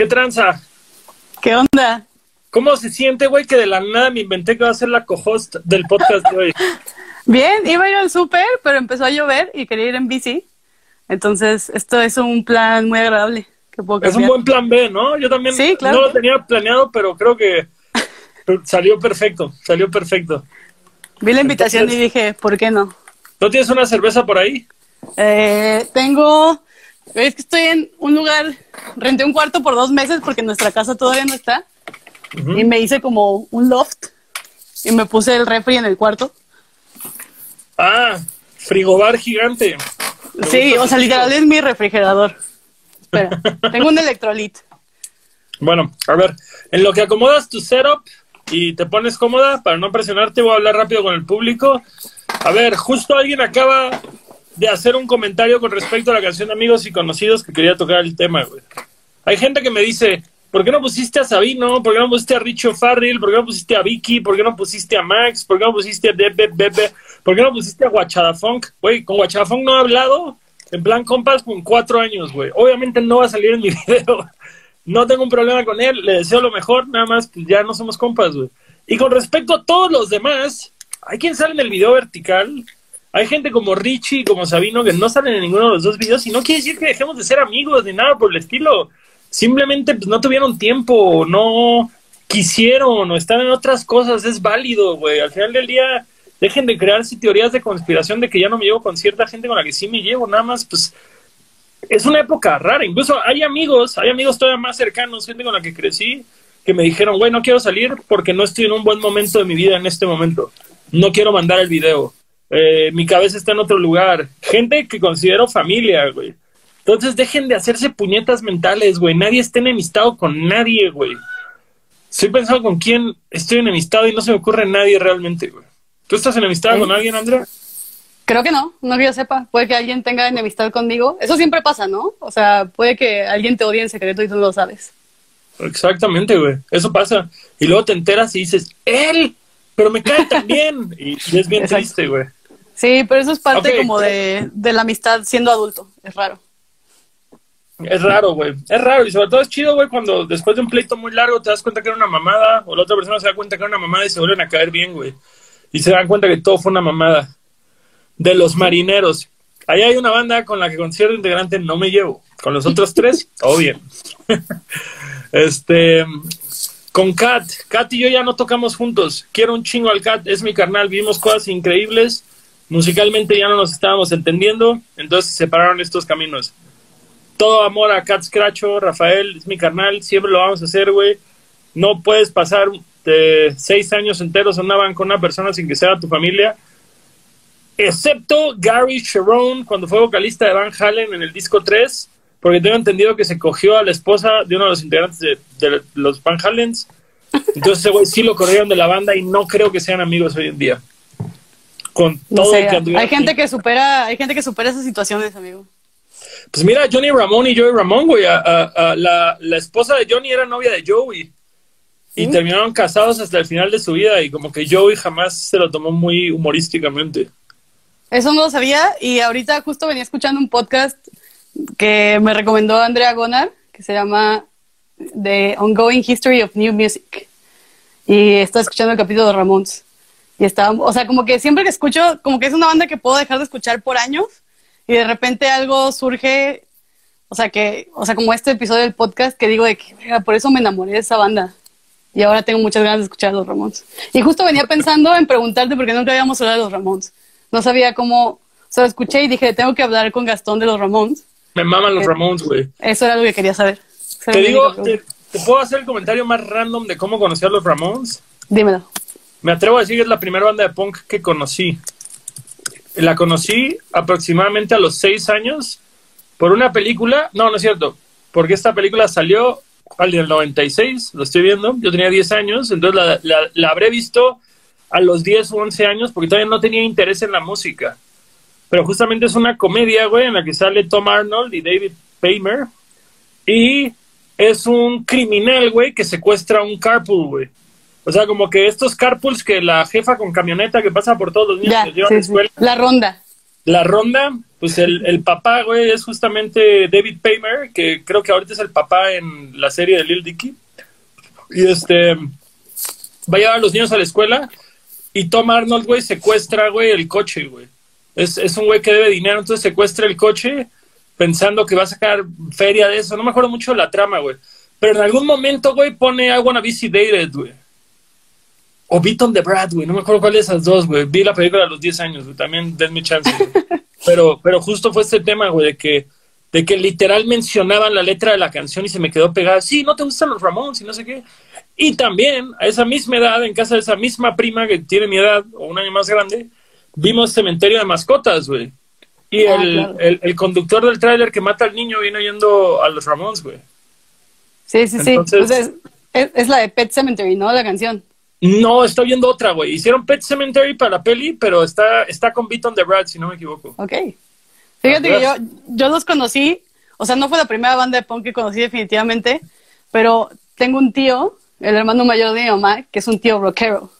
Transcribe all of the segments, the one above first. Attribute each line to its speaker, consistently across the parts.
Speaker 1: ¿Qué tranza?
Speaker 2: ¿Qué onda?
Speaker 1: ¿Cómo se siente, güey, que de la nada me inventé que va a ser la co-host del podcast de hoy?
Speaker 2: Bien, iba a ir al súper, pero empezó a llover y quería ir en bici. Entonces, esto es un plan muy agradable. Que puedo
Speaker 1: es un buen plan B, ¿no? Yo también
Speaker 2: Sí, claro.
Speaker 1: no lo tenía planeado, pero creo que salió perfecto, salió perfecto.
Speaker 2: Vi la invitación
Speaker 1: Entonces-
Speaker 2: y dije, ¿por qué no?
Speaker 1: ¿No tienes una cerveza por ahí?
Speaker 2: Eh, tengo, es que estoy en un lugar, renté un cuarto por dos meses porque nuestra casa todavía no está. Y me hice como un loft y me puse el refri en el cuarto.
Speaker 1: Ah, frigobar gigante. Me
Speaker 2: Sí, o sea, literal es mi refrigerador. Espera, tengo un electrolit.
Speaker 1: Bueno, a ver, en lo que acomodas tu setup y te pones cómoda, para no presionarte, voy a hablar rápido con el público. A ver, justo alguien acaba de hacer un comentario con respecto a la canción Amigos y Conocidos que quería tocar el tema, güey. Hay gente que me dice, ¿por qué no pusiste a Sabino? ¿Por qué no pusiste a Richo Farrell? ¿Por qué no pusiste a Vicky? ¿Por qué no pusiste a Max? ¿Por qué no pusiste a Bebe Bebe? ¿Por qué no pusiste a Guachada Funk? Güey, con Guachada Funk no he hablado en plan compas con cuatro años, güey. Obviamente no va a salir en mi video. No tengo un problema con él, le deseo lo mejor, nada más pues ya no somos compas, güey. Y con respecto a todos los demás, hay quien sale en el video vertical, hay gente como Richie, como Sabino, que no salen en ninguno de los dos videos, y no quiere decir que dejemos de ser amigos ni nada por el estilo. Simplemente pues, no tuvieron tiempo, no quisieron o están en otras cosas, es válido, güey. Al final del día, dejen de crearse teorías de conspiración de que ya no me llevo con cierta gente con la que sí me llevo, nada más, pues es una época rara. Incluso hay amigos, hay amigos todavía más cercanos, gente con la que crecí, que me dijeron, güey, no quiero salir porque no estoy en un buen momento de mi vida en este momento. No quiero mandar el video. Eh, mi cabeza está en otro lugar. Gente que considero familia, güey. Entonces dejen de hacerse puñetas mentales, güey. Nadie está enemistado con nadie, güey. Estoy pensando con quién estoy enemistado y no se me ocurre nadie realmente, güey. ¿Tú estás enemistada
Speaker 2: ¿Eh?
Speaker 1: con alguien, Andrea?
Speaker 2: Creo que no, no que yo sepa. Puede que alguien tenga enemistad conmigo. Eso siempre pasa, ¿no? O sea, puede que alguien te odie en secreto y tú no lo sabes.
Speaker 1: Exactamente, güey. Eso pasa. Y luego te enteras y dices, él, pero me cae también. y, y es bien
Speaker 2: Exacto.
Speaker 1: triste, güey.
Speaker 2: Sí, pero eso es parte como de, de la amistad siendo adulto. Es raro.
Speaker 1: Es raro, güey. Es raro. Y sobre todo es chido, güey, cuando después de un pleito muy largo te das cuenta que era una mamada, o la otra persona se da cuenta que era una mamada y se vuelven a caer bien, güey. Y se dan cuenta que todo fue una mamada. De los marineros. Ahí hay una banda con la que con cierto integrante no me llevo. Con los otros tres, todo bien. este. Con Kat. Kat y yo ya no tocamos juntos. Quiero un chingo al Kat. Es mi carnal. Vimos cosas increíbles. Musicalmente ya no nos estábamos entendiendo. Entonces se separaron estos caminos. Todo amor a Kat Scratcho. Rafael es mi carnal. Siempre lo vamos a hacer, güey. No puedes pasar seis años enteros en una van con una persona sin que sea tu familia excepto Gary Sharon cuando fue vocalista de Van Halen en el disco 3, porque tengo entendido que se cogió a la esposa de uno de los integrantes de, de los Van Halens. Entonces, güey sí lo corrieron de la banda y no creo que sean amigos hoy en día. Con
Speaker 2: No
Speaker 1: todo
Speaker 2: sé,
Speaker 1: que
Speaker 2: hay gente
Speaker 1: aquí.
Speaker 2: que supera, hay gente que supera esas situaciones, amigo.
Speaker 1: Pues mira, Johnny Ramón y Joey Ramón, güey. a- a- a la, la esposa de Johnny era novia de Joey. Y terminaron casados hasta el final de su vida. Y como que Joey jamás se lo tomó muy humorísticamente.
Speaker 2: Eso no lo sabía y ahorita justo venía escuchando un podcast que me recomendó Andrea Gonar, que se llama The Ongoing History of New Music. Y estaba escuchando el capítulo de Ramones. Y estaba, o sea, como que siempre que escucho, como que es una banda que puedo dejar de escuchar por años y de repente algo surge, o sea, que, o sea, como este episodio del podcast que digo de que "Verga, por eso me enamoré de esa banda. Y ahora tengo muchas ganas de escuchar a los Ramones. Y justo venía pensando en preguntarte por qué nunca habíamos hablado de los Ramones. No sabía cómo, o sea, lo escuché y dije, tengo que hablar con Gastón de los Ramones.
Speaker 1: Me maman los
Speaker 2: Eh,
Speaker 1: Ramones, güey.
Speaker 2: Eso era lo que quería saber.
Speaker 1: Te digo, te puedo hacer el comentario más random de cómo conocí a los Ramones.
Speaker 2: Dímelo.
Speaker 1: Me atrevo a decir que es la primera banda de punk que conocí. La conocí aproximadamente a los seis años por una película. No, no es cierto. Porque esta película salió al del 96, lo estoy viendo. Yo tenía 10 años, entonces la, la- habré visto a los 10 o 11 años porque todavía no tenía interés en la música. Pero justamente es una comedia, güey, en la que sale Tom Arnold y David Paymer. Y es un criminal, güey, que secuestra un carpool, güey. O sea, como que estos carpools que la jefa con camioneta que pasa por todos los niños
Speaker 2: Ya,
Speaker 1: que los llevan a la
Speaker 2: sí, sí.
Speaker 1: escuela.
Speaker 2: La ronda.
Speaker 1: la ronda, pues el, el papá, güey, es justamente David Paymer, que creo que ahorita es el papá en la serie de Lil Dicky. Y este va a llevar a los niños a la escuela y Tom Arnold, güey, secuestra, güey, el coche, güey. Es, es un güey que debe dinero, entonces secuestra el coche pensando que va a sacar feria de eso. No me acuerdo mucho de la trama, güey. Pero en algún momento, güey, pone I Wanna Be Sedated, güey. O Beat on the Brad, güey. No me acuerdo cuál de esas dos, güey. Vi la película a los 10 años, güey. También denme chance, güey. Pero, pero justo fue este tema, güey, de que, de que literal mencionaban la letra de la canción y se me quedó pegada. Sí, no te gustan los Ramones y no sé qué. Y también, a esa misma edad, en casa de esa misma prima que tiene mi edad, o un año más grande, vimos Cementerio de Mascotas, güey. Y
Speaker 2: Ah,
Speaker 1: el,
Speaker 2: claro.
Speaker 1: el, el conductor del tráiler que mata al niño viene oyendo a los Ramones, güey.
Speaker 2: Sí, sí, sí.
Speaker 1: Entonces-
Speaker 2: Pues es, es- es la de Pet Cemetery, ¿no? La canción.
Speaker 1: No, estoy viendo otra, güey. Hicieron Pet Cemetery para la peli, pero está, está con Beat on the Brad, si no me equivoco.
Speaker 2: Ok. Fíjate que yo, yo los conocí, o sea, no fue la primera banda de punk que conocí definitivamente, pero tengo un tío, el hermano mayor de mi mamá, que es un tío rockero.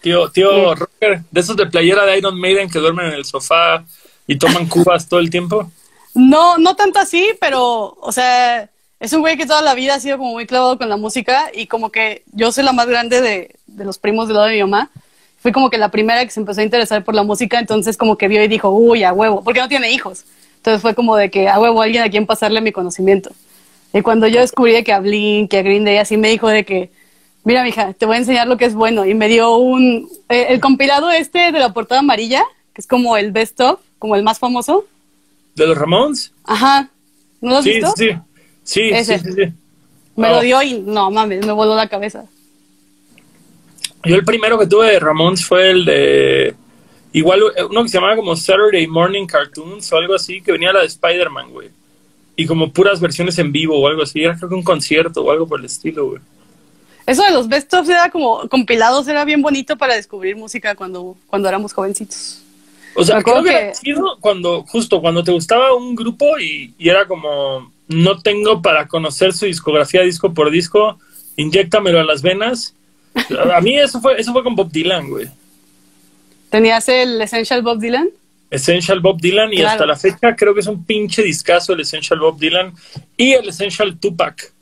Speaker 1: Tío, tío
Speaker 2: Sí.
Speaker 1: rocker, de esos de playera de Iron Maiden que duermen en el sofá y toman cubas todo el tiempo.
Speaker 2: No, no tanto así, pero, o sea, es un güey que toda la vida ha sido como muy clavado con la música y como que yo soy la más grande de, de los primos del lado de mi mamá. Fui como que la primera que se empezó a interesar por la música, entonces como que vio y dijo, uy, a huevo, porque no tiene hijos. Entonces fue como de que a huevo alguien a quien pasarle mi conocimiento. Y cuando yo descubrí de que a Blink, que a Green Day, así me dijo de que, mira, mija, te voy a enseñar lo que es bueno. Y me dio un, eh, el compilado este de la portada amarilla, que es como el best of, como el más famoso.
Speaker 1: ¿De los Ramones?
Speaker 2: Ajá. ¿No lo has
Speaker 1: Sí,
Speaker 2: visto?
Speaker 1: sí, sí. Sí,
Speaker 2: Ese.
Speaker 1: sí, sí, sí.
Speaker 2: Me
Speaker 1: Oh.
Speaker 2: lo dio y no mames, me voló la cabeza.
Speaker 1: Yo el primero que tuve de Ramones fue el de. Igual uno que se llamaba como Saturday Morning Cartoons o algo así, que venía la de Spider-Man, güey. Y como puras versiones en vivo o algo así. Era creo que un concierto o algo por el estilo, güey.
Speaker 2: Eso de los best of era como compilados, era bien bonito para descubrir música cuando, cuando éramos jovencitos.
Speaker 1: O sea, creo que,
Speaker 2: que-
Speaker 1: era chido cuando, justo cuando te gustaba un grupo y, y era como, no tengo para conocer su discografía disco por disco, inyéctamelo a las venas. A, a mí eso fue, eso fue con Bob Dylan, güey.
Speaker 2: ¿Tenías el Essential Bob Dylan?
Speaker 1: Essential Bob Dylan y
Speaker 2: Claro.
Speaker 1: hasta la fecha creo que es un pinche discazo el Essential Bob Dylan y el Essential Tupac.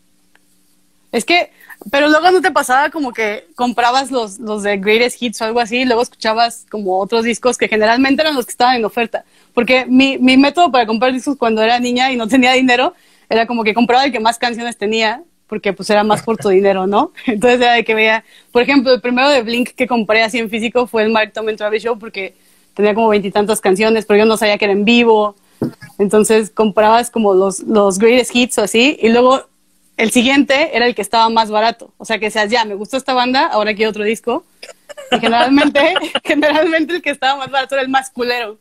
Speaker 2: Es que, pero luego no te pasaba como que comprabas los, los de Greatest Hits o algo así y luego escuchabas como otros discos que generalmente eran los que estaban en oferta. Porque mi, mi método para comprar discos cuando era niña y no tenía dinero era como que compraba el que más canciones tenía porque pues era más por tu dinero, ¿no? Entonces era de que veía, por ejemplo, el primero de Blink que compré así en físico fue el Mark Tom and Travis Show porque tenía como veintitantas canciones, pero yo no sabía que era en vivo. Entonces comprabas como los, los greatest hits o así, y luego el siguiente era el que estaba más barato. O sea que decías, ya, me gustó esta banda, ahora quiero otro disco. Y generalmente, generalmente el que estaba más barato era el más culero.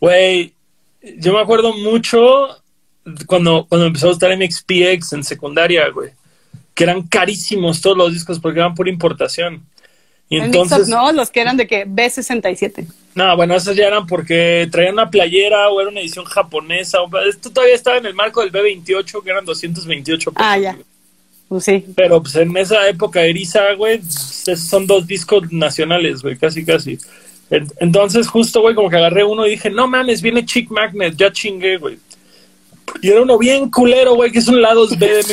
Speaker 1: Güey, yo me acuerdo mucho cuando, cuando empezó a estar MXPX en secundaria, güey, que eran carísimos todos los discos porque eran por importación. Y entonces,
Speaker 2: mix-up, no, los que eran de que B67.
Speaker 1: No, bueno, esos ya eran porque traían una playera o era una edición japonesa. O, esto todavía estaba en el marco del B28, que eran 228 pesos.
Speaker 2: Ah, ya. Pues sí.
Speaker 1: Pero pues en esa época eriza, güey, esos son dos discos nacionales, güey, casi, casi. En- Entonces, justo, güey, como que agarré uno y dije, no mames, viene Chick Magnet, ya chingué, güey. Y era uno bien culero, güey, que es un lado B de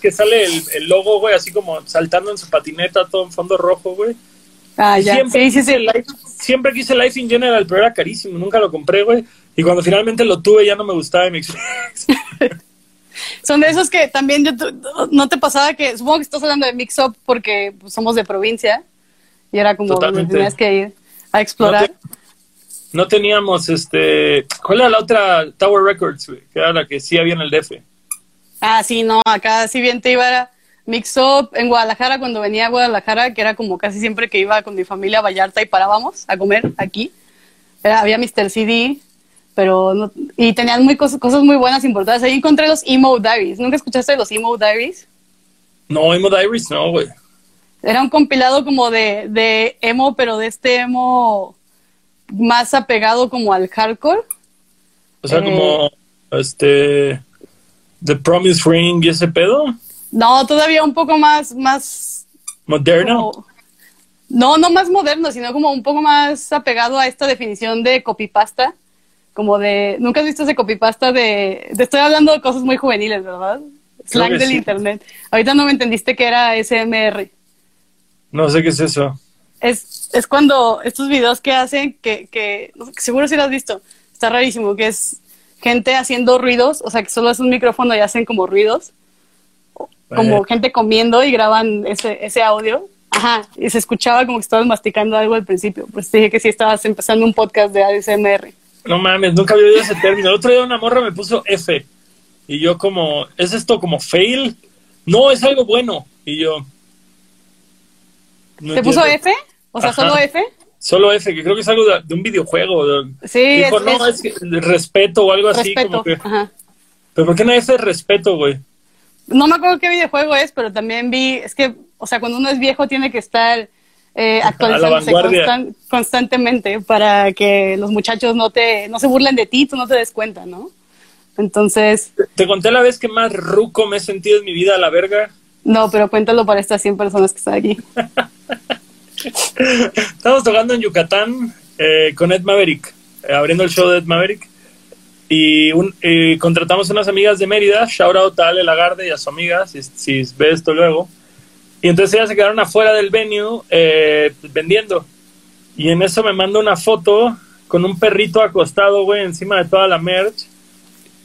Speaker 1: que sale el, el logo, güey, así como saltando en su patineta, todo en fondo rojo, güey.
Speaker 2: Ah, ya.
Speaker 1: Siempre,
Speaker 2: Sí, sí,
Speaker 1: quise
Speaker 2: sí.
Speaker 1: Life, siempre quise Life in General, pero era carísimo, nunca lo compré, güey. Y cuando finalmente lo tuve, ya no me gustaba MXPX.
Speaker 2: Son de esos que también yo no te pasaba que, supongo que estás hablando de mix-up porque pues, somos de provincia y era como tenías que ir a explorar.
Speaker 1: No No teníamos, este, ¿cuál era la otra? Tower Records, güey, que era la que sí había en el DF.
Speaker 2: Ah, sí, no, acá si bien te iba a Mix Up en Guadalajara, cuando venía a Guadalajara, que era como casi siempre que iba con mi familia a Vallarta y parábamos a comer aquí. Era- había Mr. CD, pero no, y tenían muy cosas, cosas muy buenas importantes. Ahí encontré los Emo Diaries. ¿Nunca escuchaste los Emo Diaries?
Speaker 1: No, Emo Diaries, no, güey.
Speaker 2: Era un compilado como de, de emo, pero de este emo más apegado como al hardcore.
Speaker 1: O sea,
Speaker 2: Eh.
Speaker 1: como, este, The Promise Ring y ese pedo,
Speaker 2: No, todavía un poco más, más
Speaker 1: moderno.
Speaker 2: como- no, no más moderno, sino como un poco más apegado a esta definición de copypasta, como de, nunca has visto ese copypasta de, te estoy hablando de cosas muy juveniles, ¿verdad? Slang del internet. Ahorita no me entendiste que era SMR.
Speaker 1: No sé qué es eso.
Speaker 2: Es, es cuando estos videos que hacen, que, que seguro si lo has visto, está rarísimo, que es gente haciendo ruidos, o sea, que solo es un micrófono y hacen como ruidos, como gente comiendo y graban ese, ese audio. Ajá, y se escuchaba como que estabas masticando algo al principio. Pues dije que sí estabas empezando un podcast de ASMR.
Speaker 1: No mames, nunca había oído ese término. El otro día una morra me puso F. Y yo como, ¿es esto como fail? No, es algo bueno. Y yo...
Speaker 2: ¿Te puso F? O sea, solo F.
Speaker 1: Solo F, que creo que es algo de, un videojuego.
Speaker 2: Sí,
Speaker 1: Dijo, no, es, que, respeto o algo así. Como que, ajá. Pero ¿por qué no F respeto, güey?
Speaker 2: No me acuerdo qué videojuego es, pero también vi, es que, o sea, cuando uno es viejo tiene que estar eh, actualizándose constantemente para que los muchachos no te no se burlen de ti, tú no te des cuenta, ¿no? Entonces...
Speaker 1: ¿Te conté la vez que más ruco me he sentido en mi vida a la verga?
Speaker 2: No, pero cuéntalo para estas 100 personas que están aquí.
Speaker 1: Estamos tocando en Yucatán eh, con Ed Maverick, eh, abriendo el show de Ed Maverick. Y un, contratamos unas amigas de Mérida, shout out a Ale Lagarde y a su amiga, si, si ve esto luego. Y entonces ellas se quedaron afuera del venue eh, vendiendo. Y en eso me manda una foto con un perrito acostado, güey, encima de toda la merch.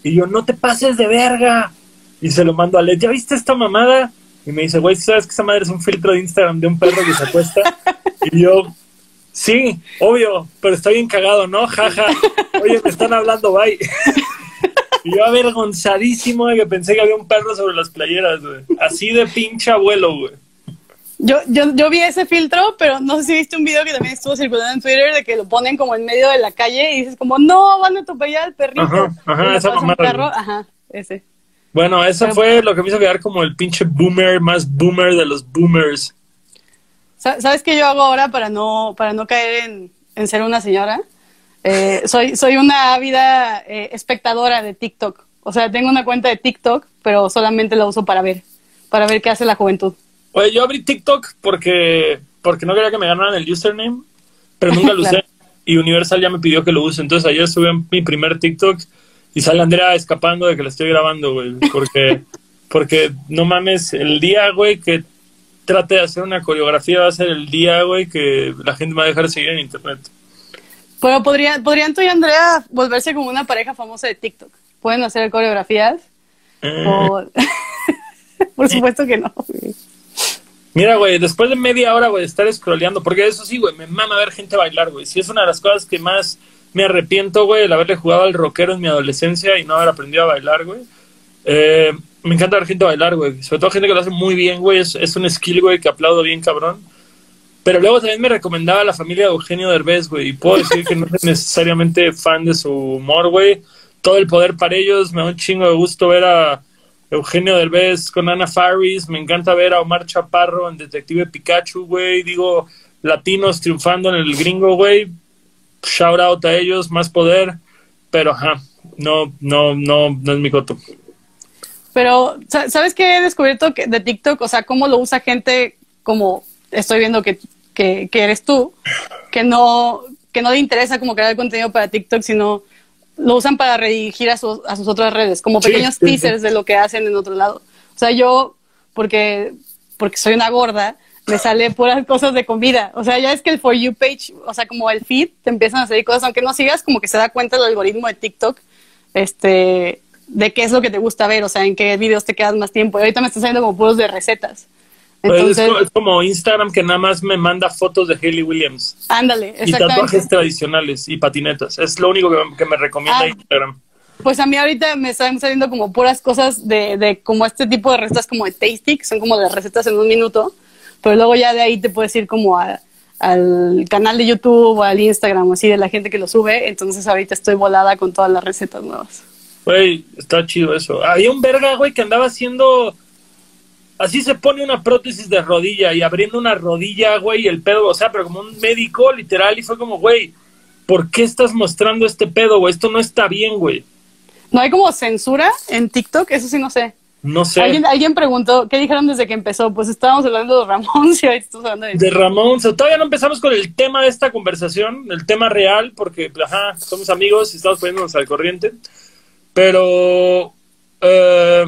Speaker 1: Y yo, no te pases de verga. Y se lo mando a Led, ¿ya viste esta mamada? Y me dice, güey, ¿sabes que esa madre es un filtro de Instagram de un perro que se acuesta? y yo, sí, obvio, pero estoy bien cagado, ¿no? Jaja. Oye, me están hablando, bye. y yo avergonzadísimo de que pensé que había un perro sobre las playeras, güey. Así de pinche abuelo, güey.
Speaker 2: Yo, yo, yo vi ese filtro, pero no sé si viste un video que también estuvo circulando en Twitter de que lo ponen como en medio de la calle y dices como, no, van a atropellar al perrito.
Speaker 1: Ajá, ajá, esa
Speaker 2: Ajá, ese.
Speaker 1: Bueno, eso fue lo que me hizo quedar como el pinche boomer más boomer de los boomers.
Speaker 2: ¿Sabes qué yo hago ahora para no, para no caer en, en ser una señora? Eh, soy, soy una ávida eh, espectadora de TikTok. O sea, tengo una cuenta de TikTok, pero solamente la uso para ver, para ver qué hace la juventud.
Speaker 1: Oye, yo abrí TikTok porque, porque no quería que me ganaran el username, pero nunca lo usé. Y Universal ya me pidió que lo use. Entonces ayer subí mi primer TikTok y sale Andrea escapando de que la estoy grabando, güey. Porque, porque no mames, el día, güey, que trate de hacer una coreografía va a ser el día, güey, que la gente me va a dejar seguir en internet.
Speaker 2: Pero podría, podrían tú y Andrea volverse como una pareja famosa de TikTok. Pueden hacer coreografías. Eh. Por supuesto que no. Güey.
Speaker 1: Mira, güey, después de media hora, güey, de estar scrolleando, porque eso sí, güey, me mama ver gente bailar, güey. Si es una de las cosas que más me arrepiento, güey, el haberle jugado al rockero en mi adolescencia y no haber aprendido a bailar, güey. Eh, me encanta ver gente bailar, güey. Sobre todo gente que lo hace muy bien, güey. Es, es un skill, güey, que aplaudo bien, cabrón. Pero luego también me recomendaba la familia de Eugenio Derbez, güey. Y puedo decir que no soy necesariamente fan de su humor, güey. Todo el poder para ellos. Me da un chingo de gusto ver a Eugenio Derbez con Ana Faris, me encanta ver a Omar Chaparro en Detective Pikachu, güey, digo, latinos triunfando en el gringo, güey, shout out a ellos, más poder, pero ajá, no, no, no, no es mi coto.
Speaker 2: Pero, ¿sabes qué he descubierto de TikTok? O sea, cómo lo usa gente como estoy viendo que, que, que eres tú, que no, que no le interesa como crear contenido para TikTok, sino lo usan para redirigir a, sus, a sus otras redes, como pequeños teasers de lo que hacen en otro lado. O sea, yo, porque, porque soy una gorda, me sale puras cosas de comida. O sea, ya es que el For You page, o sea, como el feed, te empiezan a salir cosas, aunque no sigas, como que se da cuenta el algoritmo de TikTok, este, de qué es lo que te gusta ver, o sea, en qué videos te quedas más tiempo. Y ahorita me están saliendo como puros de recetas.
Speaker 1: Pues es, como Instagram que nada más me manda fotos de Hayley Williams.
Speaker 2: Ándale,
Speaker 1: Y tatuajes tradicionales y patinetas. Es lo único que, me recomienda ah, Instagram.
Speaker 2: Pues a mí ahorita me están saliendo como puras cosas de, de como este tipo de recetas como de Tasty, que son como de recetas en un minuto. Pero luego ya de ahí te puedes ir como al canal de YouTube o al Instagram, así de la gente que lo sube. Entonces ahorita estoy volada con todas las recetas nuevas.
Speaker 1: Güey, está chido eso. Había un verga, güey, que andaba haciendo así se pone una prótesis de rodilla y abriendo una rodilla, güey, el pedo, o sea, pero como un médico literal y fue como, güey, ¿por qué estás mostrando este pedo, güey? Esto no está bien, güey.
Speaker 2: ¿No hay como censura en TikTok? Eso sí no sé.
Speaker 1: No sé.
Speaker 2: ¿Alguien, alguien preguntó, ¿qué dijeron desde que empezó? Pues estábamos hablando de Ramón y ahorita estamos hablando de...
Speaker 1: De Ramón, todavía no empezamos con el tema de esta conversación, el tema real, porque, ajá, somos amigos y estamos poniéndonos al corriente. Pero, eh,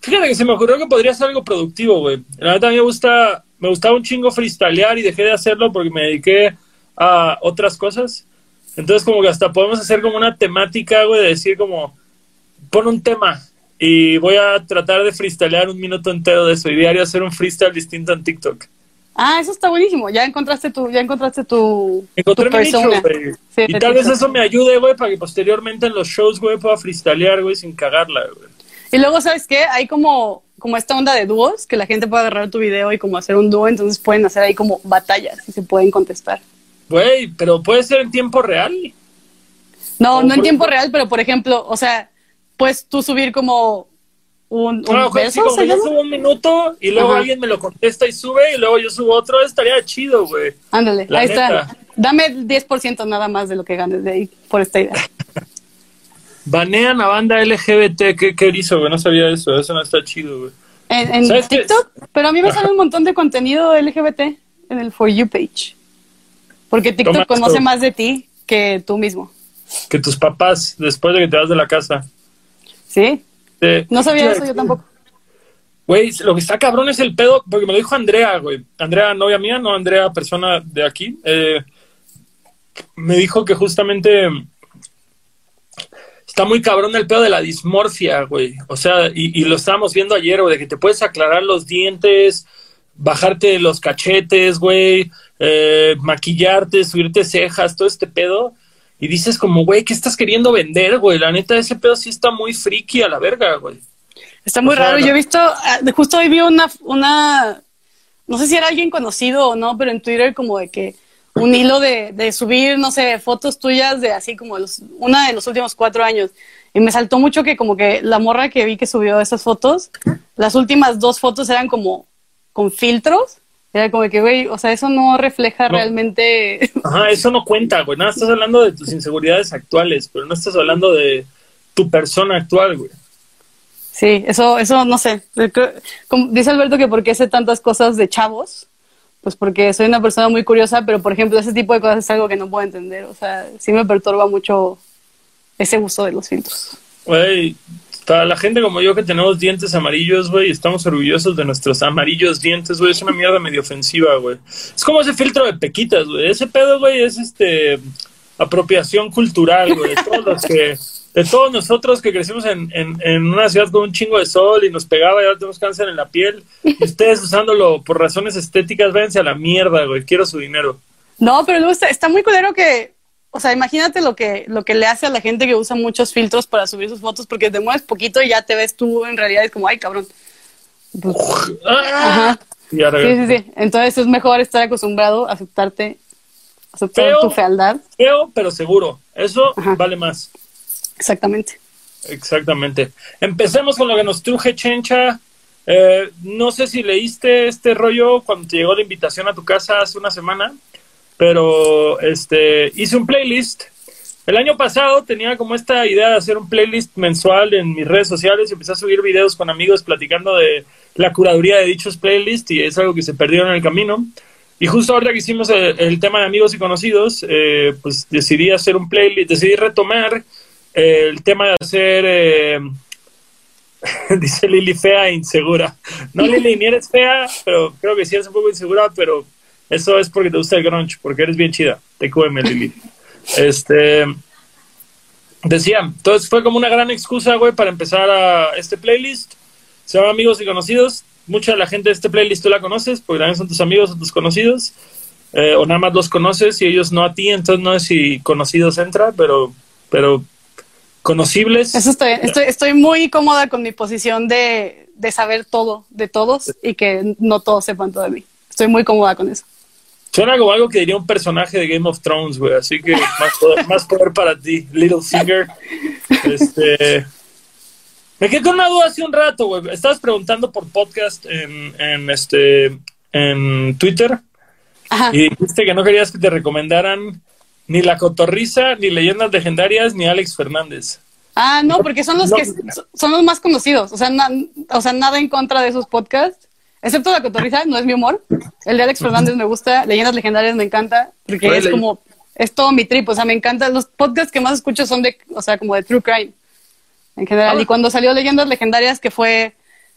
Speaker 1: fíjate que se me ocurrió que podría ser algo productivo, güey. La verdad, a me gusta, me gustaba un chingo freestylear y dejé de hacerlo porque me dediqué a otras cosas. Entonces, como que hasta podemos hacer como una temática, güey, de decir como, pon un tema y voy a tratar de freestylear un minuto entero de eso y diario hacer un freestyle distinto en TikTok.
Speaker 2: Ah, eso está buenísimo. Ya encontraste tu, ya encontraste tu,
Speaker 1: Encontré
Speaker 2: tu
Speaker 1: mi nicho, güey.
Speaker 2: Sí,
Speaker 1: y tal vez eso me ayude, güey, para que posteriormente en los shows, güey, pueda freestylear, güey, sin cagarla, güey.
Speaker 2: Y luego, ¿sabes qué? Hay como, como esta onda de dúos, que la gente puede agarrar tu video y como hacer un dúo, entonces pueden hacer ahí como batallas y se pueden contestar.
Speaker 1: Güey, pero puede ser en tiempo real.
Speaker 2: No, no en tiempo real, pero por ejemplo, o sea, puedes tú subir como un, un
Speaker 1: güey, sí,
Speaker 2: verso,
Speaker 1: como
Speaker 2: ¿se
Speaker 1: yo
Speaker 2: llama?
Speaker 1: subo un minuto y luego
Speaker 2: Ajá.
Speaker 1: alguien me lo contesta y sube y luego yo subo otro, estaría chido, güey.
Speaker 2: Ándale,
Speaker 1: La
Speaker 2: ahí
Speaker 1: neta.
Speaker 2: está. Dame el 10% nada más de lo que ganes de ahí por esta idea.
Speaker 1: Banean a banda LGBT, ¿qué, qué hizo, güey? No sabía eso, eso no está chido, güey.
Speaker 2: En, en. TikTok, pero a mí me sale un montón de contenido LGBT en el For You page. Porque TikTok
Speaker 1: Toma
Speaker 2: conoce
Speaker 1: esto.
Speaker 2: más de ti que tú mismo.
Speaker 1: Que tus papás, después de que te vas de la casa.
Speaker 2: ¿Sí?
Speaker 1: Te-
Speaker 2: No sabía eso yo tampoco.
Speaker 1: Güey, lo que está cabrón es el pedo, porque me lo dijo Andrea, güey. Andrea, novia mía, no Andrea, persona de aquí. Eh, me dijo que justamente está muy cabrón el pedo de la dismorfia, güey. O sea, y, y lo estábamos viendo ayer, güey, de que te puedes aclarar los dientes, bajarte los cachetes, güey, eh, maquillarte, subirte cejas, todo este pedo. Y dices como, güey, ¿qué estás queriendo vender, güey? La neta, ese pedo sí está muy friki a la verga, güey.
Speaker 2: Está muy
Speaker 1: O sea,
Speaker 2: raro. Yo he visto, ah, justo hoy vi una, una, no sé si era alguien conocido o no, pero en Twitter como de que un hilo de, de subir, no sé, fotos tuyas de así como los, una de los últimos cuatro años. Y me saltó mucho que como que la morra que vi que subió esas fotos, las últimas dos fotos eran como con filtros. Era como que, güey, o sea, eso no refleja
Speaker 1: No.
Speaker 2: realmente...
Speaker 1: Ajá, eso no cuenta, güey. Nada, estás hablando de tus inseguridades actuales, pero no estás hablando de tu persona actual, güey.
Speaker 2: Sí, eso, eso no sé. Como dice Alberto que por qué sé tantas cosas de chavos, pues porque soy una persona muy curiosa, pero por ejemplo ese tipo de cosas es algo que no puedo entender. O sea, sí me perturba mucho ese uso de los filtros.
Speaker 1: Güey, para la gente como yo que tenemos dientes amarillos, güey, estamos orgullosos de nuestros amarillos dientes, güey, es una mierda medio ofensiva, güey. Es como ese filtro de pequitas, güey. Ese pedo, güey, es este apropiación cultural, güey. De todos los que, de todos nosotros que crecimos en, en, en una ciudad con un chingo de sol y nos pegaba y ahora tenemos cáncer en la piel. Y ustedes usándolo por razones estéticas, váyanse a la mierda, güey. Quiero su dinero.
Speaker 2: No, pero luego está, está muy culero que, o sea, imagínate lo que, lo que le hace a la gente que usa muchos filtros para subir sus fotos, porque te mueves poquito y ya te ves tú en realidad, es como, ay, cabrón. Pues. Ajá.
Speaker 1: Y
Speaker 2: Sí, sí, sí. Entonces es mejor estar acostumbrado a aceptarte, aceptar
Speaker 1: Feo.
Speaker 2: tu fealdad.
Speaker 1: Feo, pero seguro. Eso
Speaker 2: Ajá.
Speaker 1: vale más.
Speaker 2: Exactamente.
Speaker 1: Exactamente. Empecemos con lo que nos truje Chencha. Eh, no sé si leíste este rollo cuando te llegó la invitación a tu casa hace una semana, pero este hice un playlist. El año pasado tenía como esta idea de hacer un playlist mensual en mis redes sociales y empecé a subir videos con amigos platicando de la curaduría de dichos playlists y es algo que se perdió en el camino. Y justo ahora que hicimos el, tema de amigos y conocidos, eh, pues decidí hacer un playlist, decidí retomar el tema de hacer, eh, dice Lili, fea e insegura. No, Lili, ni eres fea, pero creo que sí eres un poco insegura, pero eso es porque te gusta el grunge, porque eres bien chida. Te cueme, Lili. Este, decía, entonces fue como una gran excusa, güey, para empezar a este playlist. Se llama Amigos y Conocidos. Mucha de la gente de este playlist tú la conoces, porque también son tus amigos o tus conocidos. Eh, o nada más los conoces y ellos no a ti, entonces no es si conocidos entra, pero, pero conocibles.
Speaker 2: Eso estoy, estoy, estoy muy cómoda con mi posición de, de saber todo de todos y que no todos sepan todo de mí. Estoy muy cómoda con eso.
Speaker 1: Suena como algo que diría un personaje de Game of Thrones, güey. Así que más poder, más poder para ti, Littlefinger. Este. Me quedé con una duda hace un rato, güey. Estabas preguntando por podcast en, en este en Twitter
Speaker 2: Ajá.
Speaker 1: y dijiste que no querías que te recomendaran ni La Cotorriza, ni Leyendas Legendarias, ni Alex Fernández.
Speaker 2: Ah, no, porque son los que son los más conocidos. O sea, o sea, nada en contra de esos podcasts, excepto la cotorriza, no es mi humor. El de Alex Fernández me gusta, Leyendas Legendarias me encanta, porque es como, es todo mi trip. O sea, me encanta. Los podcasts que más escucho son de, o sea, como de True Crime en general. Y cuando salió Leyendas Legendarias, que fue,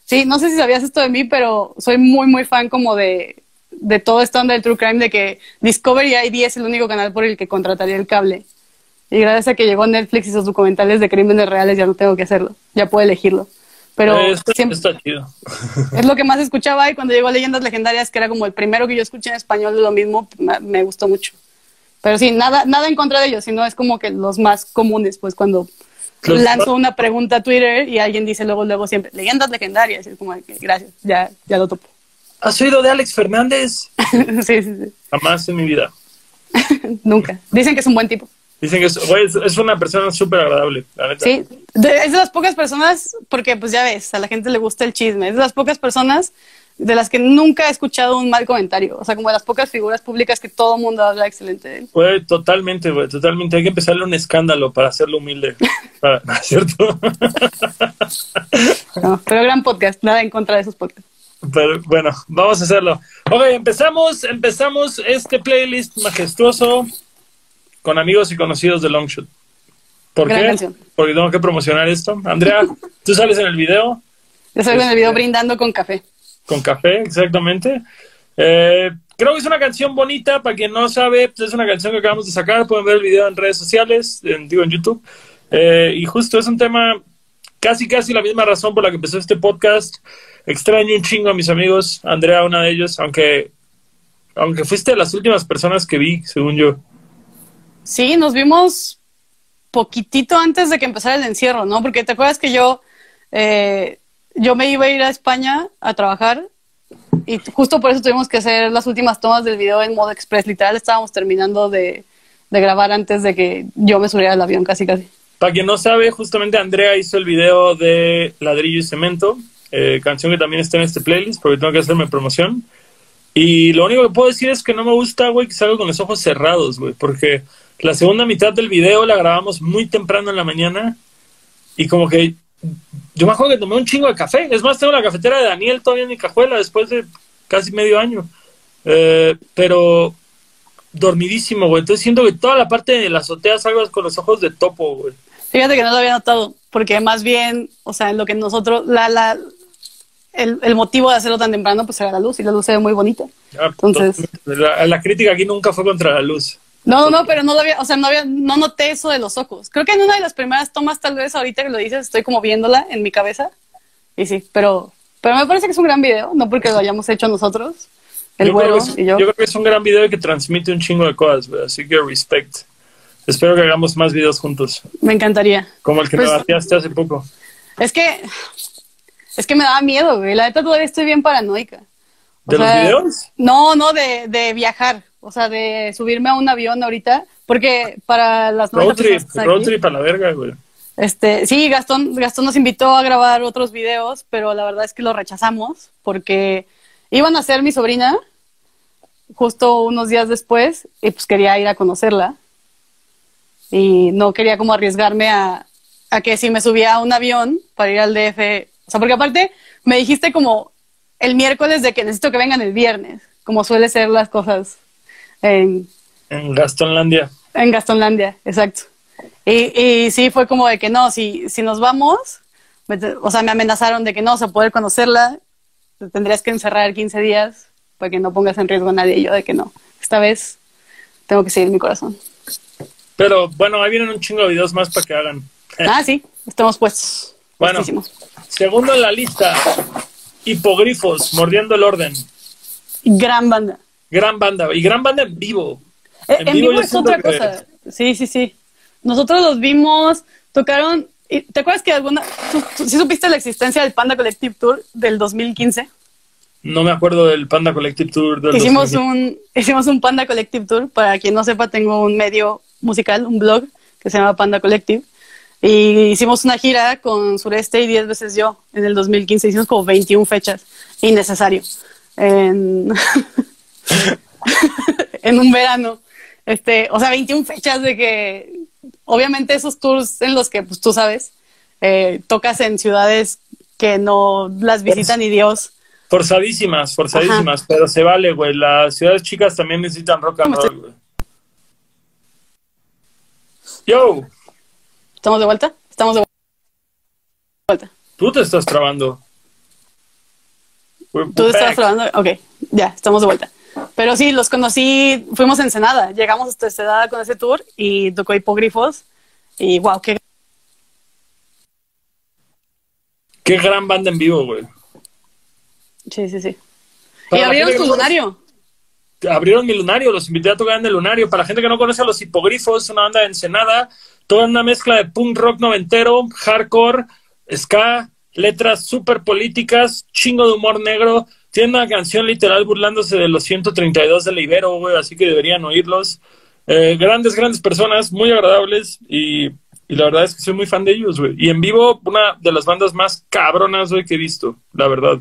Speaker 2: sí, no sé si sabías esto de mí, pero soy muy, muy fan como de, de todo esto del True Crime, de que Discovery ID es el único canal por el que contrataría el cable. Y gracias a que llegó Netflix y sus documentales de crímenes reales, ya no tengo que hacerlo. Ya puedo elegirlo. Pero siempre, está chido. es lo que más escuchaba y cuando llegó Leyendas Legendarias, que era como el primero que yo escuché en español de lo mismo, me, gustó mucho. Pero sí, nada, nada en contra de ellos, sino es como que los más comunes, pues cuando lanzo una pregunta a Twitter y alguien dice luego, luego siempre, Leyendas Legendarias, y es como que gracias, ya, ya lo topo.
Speaker 1: ¿Has oído de Alex Fernández?
Speaker 2: sí, sí, sí.
Speaker 1: Jamás en mi vida.
Speaker 2: Nunca. Dicen que es un buen tipo.
Speaker 1: Dicen que es, es, una persona súper agradable, la neta.
Speaker 2: Sí, es de las pocas personas, porque pues ya ves, a la gente le gusta el chisme, es de las pocas personas de las que nunca he escuchado un mal comentario. O sea, como de las pocas figuras públicas que todo el mundo habla excelente de él.
Speaker 1: Güey, totalmente, güey, totalmente. Hay que empezarle un escándalo para hacerlo humilde. Ah, ¿Cierto?
Speaker 2: pero gran podcast, nada en contra de esos podcasts.
Speaker 1: Pero bueno, vamos a hacerlo. Ok, empezamos, empezamos este playlist majestuoso con amigos y conocidos de Longshot. ¿Por qué? Porque tengo que promocionar esto. Andrea, ¿tú sales en el video?
Speaker 2: Yo salgo en el video este, brindando con café.
Speaker 1: Con café, exactamente. Eh, creo que es una canción bonita, para quien no sabe, pues es una canción que acabamos de sacar, pueden ver el video en redes sociales, en, digo en YouTube. Eh, y justo es un tema, casi casi la misma razón por la que empezó este podcast. Extraño un chingo a mis amigos, Andrea, una de ellos, aunque, aunque fuiste de las últimas personas que vi, según yo.
Speaker 2: Sí, nos vimos poquitito antes de que empezara el encierro, ¿no? Porque te acuerdas que yo, eh, yo me iba a ir a España a trabajar y justo por eso tuvimos que hacer las últimas tomas del video en modo express. Literal, estábamos terminando de, grabar antes de que yo me subiera al avión, casi casi.
Speaker 1: Para quien no sabe, justamente Andrea hizo el video de Ladrillo y Cemento, eh, canción que también está en este playlist, porque tengo que hacerme promoción. Y lo único que puedo decir es que no me gusta, güey, que salga con los ojos cerrados, güey, porque la segunda mitad del video la grabamos muy temprano en la mañana y como que yo me acuerdo que tomé un chingo de café. Es más, tengo la cafetera de Daniel todavía en mi cajuela después de casi medio año. Eh, pero dormidísimo, güey. Entonces siento que toda la parte de la azotea salgas con los ojos de topo, güey.
Speaker 2: Fíjate que no lo había notado, porque más bien, o sea, en lo que nosotros, la, la, el, el, motivo de hacerlo tan temprano, pues era la luz, y la luz se ve muy bonita. Entonces,
Speaker 1: la, la, crítica aquí nunca fue contra la luz.
Speaker 2: No, no, pero no lo había, o sea, no había, no noté eso de los ojos. Creo que en una de las primeras tomas, tal vez ahorita que lo dices, estoy como viéndola en mi cabeza. Y sí, pero, pero me parece que es un gran video, no porque lo hayamos hecho nosotros. El
Speaker 1: yo y yo. Yo creo que es un gran video que transmite un chingo de cosas, así que respect. Espero que hagamos más videos juntos.
Speaker 2: Me encantaría.
Speaker 1: Como el que me pues, bateaste hace poco.
Speaker 2: Es que, es que me daba miedo, güey. La neta todavía estoy bien paranoica.
Speaker 1: ¿De los videos?
Speaker 2: No, no, de, de viajar o sea, de subirme a un avión ahorita, porque para las
Speaker 1: road trip, road trip a la verga, güey.
Speaker 2: Este, sí, Gastón, Gastón nos invitó a grabar otros videos, pero la verdad es que lo rechazamos porque iban a ser mi sobrina justo unos días después y pues quería ir a conocerla. Y no quería como arriesgarme a, a que si me subía a un avión para ir al DF, o sea, porque aparte me dijiste como el miércoles de que necesito que vengan el viernes, como suele ser las cosas en,
Speaker 1: en Gastonlandia.
Speaker 2: En Gastonlandia, exacto. Y, y sí, fue como de que no, si, si nos vamos, o sea, me amenazaron de que no, se puede conocerla, tendrías que encerrar 15 días para que no pongas en riesgo a nadie. Y yo de que no, esta vez tengo que seguir mi corazón.
Speaker 1: Pero bueno, ahí vienen un chingo de videos más para que hagan.
Speaker 2: Ah, sí, estamos puestos.
Speaker 1: Bueno, segundo en la lista, Hipogrifos, Mordiendo el Orden.
Speaker 2: Gran banda.
Speaker 1: Gran banda, y gran banda en vivo.
Speaker 2: Eh, en, vivo, es otra cosa. Sí, sí, sí. Nosotros los vimos, tocaron. ¿Te acuerdas que alguna. ¿Sí supiste la existencia del Panda Collective Tour del 2015?
Speaker 1: No me acuerdo del Panda Collective Tour del
Speaker 2: hicimos Un, hicimos un Panda Collective Tour. Para quien no sepa, tengo un medio musical, un blog que se llama Panda Collective. Y hicimos una gira con Sureste y 10 veces yo en el 2015. Hicimos como 21 fechas. Innecesario. En... en un verano. Este, o sea, 21 fechas de que obviamente esos tours en los que, pues tú sabes, eh, tocas en ciudades que no las visitan ni Dios.
Speaker 1: Forzadísimas, forzadísimas, pero se vale, güey. Las ciudades chicas también necesitan rock and roll, güey. Yo,
Speaker 2: ¿Estamos de vuelta? Estamos de vuelta.
Speaker 1: tú te estás trabando.
Speaker 2: ¿Tú
Speaker 1: we're
Speaker 2: estabas
Speaker 1: back.
Speaker 2: grabando? Ok, ya, estamos de vuelta. Pero sí, los conocí, fuimos a Ensenada, llegamos hasta Ensenada con ese tour y tocó hipógrifos y wow, qué
Speaker 1: Qué gran banda en vivo, güey.
Speaker 2: Sí, sí, sí.
Speaker 1: Para
Speaker 2: y abrieron
Speaker 1: no
Speaker 2: lunario.
Speaker 1: abrieron mi lunario, los invité a tocar en el lunario. Para la gente que no conoce a los hipogrifos, es una banda de Ensenada, toda una mezcla de punk rock noventero, hardcore, ska, letras súper políticas, chingo de humor negro. Tiene una canción literal burlándose de los 132 del Ibero, güey, así que deberían oírlos. Eh, grandes, grandes personas, muy agradables y, y la verdad es que soy muy fan de ellos, güey. Y en vivo, una de las bandas más cabronas, güey, que he visto, la verdad.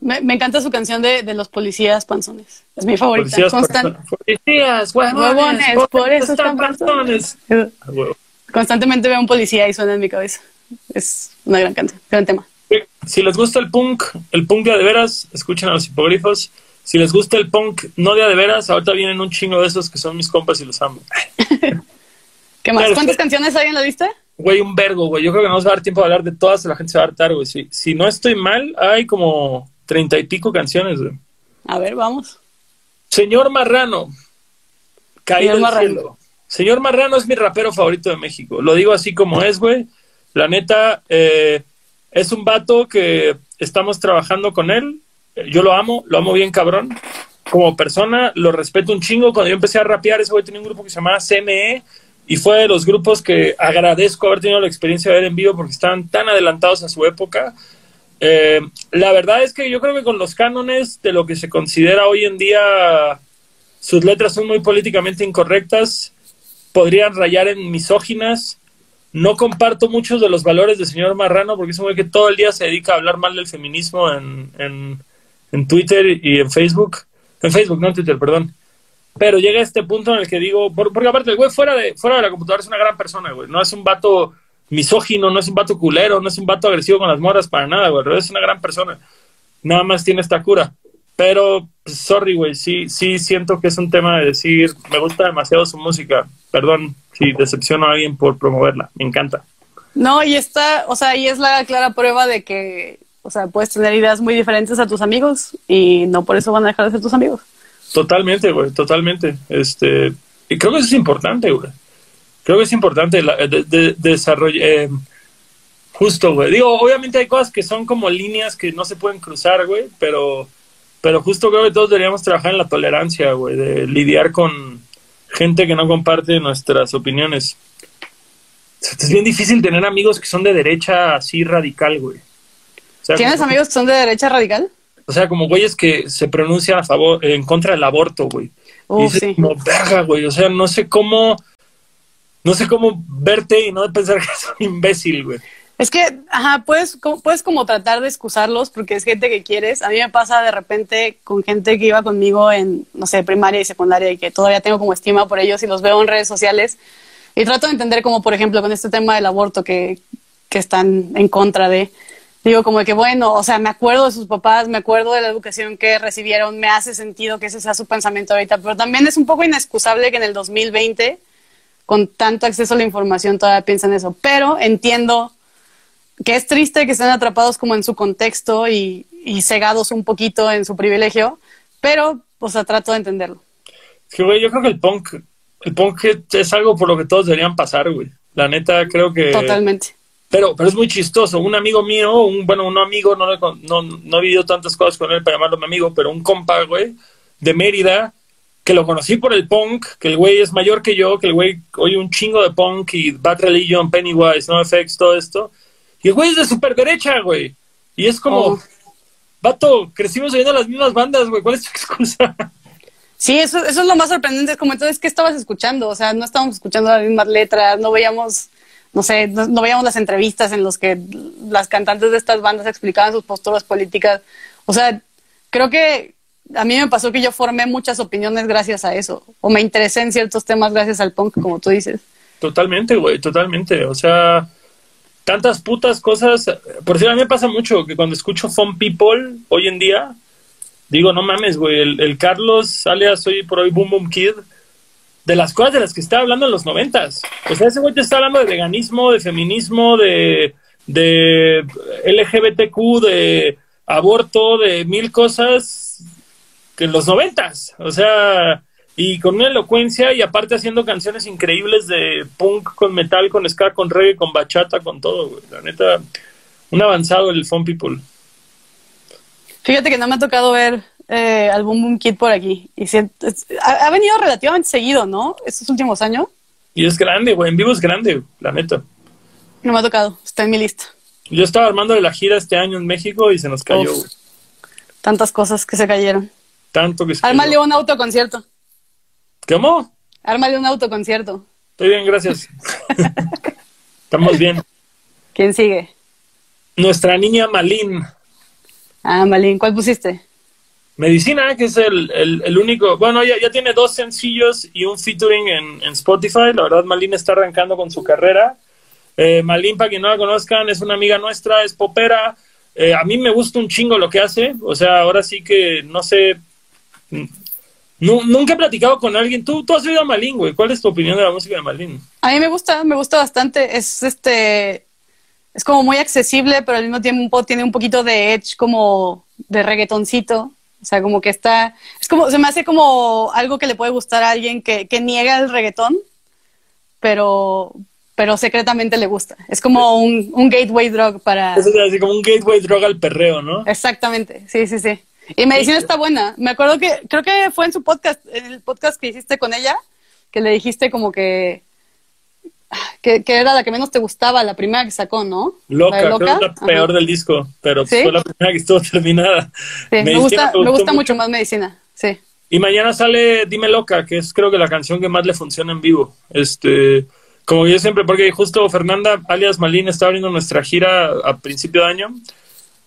Speaker 2: Me, me encanta su canción de, de los policías panzones. Es mi favorita.
Speaker 1: Policías, huevones,
Speaker 2: Huevones, por eso están
Speaker 1: panzones. A huevo.
Speaker 2: Constantemente veo un policía y suena en mi cabeza. Es una gran canción, gran tema.
Speaker 1: Si les gusta el punk, el punk de veras, escuchen a los hipogrifos. Si les gusta el punk no de veras, ahorita vienen un chingo de esos que son mis compas y los amo.
Speaker 2: ¿Qué más? ¿Cuántas canciones hay en la lista?
Speaker 1: Güey, un vergo, güey. Yo creo que no nos va a dar tiempo de hablar de todas, la gente se va a hartar, güey. Si, si no estoy mal, hay como treinta y pico canciones, güey.
Speaker 2: A ver, vamos.
Speaker 1: Señor Marrano, caído
Speaker 2: Señor Marrano.
Speaker 1: cielo. Señor Marrano es mi rapero favorito de México. Lo digo así como es, güey. La neta, eh, es un vato que estamos trabajando con él. Yo lo amo, lo amo bien cabrón. Como persona, lo respeto un chingo. Cuando yo empecé a rapear, ese güey tenía un grupo que se llamaba CME y fue de los grupos que agradezco haber tenido la experiencia de ver en vivo porque estaban tan adelantados a su época. Eh, la verdad es que yo creo que con los cánones de lo que se considera hoy en día, sus letras son muy políticamente incorrectas, podrían rayar en misóginas. No comparto muchos de los valores del señor Marrano porque es un güey que todo el día se dedica a hablar mal del feminismo en, en, en Twitter y en Facebook. En Facebook, no en Twitter, perdón. Pero llega este punto en el que digo, por- porque aparte el güey fuera de, fuera de la computadora es una gran persona, güey. No es un vato misógino, no es un vato culero, no es un vato agresivo con las morras para nada, güey. Es una gran persona. Nada más tiene esta cura. Pero, pues, sorry, güey, sí, sí siento que es un tema de decir, me gusta demasiado su música. Perdón si decepciono a alguien por promoverla. Me encanta.
Speaker 2: No, y está, o sea, y es la clara prueba de que, o sea, puedes tener ideas muy diferentes a tus amigos y no por eso van a dejar de ser tus amigos.
Speaker 1: Totalmente, güey, totalmente. Este, y creo que eso es importante, güey. Creo que es importante la, de, de- desarroll- eh, justo, güey. Digo, obviamente hay cosas que son como líneas que no se pueden cruzar, güey, pero, pero justo creo que todos deberíamos trabajar en la tolerancia, güey, de lidiar con gente que no comparte nuestras opiniones. Es bien difícil tener amigos que son de derecha así radical, güey. O sea,
Speaker 2: ¿Tienes
Speaker 1: como-
Speaker 2: amigos que son de derecha radical?
Speaker 1: o sea, como güeyes que se pronuncian a favor, en contra del aborto, güey. Y dices,
Speaker 2: sí.
Speaker 1: como, verga, güey. O sea, no sé cómo, no sé cómo verte y no pensar que un imbécil, güey.
Speaker 2: Es que, ajá, puedes, como- puedes como tratar de excusarlos porque es gente que quieres. A mí me pasa de repente con gente que iba conmigo en, no sé, primaria y secundaria y que todavía tengo como estima por ellos y los veo en redes sociales. Y trato de entender como, por ejemplo, con este tema del aborto que, que están en contra de. Digo, como de que, bueno, o sea, me acuerdo de sus papás, me acuerdo de la educación que recibieron, me hace sentido que ese sea su pensamiento ahorita, pero también es un poco inexcusable que en el 2020, con tanto acceso a la información, todavía piensen eso. Pero entiendo que es triste que estén atrapados como en su contexto y, y cegados un poquito en su privilegio, pero, o sea, trato de entenderlo.
Speaker 1: Es que, güey, yo creo que el punk, el punk es algo por lo que todos deberían pasar, güey. La neta, creo que...
Speaker 2: Totalmente.
Speaker 1: Pero, pero es muy chistoso. Un amigo mío, un, bueno, un amigo, no, no, no he vivido tantas cosas con él para llamarlo mi amigo, pero un compa, güey, de Mérida, que lo conocí por el punk, que el güey es mayor que yo, que el güey oye un chingo de punk y Bad Religion, Pennywise, NoFX, todo esto. Y el güey es de super derecha, güey. Y es como,
Speaker 2: Oh.
Speaker 1: vato, crecimos oyendo las mismas bandas, güey. ¿Cuál es tu excusa?
Speaker 2: Sí, eso, eso es lo más sorprendente. Es como entonces, ¿qué estabas escuchando? O sea, no estábamos escuchando las mismas letras, no veíamos, no sé, no, no veíamos las entrevistas en las que las cantantes de estas bandas explicaban sus posturas políticas. O sea, creo que a mí me pasó que yo formé muchas opiniones gracias a eso, o me interesé en ciertos temas gracias al punk, como tú dices.
Speaker 1: totalmente, güey, totalmente. O sea, tantas putas cosas. Por cierto, a mí me pasa mucho que cuando escucho Fun People hoy en día, digo, no mames, güey, el, el Carlos alias Soy por hoy Boom Boom Kid, de las cosas de las que estaba hablando en los noventas. O sea, ese güey te está hablando de veganismo, de feminismo, de, de LGBTQ, de aborto, de mil cosas que en los noventas. O sea, y con una elocuencia y aparte haciendo canciones increíbles de punk con metal, con ska, con reggae, con bachata, con todo, güey. La neta, un avanzado el Fun People.
Speaker 2: Fíjate que no me ha tocado ver eh, al Boom Boom Kid por aquí. Y es- ha, ha venido relativamente seguido, ¿no? Estos últimos años.
Speaker 1: Y es grande, güey. En vivo es grande, la neta.
Speaker 2: No me ha tocado. Está en mi lista.
Speaker 1: Yo estaba armando la gira este año en México y se nos cayó,
Speaker 2: Uf.
Speaker 1: güey.
Speaker 2: Tantas cosas que se cayeron.
Speaker 1: Tanto que se
Speaker 2: Ármale
Speaker 1: cayó.
Speaker 2: un autoconcierto.
Speaker 1: ¿Cómo?
Speaker 2: Ármale un autoconcierto.
Speaker 1: Estoy bien, gracias. Estamos bien.
Speaker 2: ¿Quién sigue?
Speaker 1: Nuestra niña Malin.
Speaker 2: Ah, Malin, ¿cuál pusiste?
Speaker 1: Medicina, que es el, el- el único. Bueno, ya, ya tiene dos sencillos y un featuring en, en Spotify. La verdad, Malin está arrancando con su carrera. Eh, Malin, para quien no la conozcan, es una amiga nuestra, es popera. Eh, a mí me gusta un chingo lo que hace. O sea, ahora sí que no sé. Nu- nunca he platicado con alguien. ¿Tú, tú has oído a Malin, güey. ¿Cuál es tu opinión de la música de Malin?
Speaker 2: A mí me gusta, me gusta bastante. Es este. Es como muy accesible, pero al mismo tiempo tiene un poquito de edge como de reggaetoncito. O sea, como que está. Es como, se me hace como algo que le puede gustar a alguien que, que niega el reggaetón, pero, pero secretamente le gusta. Es como un, un gateway drug para.
Speaker 1: Es así como un gateway droga al perreo, ¿no?
Speaker 2: Exactamente, sí, sí, sí. Y medicina está buena. Me acuerdo que, creo que fue en su podcast, en el podcast que hiciste con ella, que le dijiste como que, que, que era la que menos te gustaba, la primera que sacó, ¿no?
Speaker 1: Loca,
Speaker 2: La
Speaker 1: creo que es la
Speaker 2: Ajá.
Speaker 1: peor del disco, pero
Speaker 2: ¿Sí?
Speaker 1: fue la primera que estuvo terminada.
Speaker 2: Sí, me gusta, me gusta mucho más medicina, sí.
Speaker 1: Y mañana sale Dime Loca, que es creo que la canción que más le funciona en vivo. Este, como yo siempre, porque justo Fernanda alias Malin está abriendo nuestra gira a principio de año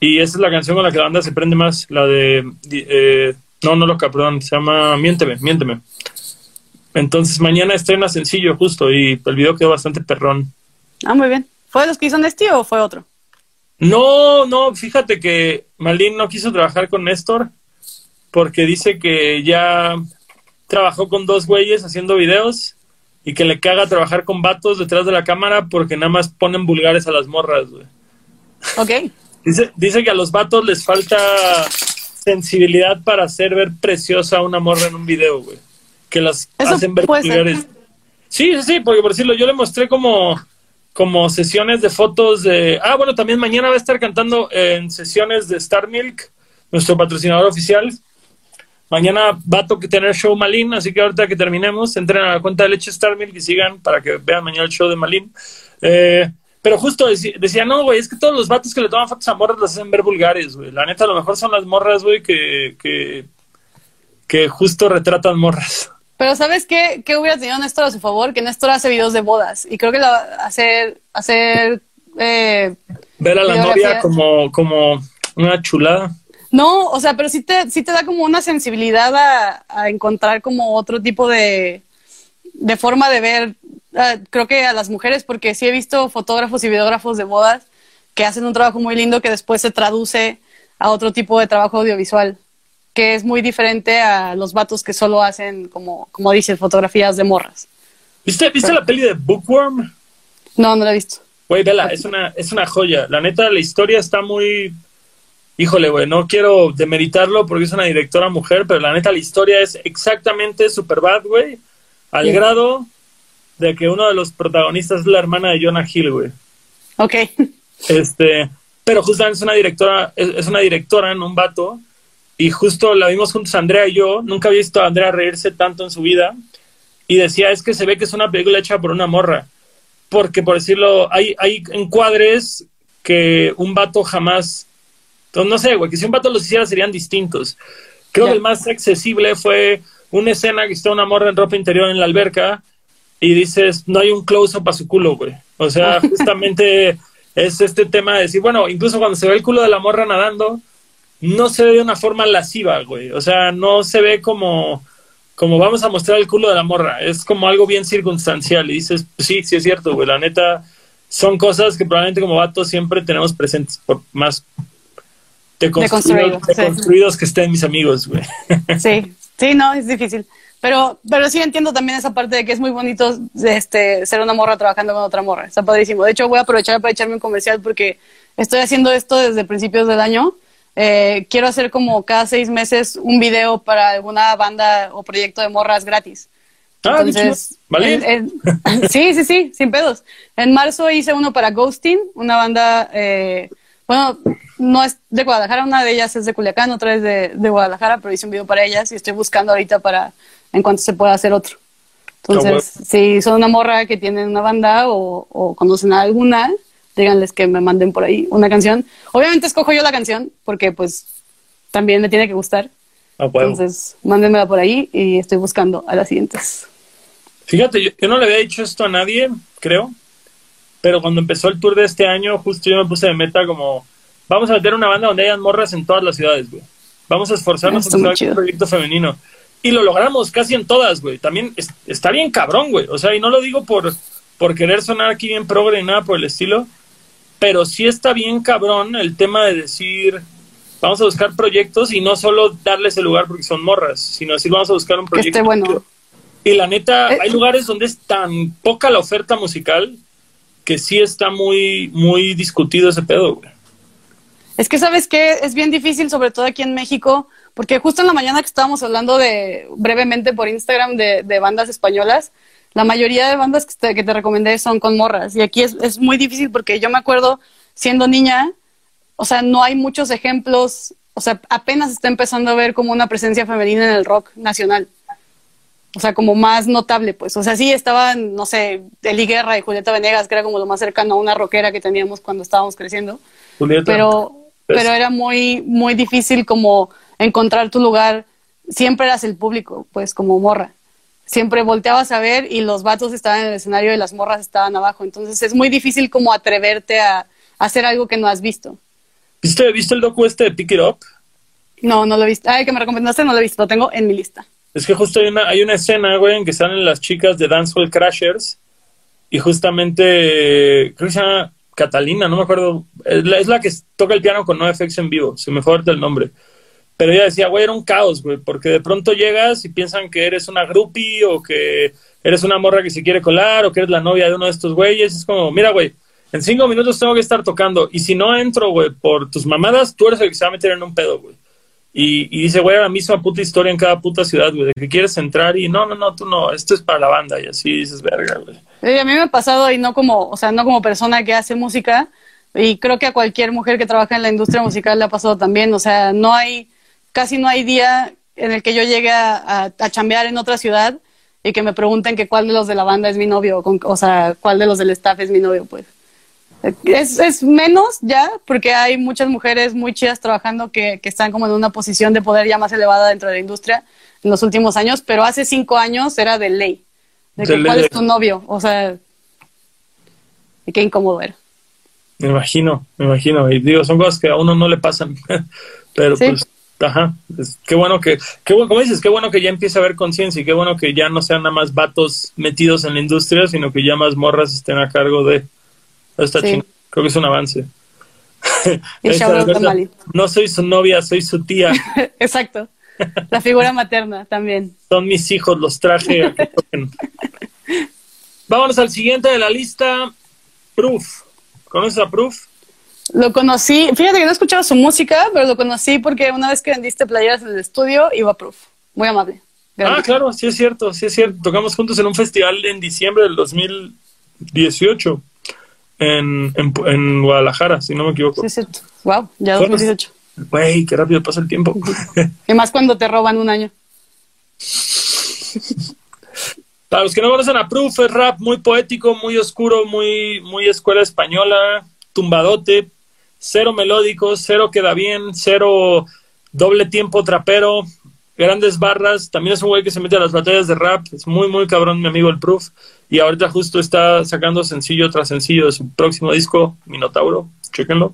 Speaker 1: y esa es la canción con la que la banda se prende más, la de eh, no, no Loca, perdón, se llama Miénteme, Miénteme. Entonces mañana estrena sencillo justo y el video quedó bastante perrón.
Speaker 2: Ah, muy bien. ¿Fue de los que hizo Nesty o fue otro?
Speaker 1: No, no, fíjate que Malin no quiso trabajar con Néstor porque dice que ya trabajó con dos güeyes haciendo videos y que le caga trabajar con vatos detrás de la cámara porque nada más ponen vulgares a las morras, güey.
Speaker 2: Ok.
Speaker 1: Dice, dice que a los vatos les falta sensibilidad para hacer ver preciosa a una morra en un video, güey. Que las
Speaker 2: Eso
Speaker 1: hacen ver vulgares. Sí, sí, sí, porque por decirlo, yo le mostré como, como sesiones de fotos de... Ah, bueno, también mañana va a estar cantando en sesiones de Star Milk, nuestro patrocinador oficial. Mañana va a tener show Malin, así que ahorita que terminemos, entren a la cuenta de Leche Star Milk y sigan para que vean mañana el show de Malin. Eh, pero justo decía, no, güey, es que todos los vatos que le toman fotos a morras las hacen ver vulgares, güey. La neta, a lo mejor son las morras, güey, que, que, que justo retratan morras.
Speaker 2: Pero ¿sabes qué, qué hubiera tenido Néstor a su favor? Que Néstor hace videos de bodas y creo que la, hacer, hacer eh,
Speaker 1: Ver a la novia como, como una chulada.
Speaker 2: No, o sea, pero sí te, sí te da como una sensibilidad a, a encontrar como otro tipo de, de forma de ver, ah, creo que a las mujeres, porque sí he visto fotógrafos y videógrafos de bodas que hacen un trabajo muy lindo que después se traduce a otro tipo de trabajo audiovisual, que es muy diferente a los vatos que solo hacen, como, como dices, fotografías de morras.
Speaker 1: ¿Viste, ¿viste la peli de Bookworm?
Speaker 2: No, no la he visto.
Speaker 1: Güey, vela, es una, es una joya. La neta, la historia está muy. Híjole, güey, no quiero demeritarlo porque es una directora mujer, pero la neta, la historia es exactamente Superbad, güey. Al
Speaker 2: Sí.
Speaker 1: grado de que uno de los protagonistas es la hermana de Jonah Hill, güey.
Speaker 2: Ok.
Speaker 1: Este, pero justamente es una directora, es, es una directora en un vato, y justo la vimos juntos Andrea y yo, nunca había visto a Andrea reírse tanto en su vida, y decía, es que se ve que es una película hecha por una morra, porque por decirlo, hay, hay encuadres que un vato jamás, no, no sé, güey, que si un vato los hiciera serían distintos. Creo que el más accesible fue una escena que está una morra en ropa interior en la alberca, y dices, no hay un close-up a su culo, güey. O sea, justamente es este tema de decir, bueno, incluso cuando se ve el culo de la morra nadando, no se ve de una forma lasciva, güey. O sea, no se ve como, como vamos a mostrar el culo de la morra. Es como algo bien circunstancial. Y dices, pues sí, sí es cierto, güey. La neta, son cosas que probablemente como vatos siempre tenemos presentes, por más deconstruidos, deconstruidos que estén mis amigos, güey.
Speaker 2: Sí, sí, no, es difícil. Pero, pero sí entiendo también esa parte de que es muy bonito este, ser una morra trabajando con otra morra. Está padrísimo. De hecho, voy a aprovechar para echarme un comercial porque estoy haciendo esto desde principios del año. Eh, quiero hacer como cada seis meses un video para alguna banda o proyecto de morras gratis.
Speaker 1: Ah, Entonces, ¿vale?
Speaker 2: sí, sí, sí, sin pedos. En marzo hice uno para Ghosting, una banda, eh, bueno, no es de Guadalajara, una de ellas es de Culiacán, otra es de, de Guadalajara, pero hice un video para ellas y estoy buscando ahorita para en cuanto se pueda hacer otro. Entonces, si son una morra que tienen una banda o, conocen a alguna, díganles que me manden por ahí una canción. Obviamente escojo yo la canción porque pues también me tiene que gustar.
Speaker 1: Ah,
Speaker 2: Entonces, mándenmela por ahí y estoy buscando a las siguientes.
Speaker 1: Fíjate, yo, no le había dicho esto a nadie, creo, pero cuando empezó el tour de este año, justo yo me puse de meta como, vamos a meter una banda donde hayan morras en todas las ciudades, güey. Vamos a esforzarnos en un proyecto femenino. Y lo logramos casi en todas, güey. También está bien cabrón, güey. O sea, y no lo digo por, por querer sonar aquí bien progre y nada por el estilo, pero sí está bien cabrón el tema de decir, vamos a buscar proyectos y no solo darles el lugar porque son morras, sino decir, vamos a buscar un proyecto.
Speaker 2: esté bueno.
Speaker 1: Y la neta, eh, hay lugares donde es tan poca la oferta musical que sí está muy, muy discutido ese pedo, güey.
Speaker 2: Es que, ¿sabes qué? Es bien difícil, sobre todo aquí en México, porque justo en la mañana que estábamos hablando de brevemente por Instagram de, bandas españolas, la mayoría de bandas que te, que te, recomendé son con morras. Y aquí es, es muy difícil porque yo me acuerdo siendo niña, o sea, no hay muchos ejemplos, o sea, apenas está empezando a ver como una presencia femenina en el rock nacional. O sea, como más notable, pues. O sea, sí estaban, no sé, Eli Guerra y Julieta Venegas, que era como lo más cercano a una rockera que teníamos cuando estábamos creciendo. Julieta. Pero, pero era muy, muy difícil como encontrar tu lugar, siempre eras el público, pues como morra. Siempre volteabas a ver y los vatos estaban en el escenario y las morras estaban abajo. Entonces es muy difícil como atreverte a, hacer algo que no has visto.
Speaker 1: ¿Viste, ¿Viste el docu este de Pick It Up?
Speaker 2: No, no lo he visto. Ay, que me recomendaste, no lo he visto. Lo tengo en mi lista.
Speaker 1: Es que justo hay una, hay una escena, güey, en que salen las chicas de Dancehall Crashers y justamente, creo que se llama Catalina, no me acuerdo. Es la, que toca el piano con NoFX en vivo. Se me fue el nombre. Pero ella decía, güey, era un caos, güey, porque de pronto llegas y piensan que eres una groupie o que eres una morra que se quiere colar o que eres la novia de uno de estos güeyes. Es como, mira, güey, en cinco minutos tengo que estar tocando y si no entro, güey, por tus mamadas, tú eres el que se va a meter en un pedo, güey. Y, y, dice, güey, la misma puta historia en cada puta ciudad, güey, de que quieres entrar y no, no, no, tú no, esto es para la banda y así dices, verga, güey.
Speaker 2: a mí me ha pasado y no como, o sea, no como persona que hace música y creo que a cualquier mujer que trabaja en la industria musical le ha pasado también, o sea, no hay casi no hay día en el que yo llegue a, a, chambear en otra ciudad y que me pregunten que cuál de los de la banda es mi novio, o, sea, cuál de los del staff es mi novio, pues. Es, es, menos ya, porque hay muchas mujeres muy chidas trabajando que, que, están como en una posición de poder ya más elevada dentro de la industria en los últimos años, pero hace cinco años era de ley. De que, ¿Cuál es tu novio? O sea, y qué incómodo era.
Speaker 1: Me imagino, me imagino. Y digo, son cosas que a uno no le pasan, pero pues Ajá, qué bueno que, qué bueno, como dices, qué bueno que ya empiece a haber conciencia y qué bueno que ya no sean nada más vatos metidos en la industria, sino que ya más morras estén a cargo de esta Creo que es un avance. no soy su novia, soy su tía.
Speaker 2: Exacto. La figura materna también.
Speaker 1: Son mis hijos, los traje Vámonos al siguiente de la lista. Proof. ¿Conoces a Proof?
Speaker 2: Lo conocí, fíjate que no he escuchado su música, pero lo conocí porque una vez que vendiste playeras en el estudio, iba a Proof. Muy amable.
Speaker 1: Ah, claro, sí es cierto, sí es cierto. Tocamos juntos en un festival en diciembre del 2018 en, en, Guadalajara, si no me equivoco.
Speaker 2: Sí es cierto. Wow, ya 2018.
Speaker 1: Güey, qué rápido pasa el tiempo.
Speaker 2: y más cuando te roban un año.
Speaker 1: Para los que no conocen a Proof, es rap muy poético, muy oscuro, muy, muy escuela española, tumbadote, cero melódico, cero queda bien, cero doble tiempo trapero, grandes barras. También es un güey que se mete a las batallas de rap. Es muy, muy cabrón, mi amigo el Proof. Y ahorita justo está sacando sencillo tras sencillo de su próximo disco, Minotauro. Chéquenlo.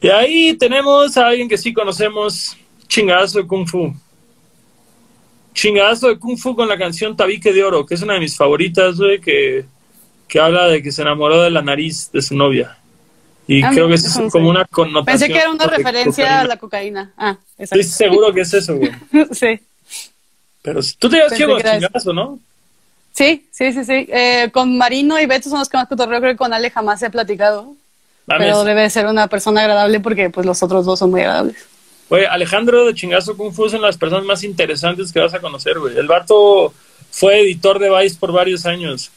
Speaker 1: Y ahí tenemos a alguien que sí conocemos, chingazo de Kung Fu. chingadazo de Kung Fu con la canción Tabique de Oro, que es una de mis favoritas, güey, que, que habla de que se enamoró de la nariz de su novia. Y
Speaker 2: Ah,
Speaker 1: creo que es
Speaker 2: eso no
Speaker 1: como una connotación.
Speaker 2: Pensé que era una
Speaker 1: de
Speaker 2: referencia
Speaker 1: cocaína.
Speaker 2: a la cocaína. Ah,
Speaker 1: Estoy
Speaker 2: exacto.
Speaker 1: seguro que es eso, güey.
Speaker 2: sí.
Speaker 1: Pero tú te llevas
Speaker 2: eso.
Speaker 1: chingadazo, ¿no?
Speaker 2: Sí, sí, sí, sí. Eh, con Marino y Beto son los que más cotorreo, creo que con Ale jamás he platicado. Pero debe ser una persona agradable porque pues los otros dos son muy agradables.
Speaker 1: Güey, Alejandro de Chingazo Kung Fu son las personas más interesantes que vas a conocer, güey. El vato fue editor de Vice por varios años.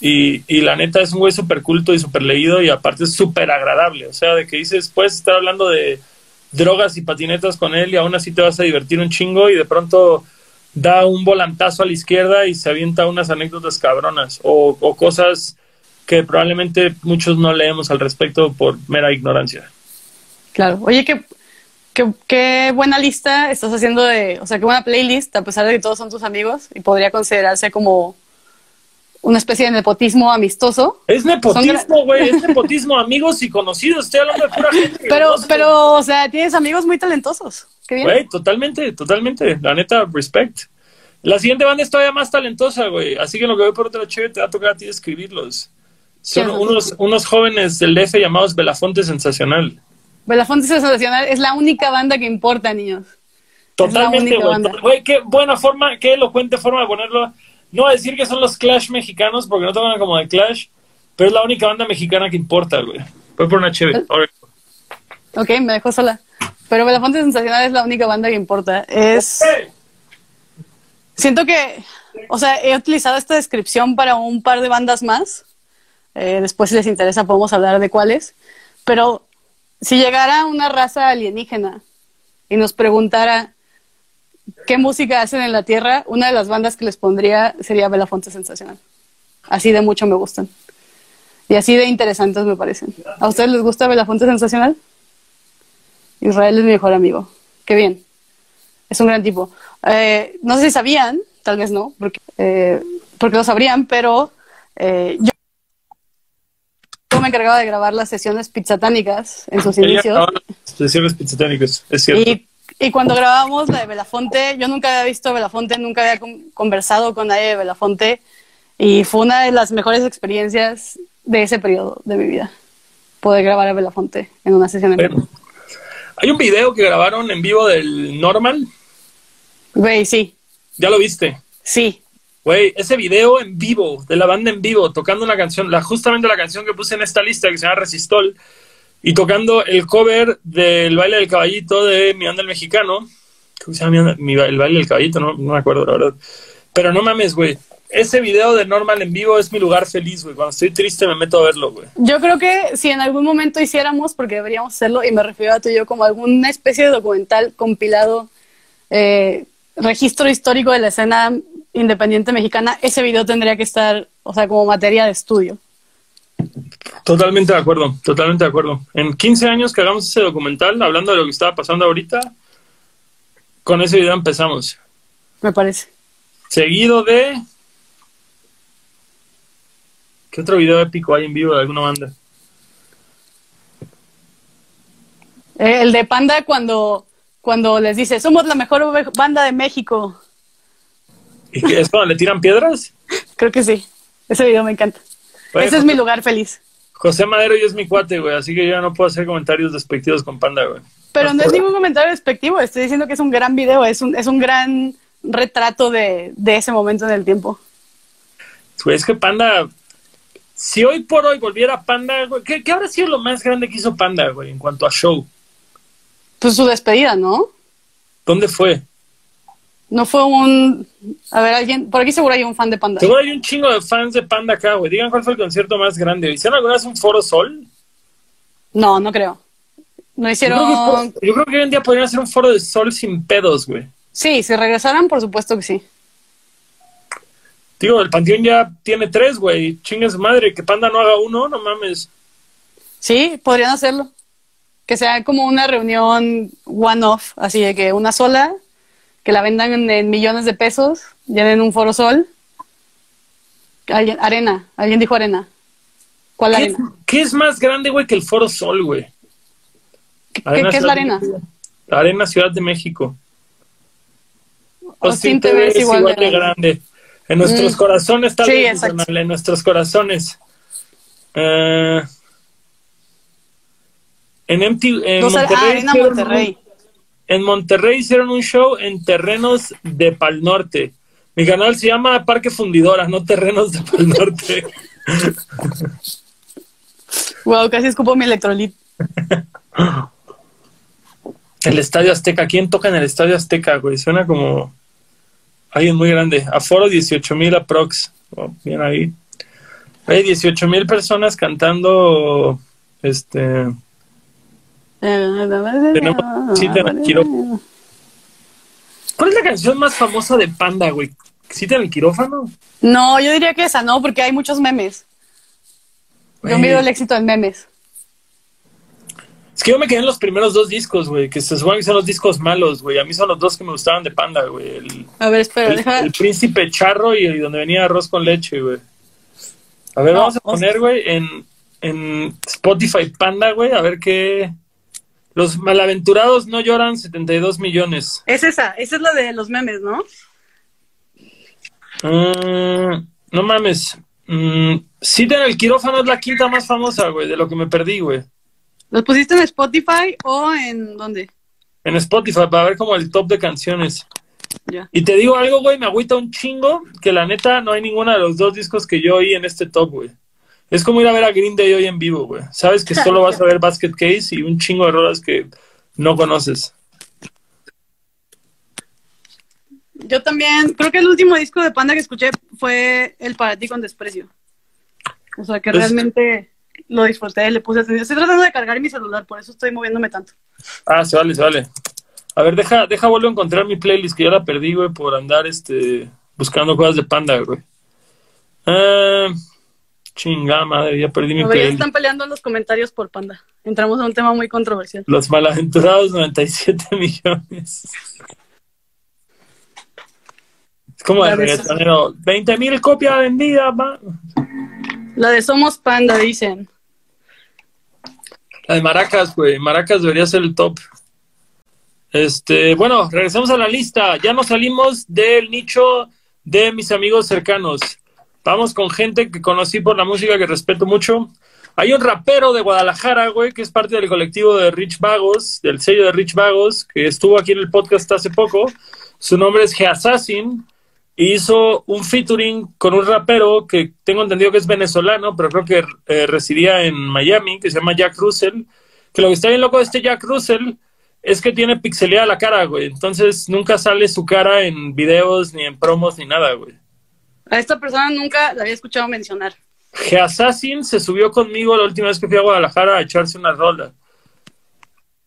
Speaker 1: Y, y la neta es un güey súper culto y súper leído y aparte es súper agradable. O sea, de que dices, puedes estar hablando de drogas y patinetas con él y aún así te vas a divertir un chingo y de pronto da un volantazo a la izquierda y se avienta unas anécdotas cabronas o, o cosas que probablemente muchos no leemos al respecto por mera ignorancia.
Speaker 2: Claro. Oye, qué, qué, qué buena lista estás haciendo de, o sea, qué buena playlist, a pesar de que todos son tus amigos y podría considerarse como una especie de nepotismo amistoso.
Speaker 1: Es nepotismo, güey, es nepotismo, amigos y conocidos. Estoy hablando de pura gente.
Speaker 2: Pero, pero, o sea, tienes amigos muy talentosos. Qué bien.
Speaker 1: Güey, totalmente, totalmente. La neta, respect. La siguiente banda es todavía más talentosa, güey. Así que lo que voy por otra chévere te va a tocar a ti escribirlos. Son unos, unos jóvenes del DF llamados Belafonte Sensacional.
Speaker 2: Belafonte Sensacional es la única banda que importa, niños.
Speaker 1: Totalmente. Güey, qué buena forma, qué elocuente forma de ponerlo. No voy a decir que son los Clash mexicanos, porque no tocan como de Clash, pero es la única banda mexicana que importa, güey. Voy por una chévere.
Speaker 2: Ok, me dejó sola. Pero Belafonte Sensacional es la única banda que importa. Es. Siento que. O sea, he utilizado esta descripción para un par de bandas más. Eh, después, si les interesa, podemos hablar de cuáles. Pero si llegara una raza alienígena y nos preguntara qué música hacen en la Tierra, una de las bandas que les pondría sería Belafonte Sensacional. Así de mucho me gustan. Y así de interesantes me parecen. ¿A ustedes les gusta Belafonte Sensacional? Israel es mi mejor amigo. Qué bien. Es un gran tipo. Eh, no sé si sabían, tal vez no, porque, eh, porque lo sabrían, pero eh, yo, yo me encargaba de grabar las sesiones pizzatánicas en sus
Speaker 1: Ella
Speaker 2: inicios.
Speaker 1: decirles pizzaténicos, es cierto.
Speaker 2: Y, y cuando grabábamos la de Belafonte, yo nunca había visto Belafonte, nunca había con- conversado con nadie de Belafonte y fue una de las mejores experiencias de ese periodo de mi vida, poder grabar a Belafonte en una sesión en vivo.
Speaker 1: Hay un video que grabaron en vivo del Normal.
Speaker 2: Güey, sí,
Speaker 1: ¿Ya lo viste?
Speaker 2: sí.
Speaker 1: Güey, ese video en vivo, de la banda en vivo, tocando una canción, la, justamente la canción que puse en esta lista que se llama Resistol, y tocando el cover del baile del caballito de Mi Onda el Mexicano. ¿Cómo se llama Mi? Mi el baile del caballito? No, no me acuerdo, la verdad. Pero no mames, güey. Ese video de Normal en vivo es mi lugar feliz, güey. Cuando estoy triste me meto a verlo, güey.
Speaker 2: Yo creo que si en algún momento hiciéramos, porque deberíamos hacerlo, y me refiero a tú y yo como alguna especie de documental compilado, eh, registro histórico de la escena independiente mexicana, ese video tendría que estar, o sea, como materia de estudio.
Speaker 1: Totalmente de acuerdo, totalmente de acuerdo. En 15 años que hagamos ese documental, hablando de lo que estaba pasando ahorita, con ese video empezamos.
Speaker 2: Me parece.
Speaker 1: Seguido de. ¿Qué otro video épico hay en vivo de alguna banda?
Speaker 2: Eh, el de Panda cuando, cuando les dice, somos la mejor banda de México.
Speaker 1: ¿Y es cuando le tiran piedras?
Speaker 2: Creo que sí. Ese video me encanta. Ese es mi lugar feliz.
Speaker 1: José Madero y es mi cuate, güey, así que yo ya no puedo hacer comentarios despectivos con Panda, güey.
Speaker 2: Pero no es ningún comentario despectivo, estoy diciendo que es un gran video, es un, es un gran retrato de, de ese momento en el tiempo.
Speaker 1: Güey, es que Panda. Si hoy por hoy volviera Panda, güey, ¿qué, qué habrá sido lo más grande que hizo Panda, güey, en cuanto a show?
Speaker 2: Pues su despedida, ¿no?
Speaker 1: ¿Dónde fue?
Speaker 2: No fue un... A ver, alguien... Por aquí seguro hay un fan de Panda.
Speaker 1: Seguro hay un chingo de fans de Panda acá, güey. Digan cuál fue el concierto más grande. ¿Hicieron alguna vez un Foro Sol?
Speaker 2: No, no creo. No
Speaker 1: Yo
Speaker 2: hicieron...
Speaker 1: creo, que, yo creo que hoy en día podrían hacer un Foro de Sol sin pedos, güey.
Speaker 2: Sí, si regresaran, por supuesto que sí.
Speaker 1: Digo, el Panteón ya tiene tres, güey. Chingue su madre, que Panda no haga uno, no mames.
Speaker 2: Sí, podrían hacerlo. Que sea como una reunión one-off, así de que una sola, que la vendan en, millones de pesos, llenen un foro sol. Alguien, arena, alguien dijo arena. ¿Cuál
Speaker 1: ¿Qué,
Speaker 2: arena?
Speaker 1: qué es más grande, güey, que el Foro Sol, güey?
Speaker 2: ¿Qué, qué es la arena?
Speaker 1: Arena Ciudad de México. Austin TV es igual, de grande. En nuestros
Speaker 2: Mm.
Speaker 1: corazones, tal
Speaker 2: Sí,
Speaker 1: vez, en nuestros corazones. Eh, en MTV, en
Speaker 2: Dos- ah,
Speaker 1: Monterrey,
Speaker 2: Arena Monterrey.
Speaker 1: En Monterrey hicieron un show en terrenos de Pal Norte. Mi canal se llama Parque Fundidora, no Terrenos de Pal Norte.
Speaker 2: Wow, casi escupo mi electrolit.
Speaker 1: El Estadio Azteca. ¿Quién toca en el Estadio Azteca, güey? Suena como alguien muy grande. Aforo 18 mil aprox. Oh, bien ahí. Hay 18 mil personas cantando. Este. Tenemos cita en el quirófano. ¿Cuál es la canción más famosa de Panda, güey? ¿Cita en el quirófano?
Speaker 2: No, yo diría que esa no, porque hay muchos memes. Yo
Speaker 1: Güey.
Speaker 2: mido el éxito en memes.
Speaker 1: Es que yo me quedé en los primeros dos discos, güey, que se supone que son los discos malos, güey. A mí son los dos que me gustaban de Panda, güey.
Speaker 2: A ver, espera,
Speaker 1: el,
Speaker 2: deja.
Speaker 1: el príncipe charro y, donde venía arroz con leche, güey. A ver,
Speaker 2: No,
Speaker 1: vamos a poner, güey, en, en Spotify Panda, güey, a ver qué. Los malaventurados no lloran 72 millones.
Speaker 2: Es esa, esa es la de los memes, ¿no?
Speaker 1: Mm, no mames. Mm, Cita en el quirófano es la quinta más famosa, güey, de lo que me perdí, güey.
Speaker 2: ¿Los pusiste en Spotify o en dónde?
Speaker 1: En Spotify para ver como el top de canciones.
Speaker 2: Ya.
Speaker 1: Y te digo algo, güey, me agüita un chingo que la neta no hay ninguno de los dos discos que yo oí en este top, güey. Es como ir a ver a Green Day hoy en vivo, güey. Sabes que solo vas a ver Basket Case y un chingo de rolas que no conoces.
Speaker 2: Yo también, creo que el último disco de Panda que escuché fue El para ti con desprecio. O sea, que
Speaker 1: Pues-
Speaker 2: realmente lo disfruté, le puse atención. Estoy tratando de cargar mi celular, por eso estoy moviéndome tanto.
Speaker 1: Ah, se vale, se vale. A ver, deja, deja vuelvo a encontrar mi playlist que ya la perdí, güey, por andar este buscando cosas de panda, güey. Ah, chingada madre, ya perdí mi
Speaker 2: ver, ya están peleando en los comentarios por Panda. Entramos a un tema muy controversial.
Speaker 1: Los malaventurados 97 millones. Es como
Speaker 2: La
Speaker 1: reggaetonero, 20 mil copias vendidas, va.
Speaker 2: La de Somos Panda, dicen.
Speaker 1: La de Maracas, güey. Maracas debería ser el top. Este, bueno, regresamos a la lista. Ya nos salimos del nicho de mis amigos cercanos. Vamos con gente que conocí por la música que respeto mucho. Hay un rapero de Guadalajara, güey, que es parte del colectivo de Rich Vagos, del sello de Rich Vagos, que estuvo aquí en el podcast hace poco. Su nombre es Assassin y hizo un featuring con un rapero que tengo entendido que es venezolano, pero creo que eh, residía en Miami, que se llama Jack Russell. Que lo que está bien loco de este Jack Russell es que tiene pixeleada la cara, güey. Entonces nunca sale su cara en videos, ni en promos, ni nada, güey.
Speaker 2: A esta persona nunca la había escuchado mencionar.
Speaker 1: Assassin se subió conmigo la última vez que fui a Guadalajara a echarse una rola.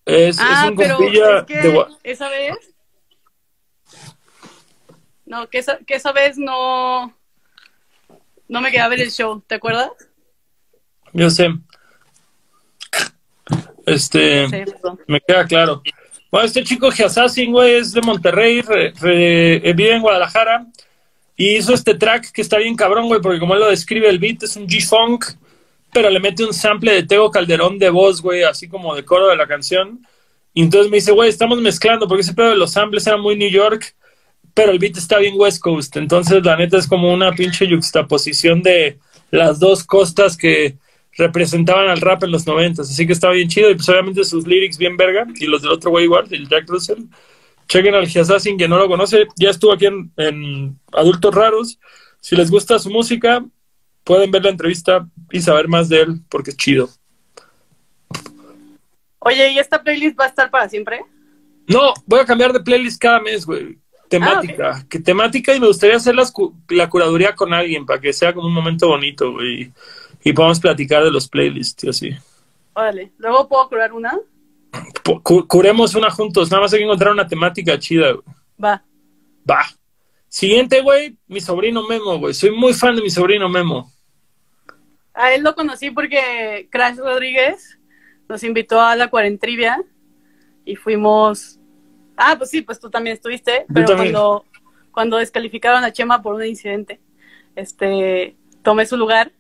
Speaker 1: Es,
Speaker 2: ah,
Speaker 1: es un
Speaker 2: pero
Speaker 1: compilla
Speaker 2: es que
Speaker 1: de
Speaker 2: esa vez... No, que esa, que esa vez no... No me quedé a ver el show, ¿te acuerdas?
Speaker 1: Yo sé. Este,
Speaker 2: Sí,
Speaker 1: me queda claro. Bueno, este chico Assassin, güey, es de Monterrey, re- re- eh, vive en Guadalajara y hizo este track que está bien cabrón, güey, porque como él lo describe, el beat es un G-Funk, pero le mete un sample de Tego Calderón de voz, güey, así como de coro de la canción. Y entonces me dice, güey, estamos mezclando, porque ese pedo de los samples era muy New York, pero el beat está bien West Coast. Entonces, la neta es como una pinche yuxtaposición de las dos costas que representaban al rap en los noventas. Así que estaba bien chido. Y pues obviamente sus lyrics bien verga. Y los del otro güey igual, el Jack Russell. Chequen al Assassin, que no lo conoce. Ya estuvo aquí en, en Adultos Raros. Si les gusta su música, pueden ver la entrevista y saber más de él, porque es chido.
Speaker 2: Oye, ¿y esta playlist va a estar para siempre?
Speaker 1: No, voy a cambiar de playlist cada mes, güey. Temática. Que temática y me gustaría hacer las la curaduría con alguien para que sea como un momento bonito, güey. Y podamos platicar de los playlists y así.
Speaker 2: Órale, luego puedo curar una.
Speaker 1: Cu- curemos una juntos. Nada más hay que encontrar una temática chida, güey.
Speaker 2: Va.
Speaker 1: Va. Siguiente, güey, mi sobrino Memo, güey. Soy muy fan de mi sobrino Memo.
Speaker 2: A él lo conocí porque Crash Rodríguez nos invitó a la cuarentrivia y fuimos. Ah, pues sí, pues tú también estuviste, pero
Speaker 1: también.
Speaker 2: cuando cuando descalificaron a Chema por un incidente, este tomé su lugar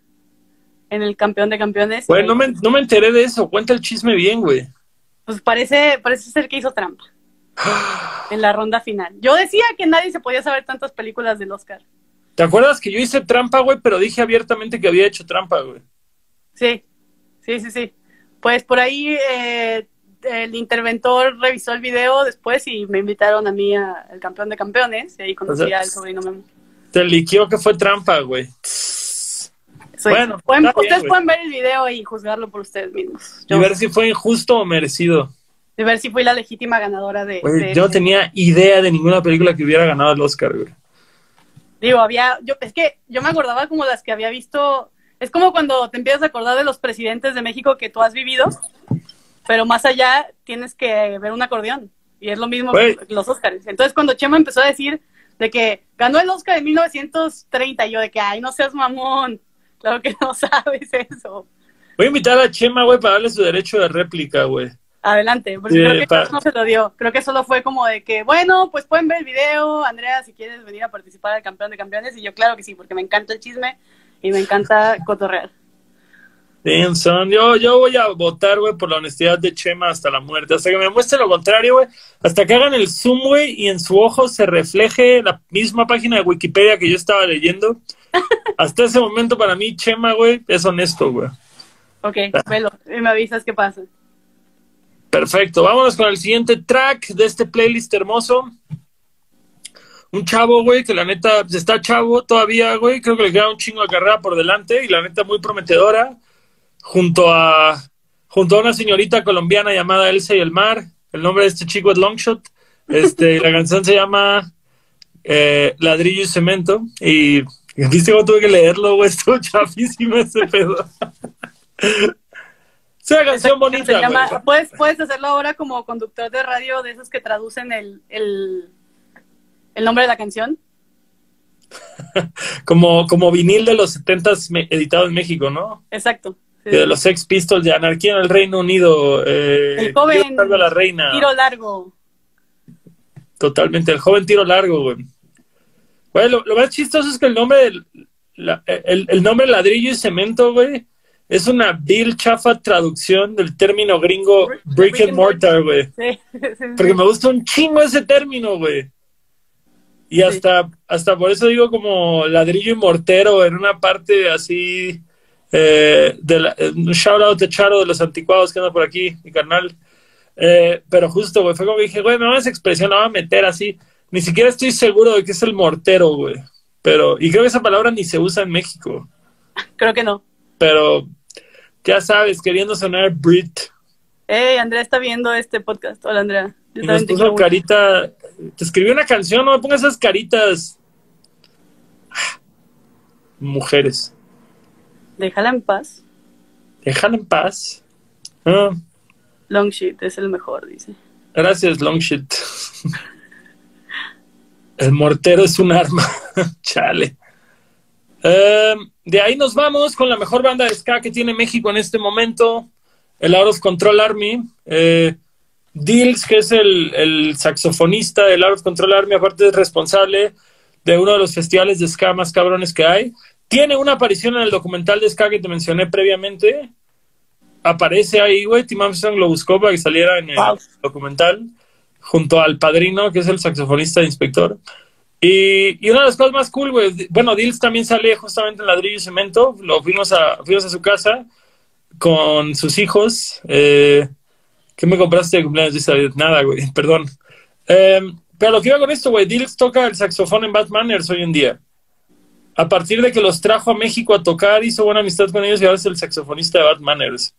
Speaker 2: en el campeón de campeones.
Speaker 1: Güey, no me, no me enteré de eso. Cuenta el chisme bien, güey.
Speaker 2: Pues parece parece ser que hizo trampa. en la ronda final. Yo decía que nadie se podía saber tantas películas del Oscar.
Speaker 1: ¿Te acuerdas que yo hice trampa, güey? Pero dije abiertamente que había hecho trampa, güey.
Speaker 2: Sí, sí, sí, sí. Pues por ahí eh, el interventor revisó el video después y me invitaron a mí al campeón de campeones y ahí conocí
Speaker 1: O sea,
Speaker 2: al sobrino Memo.
Speaker 1: Te liquió que fue trampa, güey.
Speaker 2: Soy-
Speaker 1: Bueno,
Speaker 2: pueden-
Speaker 1: está bien,
Speaker 2: ustedes pueden ver el video y juzgarlo por ustedes mismos.
Speaker 1: Y
Speaker 2: Yo,
Speaker 1: ver si fue injusto o merecido.
Speaker 2: de ver si fui la legítima ganadora de...
Speaker 1: Güey,
Speaker 2: de-
Speaker 1: yo no
Speaker 2: de-
Speaker 1: tenía idea de ninguna película que hubiera ganado el Oscar, güey.
Speaker 2: Digo, había, yo, es que yo me acordaba como las que había visto, es como cuando te empiezas a acordar de los presidentes de México que tú has vivido, pero más allá tienes que ver un acordeón, y es lo mismo que los Oscars. Entonces cuando Chema empezó a decir de que ganó el Oscar en 1930, yo de que, ay, no seas mamón, claro que no sabes eso.
Speaker 1: Voy a invitar a Chema, güey, para darle su derecho de réplica, güey.
Speaker 2: Adelante, porque
Speaker 1: Sí,
Speaker 2: creo que
Speaker 1: pa-
Speaker 2: no se lo dio. Creo que solo fue como de que, bueno, pues pueden ver el video, Andrea, si quieres venir a participar al campeón de campeones. Y yo, claro que sí, porque me encanta el chisme y me encanta cotorrear.
Speaker 1: Son. Yo, yo voy a votar, güey, por la honestidad de Chema hasta la muerte. Hasta que me muestre lo contrario, güey. Hasta que hagan el zoom, güey, y en su ojo se refleje la misma página de Wikipedia que yo estaba leyendo. Hasta ese momento, para mí, Chema, güey, es honesto, güey.
Speaker 2: Ok, velo y me avisas qué pasa.
Speaker 1: Perfecto. Vámonos con el siguiente track de este playlist hermoso. Un chavo, güey, que la neta está chavo todavía, güey. Creo que le queda un chingo de carrera por delante y la neta muy prometedora. Junto a, junto a una señorita colombiana llamada Elsa y el Mar. El nombre de este chico es Longshot. Este, la canción se llama eh, Ladrillo y Cemento. Y viste cómo tuve que leerlo, güey. Estuvo chafísimo ese pedo. es una canción
Speaker 2: Se
Speaker 1: bonita,
Speaker 2: llama-
Speaker 1: güey.
Speaker 2: ¿puedes, puedes hacerlo ahora como conductor de radio de esos que traducen el, el, el nombre de la canción.
Speaker 1: como, como vinil de los 70s me- editado en México, ¿no?
Speaker 2: Exacto. Sí.
Speaker 1: De los Sex Pistols de Anarquía en el Reino Unido. Eh,
Speaker 2: El joven
Speaker 1: salve a la reina.
Speaker 2: Tiro largo.
Speaker 1: Totalmente, el joven tiro largo, güey. Güey, lo, lo más chistoso es que el nombre del la- el, el nombre ladrillo y cemento, güey, es una vil chafa traducción del término gringo
Speaker 2: Brick-
Speaker 1: and mortar, güey.
Speaker 2: Sí, sí, sí.
Speaker 1: Porque me gusta un chingo ese término, güey. Y hasta, hasta por eso digo como ladrillo y mortero en una parte así eh, de la- eh, un shout out de Charo de los anticuados que anda por aquí, mi carnal. Eh, pero justo, güey, fue como que dije, güey, me van esa expresión, la voy a meter así. Ni siquiera estoy seguro de que es el mortero, güey. Pero, y creo que esa palabra ni se usa en México.
Speaker 2: Creo que no.
Speaker 1: Pero, ya sabes, queriendo sonar Brit.
Speaker 2: Hey, Andrea está viendo este podcast. Hola, Andrea. Yo
Speaker 1: Y nos
Speaker 2: te
Speaker 1: puso
Speaker 2: mucho.
Speaker 1: carita. Te escribí una canción, no me pongas esas caritas. Mujeres.
Speaker 2: Déjala en paz.
Speaker 1: Déjala en paz. Ah,
Speaker 2: Long shit es el mejor, dice.
Speaker 1: gracias, Longshit. El mortero es un arma. Chale. Eh, de ahí nos vamos con la mejor banda de ska que tiene México en este momento, el Out of Control Army. Eh, Dills, que es el, el saxofonista del Out of Control Army, aparte es responsable de uno de los festivales de ska más cabrones que hay. Tiene una aparición en el documental de ska que te mencioné previamente. Aparece ahí, güey. Tim Armstrong lo buscó para que saliera en el
Speaker 2: Wow.
Speaker 1: documental, junto al padrino, que es el saxofonista de inspector. Y, y una de las cosas más cool, güey, bueno, Dills también sale justamente en ladrillo y cemento. Lo fuimos a, fuimos a su casa con sus hijos. Eh, ¿Qué me compraste de cumpleaños? Dice, Nada, güey, perdón. Eh, pero lo que iba con esto, güey, Dills toca el saxofón en Batmaners hoy en día. A partir de que los trajo a México a tocar, hizo buena amistad con ellos y ahora es el saxofonista de Batmaners.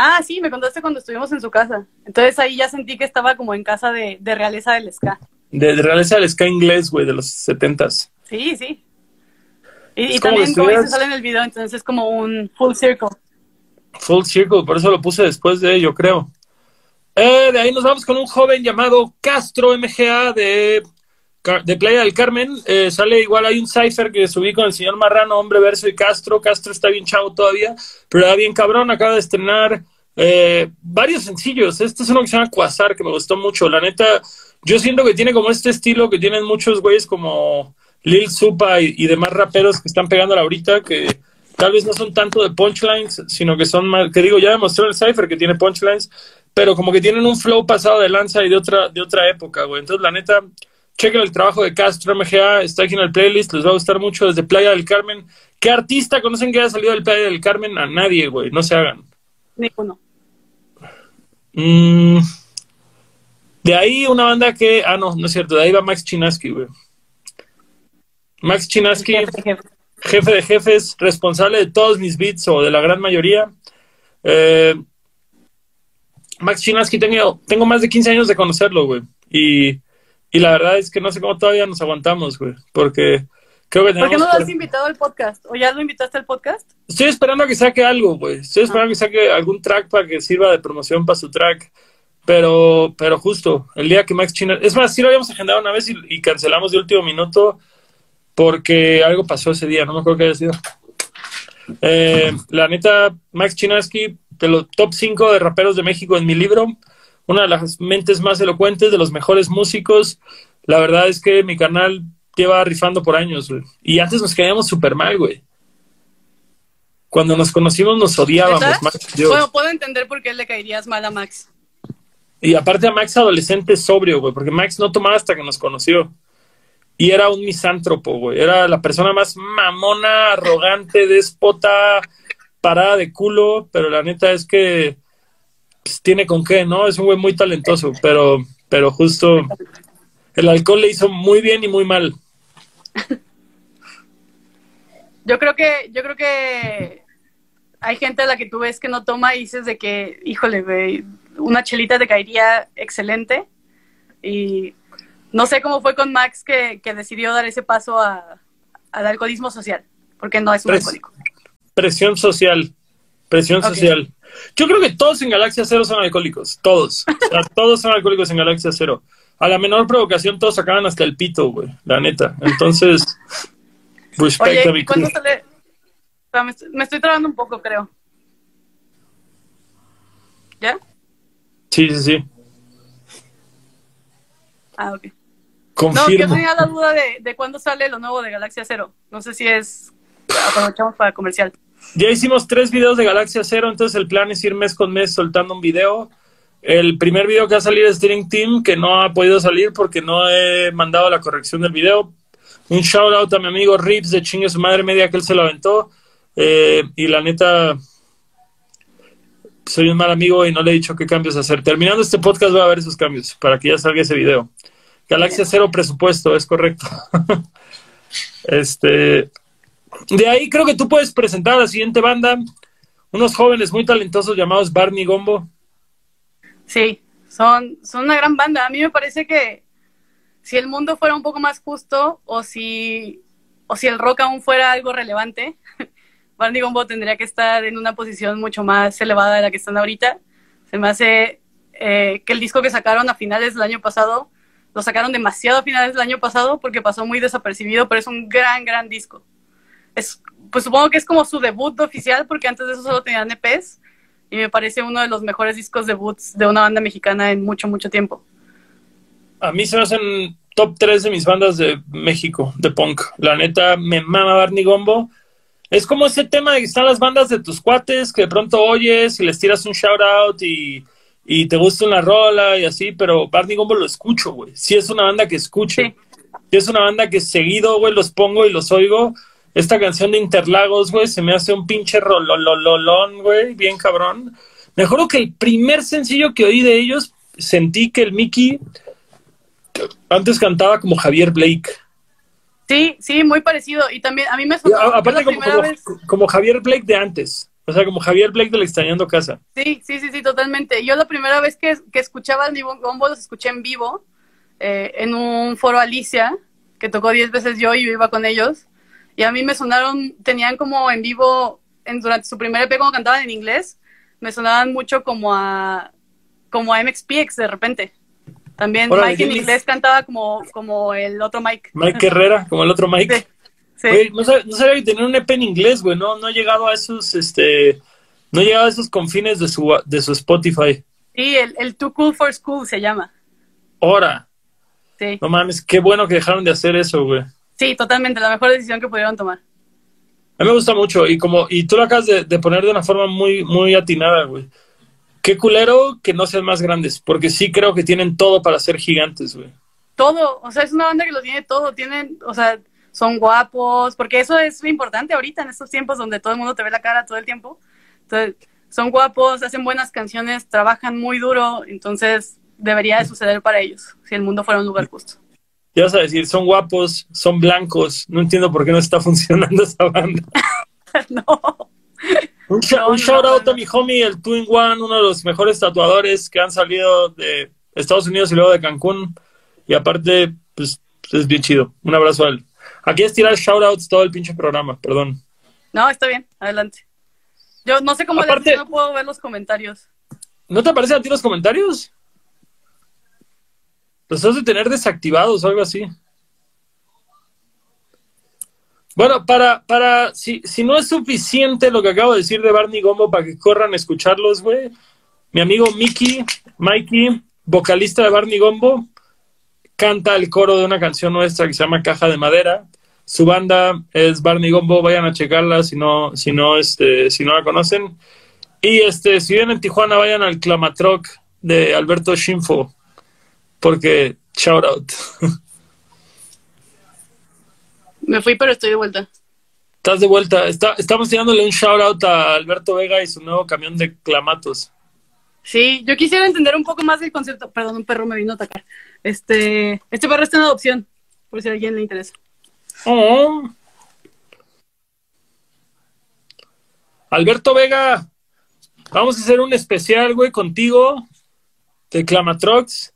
Speaker 2: Ah, sí, me contaste cuando estuvimos en su casa. Entonces ahí ya sentí que estaba como en casa de, de realeza del ska.
Speaker 1: De, de realeza del ska inglés, güey, de los setentas.
Speaker 2: Sí, sí. Y, y
Speaker 1: Es como
Speaker 2: también, como
Speaker 1: estuvieras-
Speaker 2: sale en el video, entonces es como un full circle.
Speaker 1: Full Circle, por eso lo puse después de ello, creo. Eh, de ahí nos vamos con un joven llamado Castro MGA de, de Playa del Carmen. Eh, sale igual, hay un cipher que subí con el señor Marrano, Hombre Verso y Castro. Castro está bien chavo todavía, pero era bien cabrón. Acaba de estrenar eh, varios sencillos. Este es uno que se llama Quasar, que me gustó mucho. La neta, yo siento que tiene como este estilo que tienen muchos güeyes como Lil Supa y, demás raperos que están pegando ahorita, que tal vez no son tanto de punchlines, sino que son más, que digo, ya demostró el Cypher que tiene punchlines, pero como que tienen un flow pasado de lanza y de otra, de otra época, güey. Entonces, la neta, chequen el trabajo de Castro MGA, está aquí en el playlist, les va a gustar mucho desde Playa del Carmen. ¿Qué artista conocen que haya salido del Playa del Carmen? A nadie, güey, no se hagan.
Speaker 2: Ninguno.
Speaker 1: Mm, de ahí una banda que, ah, no, no es cierto, de ahí va Max Chinaski, güey. Max Chinaski, jefe de jefes, responsable de todos mis beats o de la gran mayoría. Eh, Max Chinaski, tengo, tengo más de 15 años de conocerlo, güey. Y, y la verdad es que no sé cómo todavía nos aguantamos, güey. Porque creo que
Speaker 2: ¿Por qué no lo has invitado al podcast? ¿O ya lo invitaste al podcast?
Speaker 1: Estoy esperando a que saque algo, güey. Estoy esperando a que saque algún track para que sirva de promoción para su track. Pero, pero justo, el día que Max Chinaski... Es más, sí lo habíamos agendado una vez y, y cancelamos de último minuto porque algo pasó ese día, no me acuerdo qué haya sido. Eh, la neta, Max Chinaski, de los top 5 de raperos de México en mi libro, una de las mentes más elocuentes, de los mejores músicos. La verdad es que mi canal lleva rifando por años, güey. Y antes nos caíamos súper mal, güey. Cuando nos conocimos nos odiábamos. Max.
Speaker 2: Bueno, puedo entender por qué le caerías mal a Max.
Speaker 1: Y aparte a Max adolescente sobrio, güey, porque Max no tomaba hasta que nos conoció. Y era un misántropo, güey. Era la persona más mamona, arrogante, déspota, parada de culo, pero la neta es que tiene con qué, ¿no? Es un güey muy talentoso, pero, pero justo el alcohol le hizo muy bien y muy mal.
Speaker 2: Yo creo que, yo creo que hay gente a la que tú ves que no toma y dices de que, híjole, güey, una chelita te caería excelente. Y no sé cómo fue con Max que, que decidió dar ese paso a, al alcoholismo social, porque no es un
Speaker 1: Pres-
Speaker 2: alcohólico.
Speaker 1: Presión social. Presión social. Yo creo que todos en Galaxia Cero son alcohólicos. Todos. O sea, todos son alcohólicos en Galaxia Cero. A la menor provocación todos acaban hasta el pito, güey. La neta. Entonces, respect a mi
Speaker 2: ¿y cuándo sale? O sea, me, estoy, me estoy trabando un poco, creo. ¿Ya?
Speaker 1: Sí, sí, sí.
Speaker 2: Ah, ok. No,
Speaker 1: Confirmo.
Speaker 2: yo tenía la duda de, de cuándo sale lo nuevo de Galaxia Cero. No sé si es. Aprovechamos para comercial.
Speaker 1: Ya hicimos tres videos de Galaxia Cero, entonces el plan es ir mes con mes soltando un video. El primer video que va a salir es Steering Team, que no ha podido salir porque no he mandado la corrección del video. Un shout out a mi amigo Rips de chingue su madre media que él se lo aventó. Eh, y la neta, soy un mal amigo y no le he dicho qué cambios hacer. Terminando este podcast voy a ver esos cambios para que ya salga ese video. Galaxia Cero presupuesto, es correcto. este, de ahí creo que tú puedes presentar a la siguiente banda, unos jóvenes muy talentosos llamados Barney Gombo.
Speaker 2: Sí, son, son una gran banda. A mí me parece que si el mundo fuera un poco más justo o si, o si el rock aún fuera algo relevante, Barney Gombo tendría que estar en una posición mucho más elevada de la que están ahorita. Se me hace eh, que el disco que sacaron a finales del año pasado, lo sacaron demasiado a finales del año pasado porque pasó muy desapercibido, pero es un gran, gran disco. Es, pues supongo que es como su debut oficial porque antes de eso solo tenían EPs y me parece uno de los mejores discos debuts de una banda mexicana en mucho, mucho tiempo.
Speaker 1: A mí se me hacen top 3 de mis bandas de México, de punk. La neta, me mama Barney Gombo. Es como ese tema de que están las bandas de tus cuates que de pronto oyes y les tiras un shout out y, y te gusta una rola y así, pero Barney Gombo lo escucho, güey. Sí es una banda que escucho.
Speaker 2: Sí.
Speaker 1: Sí es una banda que seguido, güey, los pongo y los oigo. Esta canción de Interlagos, güey, se me hace un pinche rololololón, güey, bien cabrón. Me acuerdo que el primer sencillo que oí de ellos, sentí que el Mickey antes cantaba como Javier Blake.
Speaker 2: Sí, sí, muy parecido. Y también a mí me sonó
Speaker 1: aparte como, como,
Speaker 2: vez.
Speaker 1: como Javier Blake de antes. O sea, como Javier Blake del Extrañando Casa.
Speaker 2: Sí, sí, sí, sí, totalmente. Yo la primera vez que, que escuchaba al Gombo los escuché en vivo eh, en un foro Alicia, que tocó 10 veces yo y yo iba con ellos. Y a mí me sonaron, tenían como en vivo, en, durante su primer EP cuando cantaban en inglés, me sonaban mucho como a, como a MXPX de repente. También Mike en inglés cantaba como, como el otro Mike.
Speaker 1: Mike Herrera, como el otro Mike.
Speaker 2: Sí, sí.
Speaker 1: Güey, no, sab- no sabía que tenía un EP en inglés, güey. No, no he llegado a esos, este, no he llegado a esos confines de su, de su Spotify.
Speaker 2: Sí, el, el Too Cool for School se llama.
Speaker 1: Ahora,
Speaker 2: Sí.
Speaker 1: no mames, qué bueno que dejaron de hacer eso, güey.
Speaker 2: Sí, totalmente, la mejor decisión que pudieron tomar.
Speaker 1: A mí me gusta mucho y como y tú lo acabas de, de poner de una forma muy muy atinada, güey. qué culero que no sean más grandes, porque sí creo que tienen todo para ser gigantes, güey.
Speaker 2: Todo, o sea, es una banda que lo tiene todo, tienen, o sea, son guapos, porque eso es importante ahorita en estos tiempos donde todo el mundo te ve la cara todo el tiempo. Entonces, son guapos, hacen buenas canciones, trabajan muy duro, entonces debería de suceder para ellos, si el mundo fuera un lugar justo.
Speaker 1: Ya vas a decir, son guapos, son blancos, no entiendo por qué no está funcionando esa banda.
Speaker 2: no.
Speaker 1: Un, shout out a mi homie, el Twin One, uno de los mejores tatuadores que han salido de Estados Unidos y luego de Cancún. Y aparte, pues es bien chido. Un abrazo a él. Aquí es tirar shoutouts todo el pinche programa, perdón.
Speaker 2: No, está bien, adelante. Yo no sé cómo Aparte, no puedo ver los comentarios.
Speaker 1: ¿No te aparecen a ti los comentarios? Los has de tener desactivados o algo así. Bueno, para, para, si, si no es suficiente lo que acabo de decir de Barney Gombo para que corran a escucharlos, güey, mi amigo Mickey, Mikey, vocalista de Barney Gombo, canta el coro de una canción nuestra que se llama Caja de Madera. Su banda es Barney Gombo, vayan a checarla si no, si no, este, si no la conocen. Y este, si vienen en Tijuana, vayan al Clamatroc de Alberto Shinfo, porque shout out.
Speaker 2: Me fui, pero estoy de vuelta.
Speaker 1: Estás de vuelta. Está, estamos tirándole un shout out a Alberto Vega y su nuevo camión de clamatos.
Speaker 2: Sí, yo quisiera entender un poco más del concepto. Perdón, un perro me vino a atacar. Este, este perro está en adopción, por si a alguien le interesa. Oh.
Speaker 1: Alberto Vega, vamos a hacer un especial, güey, contigo de Clamatrox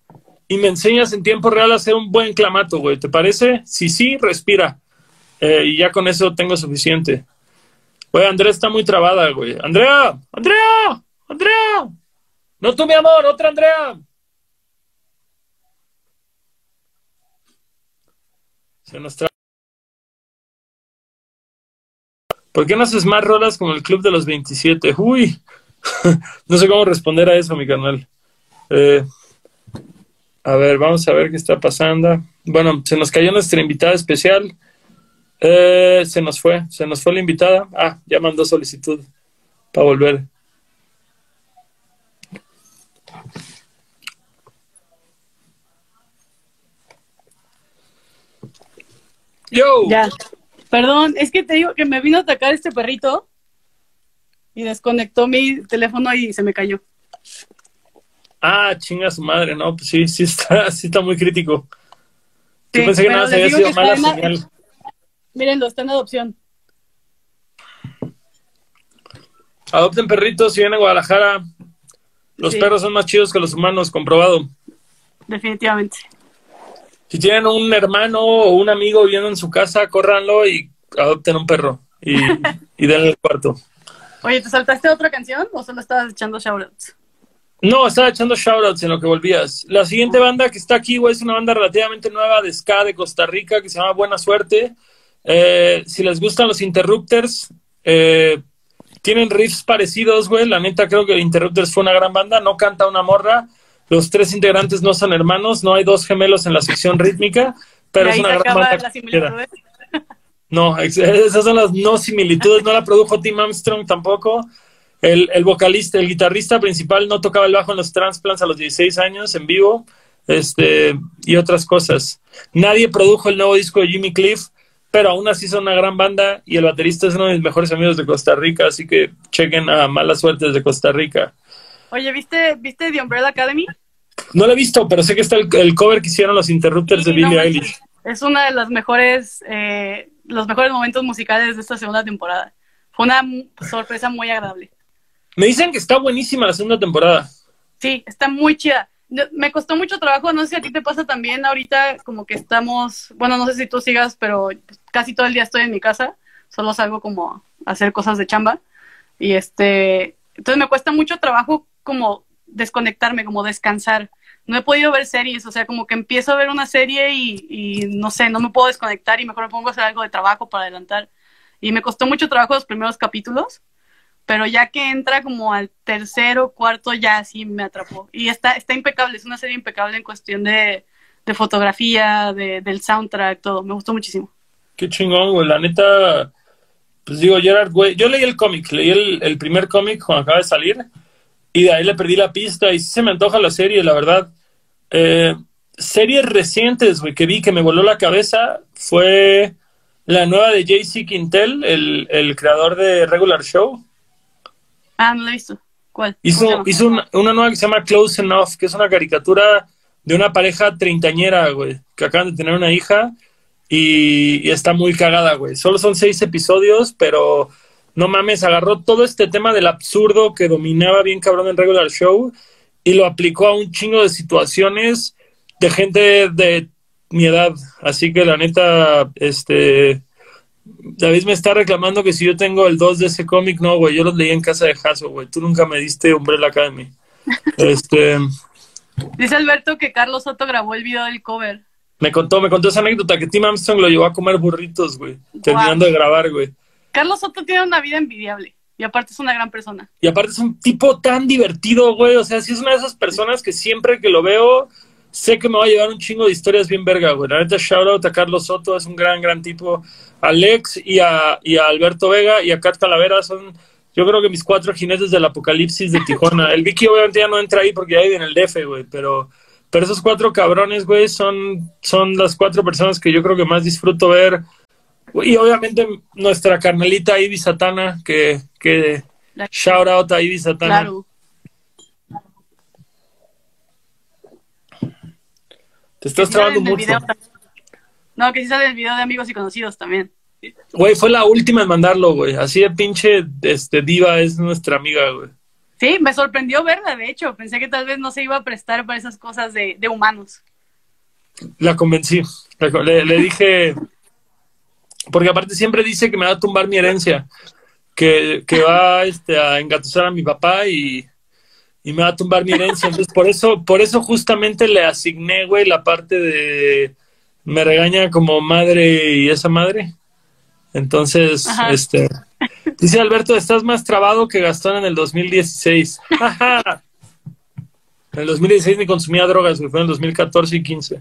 Speaker 1: y me enseñas en tiempo real a hacer un buen clamato, güey. ¿Te parece? Si sí, respira. Eh, y ya con eso tengo suficiente. Güey, Andrea está muy trabada, güey. Andrea, Andrea, Andrea. No tú, mi amor, otra Andrea. Se nos trae. ¿Por qué no haces más rolas como el Club de los 27? Uy, no sé cómo responder a eso, mi canal. Eh, a ver, vamos a ver qué está pasando. Bueno, se nos cayó nuestra invitada especial. Eh, se nos fue, se nos fue la invitada. Ah, ya mandó solicitud para volver. Yo.
Speaker 2: Ya. Perdón, es que te digo que me vino a atacar este perrito y desconectó mi teléfono y se me cayó.
Speaker 1: Ah, chinga su madre, no, pues sí, sí está, sí está muy crítico. Yo pensé que nada se había sido mala señal.
Speaker 2: Mírenlo, está en adopción.
Speaker 1: Adopten perritos si vienen a Guadalajara. Los perros son más chidos que los humanos, comprobado.
Speaker 2: Definitivamente.
Speaker 1: Si tienen un hermano o un amigo viviendo en su casa, córranlo y adopten un perro y, y denle el cuarto.
Speaker 2: Oye, ¿te saltaste otra canción o solo estabas echando shoutouts?
Speaker 1: No, estaba echando shoutouts en lo que volvías. La siguiente banda que está aquí, güey, es una banda relativamente nueva de ska de Costa Rica que se llama Buena Suerte. Eh, si les gustan los Interrupters, eh, tienen riffs parecidos, güey. La neta, creo que Interrupters fue una gran banda. No canta una morra, los tres integrantes no son hermanos, no hay dos gemelos en la sección rítmica, pero es una gran banda. No, esas son las no similitudes, no la produjo Tim Armstrong tampoco. El, el, vocalista, el guitarrista principal no tocaba el bajo en los Transplants a los 16 años en vivo, este, y otras cosas. Nadie produjo el nuevo disco de Jimmy Cliff, pero aún así son una gran banda y el baterista es uno de mis mejores amigos de Costa Rica, así que chequen a Mala Suerte de Costa Rica.
Speaker 2: Oye, ¿viste, ¿viste The Umbrella Academy?
Speaker 1: No lo he visto, pero sé que está el, cover que hicieron los Interrupters de Billie Eilish.
Speaker 2: Es una de las mejores, eh, los mejores momentos musicales de esta segunda temporada. Fue una sorpresa muy agradable.
Speaker 1: Me dicen que está buenísima la segunda temporada.
Speaker 2: Sí, está muy chida. Me costó mucho trabajo, no sé si a ti te pasa también ahorita, como que estamos, bueno, no sé si tú sigas, pero casi todo el día estoy en mi casa, solo salgo como a hacer cosas de chamba. Y este, entonces me cuesta mucho trabajo como desconectarme, como descansar. No he podido ver series, o sea, como que empiezo a ver una serie y, no sé, no me puedo desconectar y mejor me pongo a hacer algo de trabajo para adelantar. Y me costó mucho trabajo los primeros capítulos, pero ya que entra como al tercero, cuarto, ya sí me atrapó. Y está, está impecable, es una serie impecable en cuestión de, fotografía, de, del soundtrack, todo. Me gustó muchísimo.
Speaker 1: Qué chingón, güey. La neta, pues digo, Gerard, güey, yo leí el cómic, leí el, el primer cómic cuando acaba de salir y de ahí le perdí la pista y sí se me antoja la serie, la verdad. Eh, series recientes, güey, que vi que me voló la cabeza fue la nueva de JC Quintel, el, el creador de Regular Show.
Speaker 2: Ah, no la he visto. ¿Cuál?
Speaker 1: Hizo, hizo una, una, nueva que se llama Close Enough, que es una caricatura de una pareja treintañera, güey, que acaban de tener una hija y, y, está muy cagada, güey. Solo son seis episodios, pero no mames, agarró todo este tema del absurdo que dominaba bien cabrón en Regular Show y lo aplicó a un chingo de situaciones de gente de mi edad. Así que la neta, este... David me está reclamando que si yo tengo el 2 de ese cómic, no, güey, yo los leí en casa de Hasso, güey. Tú nunca me diste Umbrella Academy. este...
Speaker 2: Dice Alberto que Carlos Soto grabó el video del cover.
Speaker 1: Me contó, me contó esa anécdota que Tim Armstrong lo llevó a comer burritos, güey, terminando de grabar, güey.
Speaker 2: Carlos Soto tiene una vida envidiable. Y aparte es una gran persona.
Speaker 1: Y aparte es un tipo tan divertido, güey. O sea, sí es una de esas personas que siempre que lo veo, sé que me va a llevar un chingo de historias bien verga, güey. La neta, shout out a Carlos Soto, es un gran, gran tipo. Alex y a, y a Alberto Vega y a Kat Calavera son, yo creo que mis cuatro jinetes del apocalipsis de Tijuana. El Vicky obviamente ya no entra ahí porque ya vive en el DF, güey, pero, pero esos cuatro cabrones, güey, son, son las cuatro personas que yo creo que más disfruto ver. Y obviamente nuestra carnalita Ivy Satana, que, que shout out a Ivy Satana.
Speaker 2: Claro.
Speaker 1: Te estás
Speaker 2: sale
Speaker 1: trabando mucho.
Speaker 2: video. No, que sí sale el video de amigos y conocidos también.
Speaker 1: Güey, fue la última en mandarlo, güey. Así de pinche este, diva es nuestra amiga, güey.
Speaker 2: Sí, me sorprendió verla, de hecho. Pensé que tal vez no se iba a prestar para esas cosas de, de humanos.
Speaker 1: La convencí. Le, le dije. Porque aparte siempre dice que me va a tumbar mi herencia. Que, que va este, a engatusar a mi papá y, y me va a tumbar mi herencia. Entonces, por eso, por eso justamente le asigné, güey, la parte de. Me regaña como madre y esa madre. Entonces,
Speaker 2: Ajá.
Speaker 1: este. Dice Alberto, estás más trabado que Gastón en el 2016. en el 2016 ni consumía drogas, güey. Fue en el 2014 y 15.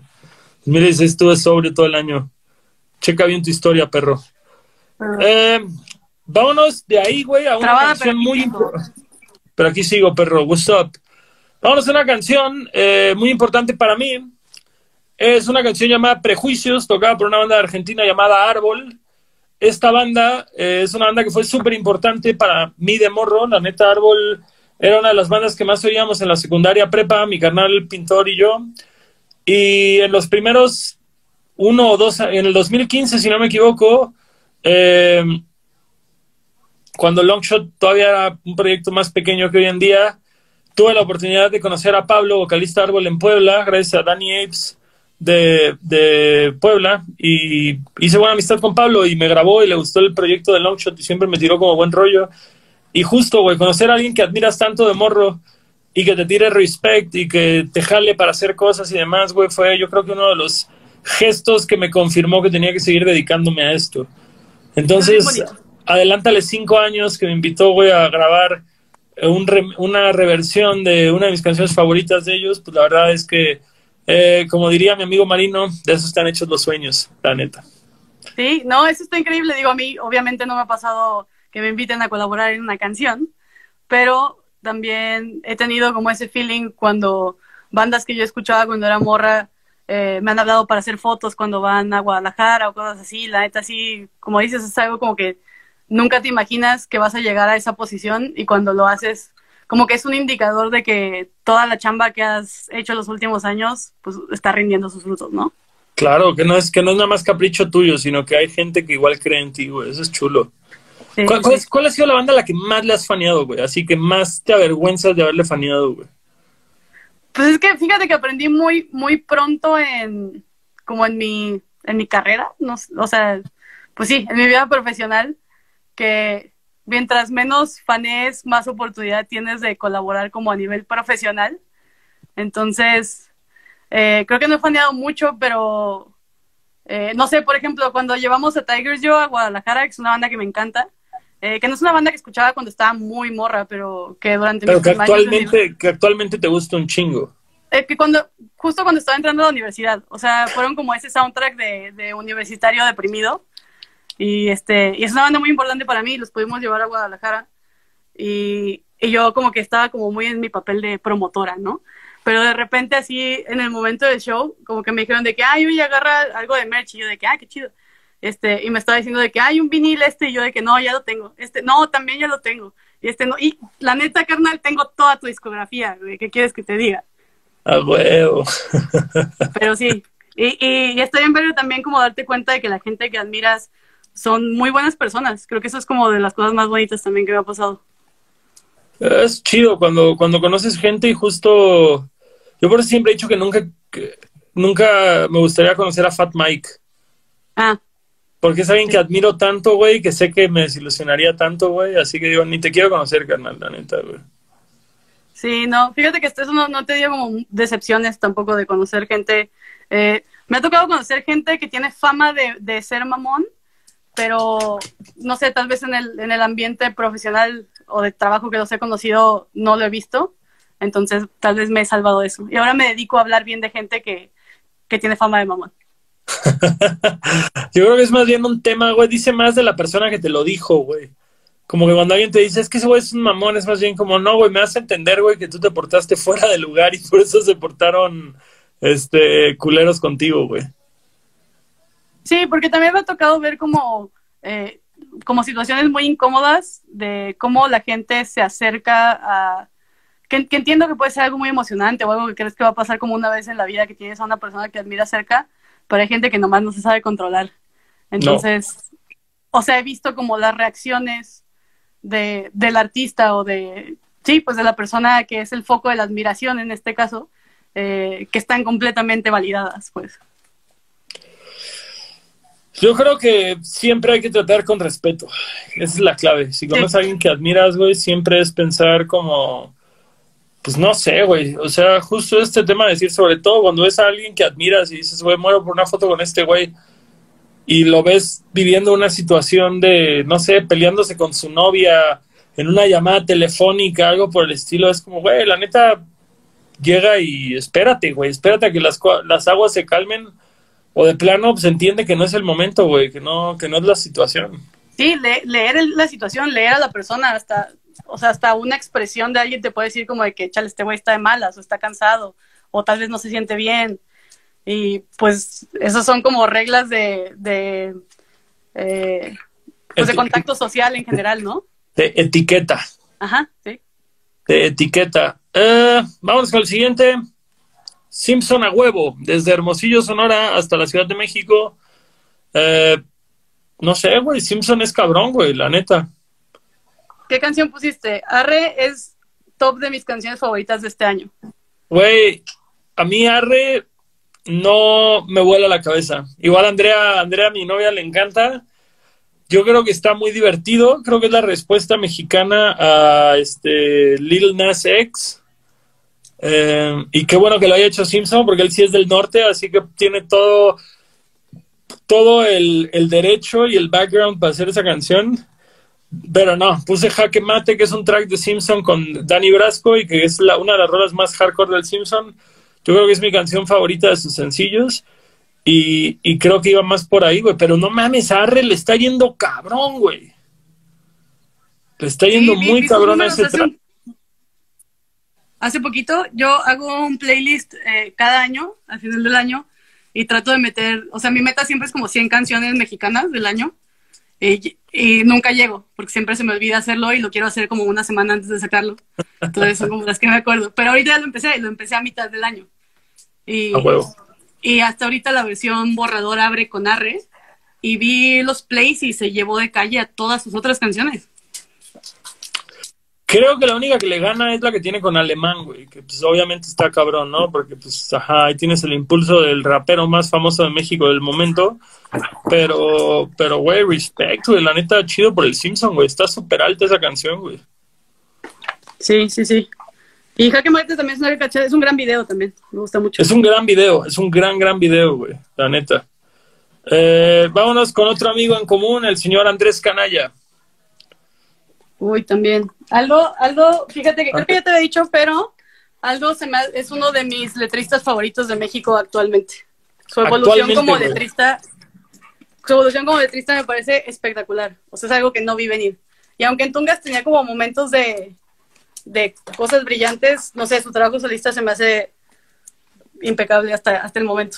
Speaker 1: 2016 estuve sobre todo el año. Checa bien tu historia, perro. Eh, vámonos de ahí, güey, a una
Speaker 2: Trabada,
Speaker 1: canción muy importante. Pero aquí sigo, perro. What's up? Vámonos a una canción eh, muy importante para mí. Es una canción llamada Prejuicios, tocada por una banda argentina llamada Árbol. Esta banda eh, es una banda que fue súper importante para mí de morro. La neta, Árbol era una de las bandas que más oíamos en la secundaria prepa, mi carnal pintor y yo. Y en los primeros uno o dos, en el 2015, si no me equivoco, eh, cuando Longshot todavía era un proyecto más pequeño que hoy en día, tuve la oportunidad de conocer a Pablo, vocalista Árbol en Puebla, gracias a Danny Apes de, de Puebla, y hice buena amistad con Pablo y me grabó y le gustó el proyecto de Longshot y siempre me tiró como buen rollo. Y justo, güey, conocer a alguien que admiras tanto de morro y que te tire respect y que te jale para hacer cosas y demás, güey, fue yo creo que uno de los gestos que me confirmó que tenía que seguir dedicándome a esto. Entonces. Adelántale cinco años que me invitó, güey, a grabar un re- una reversión de una de mis canciones favoritas de ellos, pues la verdad es que, eh, como diría mi amigo Marino, de eso están hechos los sueños, la neta.
Speaker 2: Sí, no, eso está increíble. Digo, a mí obviamente no me ha pasado que me inviten a colaborar en una canción, pero también he tenido como ese feeling cuando bandas que yo escuchaba cuando era morra eh, me han hablado para hacer fotos cuando van a Guadalajara o cosas así. La neta, sí, como dices, es algo como que nunca te imaginas que vas a llegar a esa posición y cuando lo haces, como que es un indicador de que toda la chamba que has hecho los últimos años, pues está rindiendo sus frutos, ¿no?
Speaker 1: Claro, que no es que no es nada más capricho tuyo, sino que hay gente que igual cree en ti, güey. Eso es chulo.
Speaker 2: Sí,
Speaker 1: ¿Cuál,
Speaker 2: sí,
Speaker 1: cuál
Speaker 2: sí.
Speaker 1: es- cuál ha sido la banda a la que más le has faneado, güey? Así que más te avergüenzas de haberle faneado, güey.
Speaker 2: Pues es que fíjate que aprendí muy, muy pronto en, como en mi, en mi carrera, no, o sea, pues sí, en mi vida profesional, que mientras menos fanes, más oportunidad tienes de colaborar como a nivel profesional. Entonces, eh, creo que no he faneado mucho, pero eh, no sé, por ejemplo, cuando llevamos a Tigers Yo a Guadalajara, que es una banda que me encanta, eh, que no es una banda que escuchaba cuando estaba muy morra, pero que durante
Speaker 1: Pero
Speaker 2: mis
Speaker 1: que
Speaker 2: años
Speaker 1: actualmente, que actualmente te gusta un chingo.
Speaker 2: eh, que cuando, justo cuando estaba entrando a la universidad, o sea, fueron como ese soundtrack de, de universitario deprimido. Y este, y es una banda muy importante para mí, los pudimos llevar a Guadalajara. Y y yo como que estaba como muy en mi papel de promotora, ¿no? Pero de repente así en el momento del show, como que me dijeron de que, ay, oye, agarra algo de merch, y yo de que, ay, qué chido. Este, y me estaba diciendo de que hay un vinil este, y yo de que no, ya lo tengo. Este, no, también ya lo tengo. Y este, no, y la neta, carnal, tengo toda tu discografía, güey, ¿qué quieres que te diga?
Speaker 1: A huevo.
Speaker 2: Pero sí, y, y, estoy en verlo también como darte cuenta de que la gente que admiras son muy buenas personas. Creo que eso es como de las cosas más bonitas también que me ha pasado.
Speaker 1: Es chido cuando, cuando conoces gente y justo... Yo por eso siempre he dicho que nunca, que nunca me gustaría conocer a Fat Mike.
Speaker 2: Ah.
Speaker 1: Porque es alguien que admiro tanto, güey, que sé que me desilusionaría tanto, güey. Así que digo, ni te quiero conocer, carnal, la neta, güey.
Speaker 2: Sí, no, fíjate que eso no, no te dio como decepciones tampoco de conocer gente. Eh, me ha tocado conocer gente que tiene fama de, de ser mamón, pero no sé, tal vez en el, en el ambiente profesional o de trabajo que los he conocido no lo he visto. Entonces, tal vez me he salvado de eso. Y ahora me dedico a hablar bien de gente que, que tiene fama de mamón.
Speaker 1: Yo creo que es más bien un tema, güey, dice más de la persona que te lo dijo, güey. Como que cuando alguien te dice, es que ese güey es un mamón, es más bien como, no, güey, me hace entender, güey, que tú te portaste fuera de lugar y por eso se portaron, este, culeros contigo, güey.
Speaker 2: Sí, porque también me ha tocado ver como, eh, como situaciones muy incómodas de cómo la gente se acerca a... Que, que, entiendo que puede ser algo muy emocionante o algo que crees que va a pasar como una vez en la vida que tienes a una persona que admira cerca, pero hay gente que nomás no se sabe controlar. Entonces, o sea, he visto como las reacciones de, del artista o de, sí, pues de la persona que es el foco de la admiración en este caso, eh, que están completamente validadas, pues.
Speaker 1: Yo creo que siempre hay que tratar con respeto. Esa es la clave. Si conoces a alguien que admiras, güey, siempre es pensar como, pues no sé, güey. O sea, justo este tema de decir, sobre todo cuando ves a alguien que admiras y dices, güey, muero por una foto con este güey, y lo ves viviendo una situación de, no sé, peleándose con su novia en una llamada telefónica, algo por el estilo, es como, güey, la neta, llega y espérate, güey, espérate a que las, las aguas se calmen. O de plano, pues entiende que no es el momento, güey, que no, que no es la situación.
Speaker 2: Sí, leer la situación, leer a la persona, hasta o sea, hasta una expresión de alguien te puede decir como de que, chale, este güey está de malas, o está cansado, o tal vez no se siente bien. Y pues esas son como reglas de, de, eh, pues de contacto social en general, ¿no?
Speaker 1: De etiqueta.
Speaker 2: Ajá, sí.
Speaker 1: De etiqueta. Eh, vamos con el siguiente. Simpson a huevo, desde Hermosillo, Sonora, hasta la Ciudad de México. Eh, no sé, güey, Simpson es cabrón, güey, la neta.
Speaker 2: ¿Qué canción pusiste? Arre es top de mis canciones favoritas de este año.
Speaker 1: Güey, a mí Arre no me vuela la cabeza. Igual Andrea, Andrea, mi novia, le encanta. Yo creo que está muy divertido. Creo que es la respuesta mexicana a este Lil Nas X. Eh, y qué bueno que lo haya hecho Simpson, porque él sí es del norte, así que tiene todo, todo el, el derecho y el background para hacer esa canción. Pero no, puse Jaque Mate, que es un track de Simpson con Danny Brasco y que es la, una de las rolas más hardcore del Simpson. Yo creo que es mi canción favorita de sus sencillos. Y, y creo que iba más por ahí, güey. Pero no mames, Arre le está yendo cabrón, güey. Le está yendo muy cabrón a ese track.
Speaker 2: Hace poquito yo hago un playlist eh, cada año, al final del año, y trato de meter, o sea, mi meta siempre es como 100 canciones mexicanas del año. Y, y, nunca llego, porque siempre se me olvida hacerlo y lo quiero hacer como una semana antes de sacarlo. Entonces son como las que me acuerdo. Pero ahorita ya lo empecé, lo empecé a mitad del año. Y, y hasta ahorita la versión borrador abre con Arre. Y vi los plays y se llevó de calle a todas sus otras canciones.
Speaker 1: Creo que la única que le gana es la que tiene con Alemán, güey, que pues obviamente está cabrón, ¿no? Porque pues, ajá, ahí tienes el impulso del rapero más famoso de México del momento, pero, pero, güey, respect, güey, la neta, chido por el Simpson, güey, está súper alta esa canción, güey.
Speaker 2: Sí, sí, sí. Y Jaque Mate también es una cachada, es un gran video también, me gusta mucho.
Speaker 1: Es un gran video, es un gran, gran video, güey, la neta. Eh, vámonos con otro amigo en común, el señor Andrés Canalla.
Speaker 2: Uy, también. Aldo, Aldo, fíjate que creo que ya te había dicho, pero Aldo se me es uno de mis letristas favoritos de México actualmente. Su evolución como letrista, su evolución como letrista me parece espectacular. O sea, es algo que no vi venir. Y aunque en Tungas tenía como momentos de, de cosas brillantes, no sé, su trabajo solista se me hace impecable hasta, hasta el momento.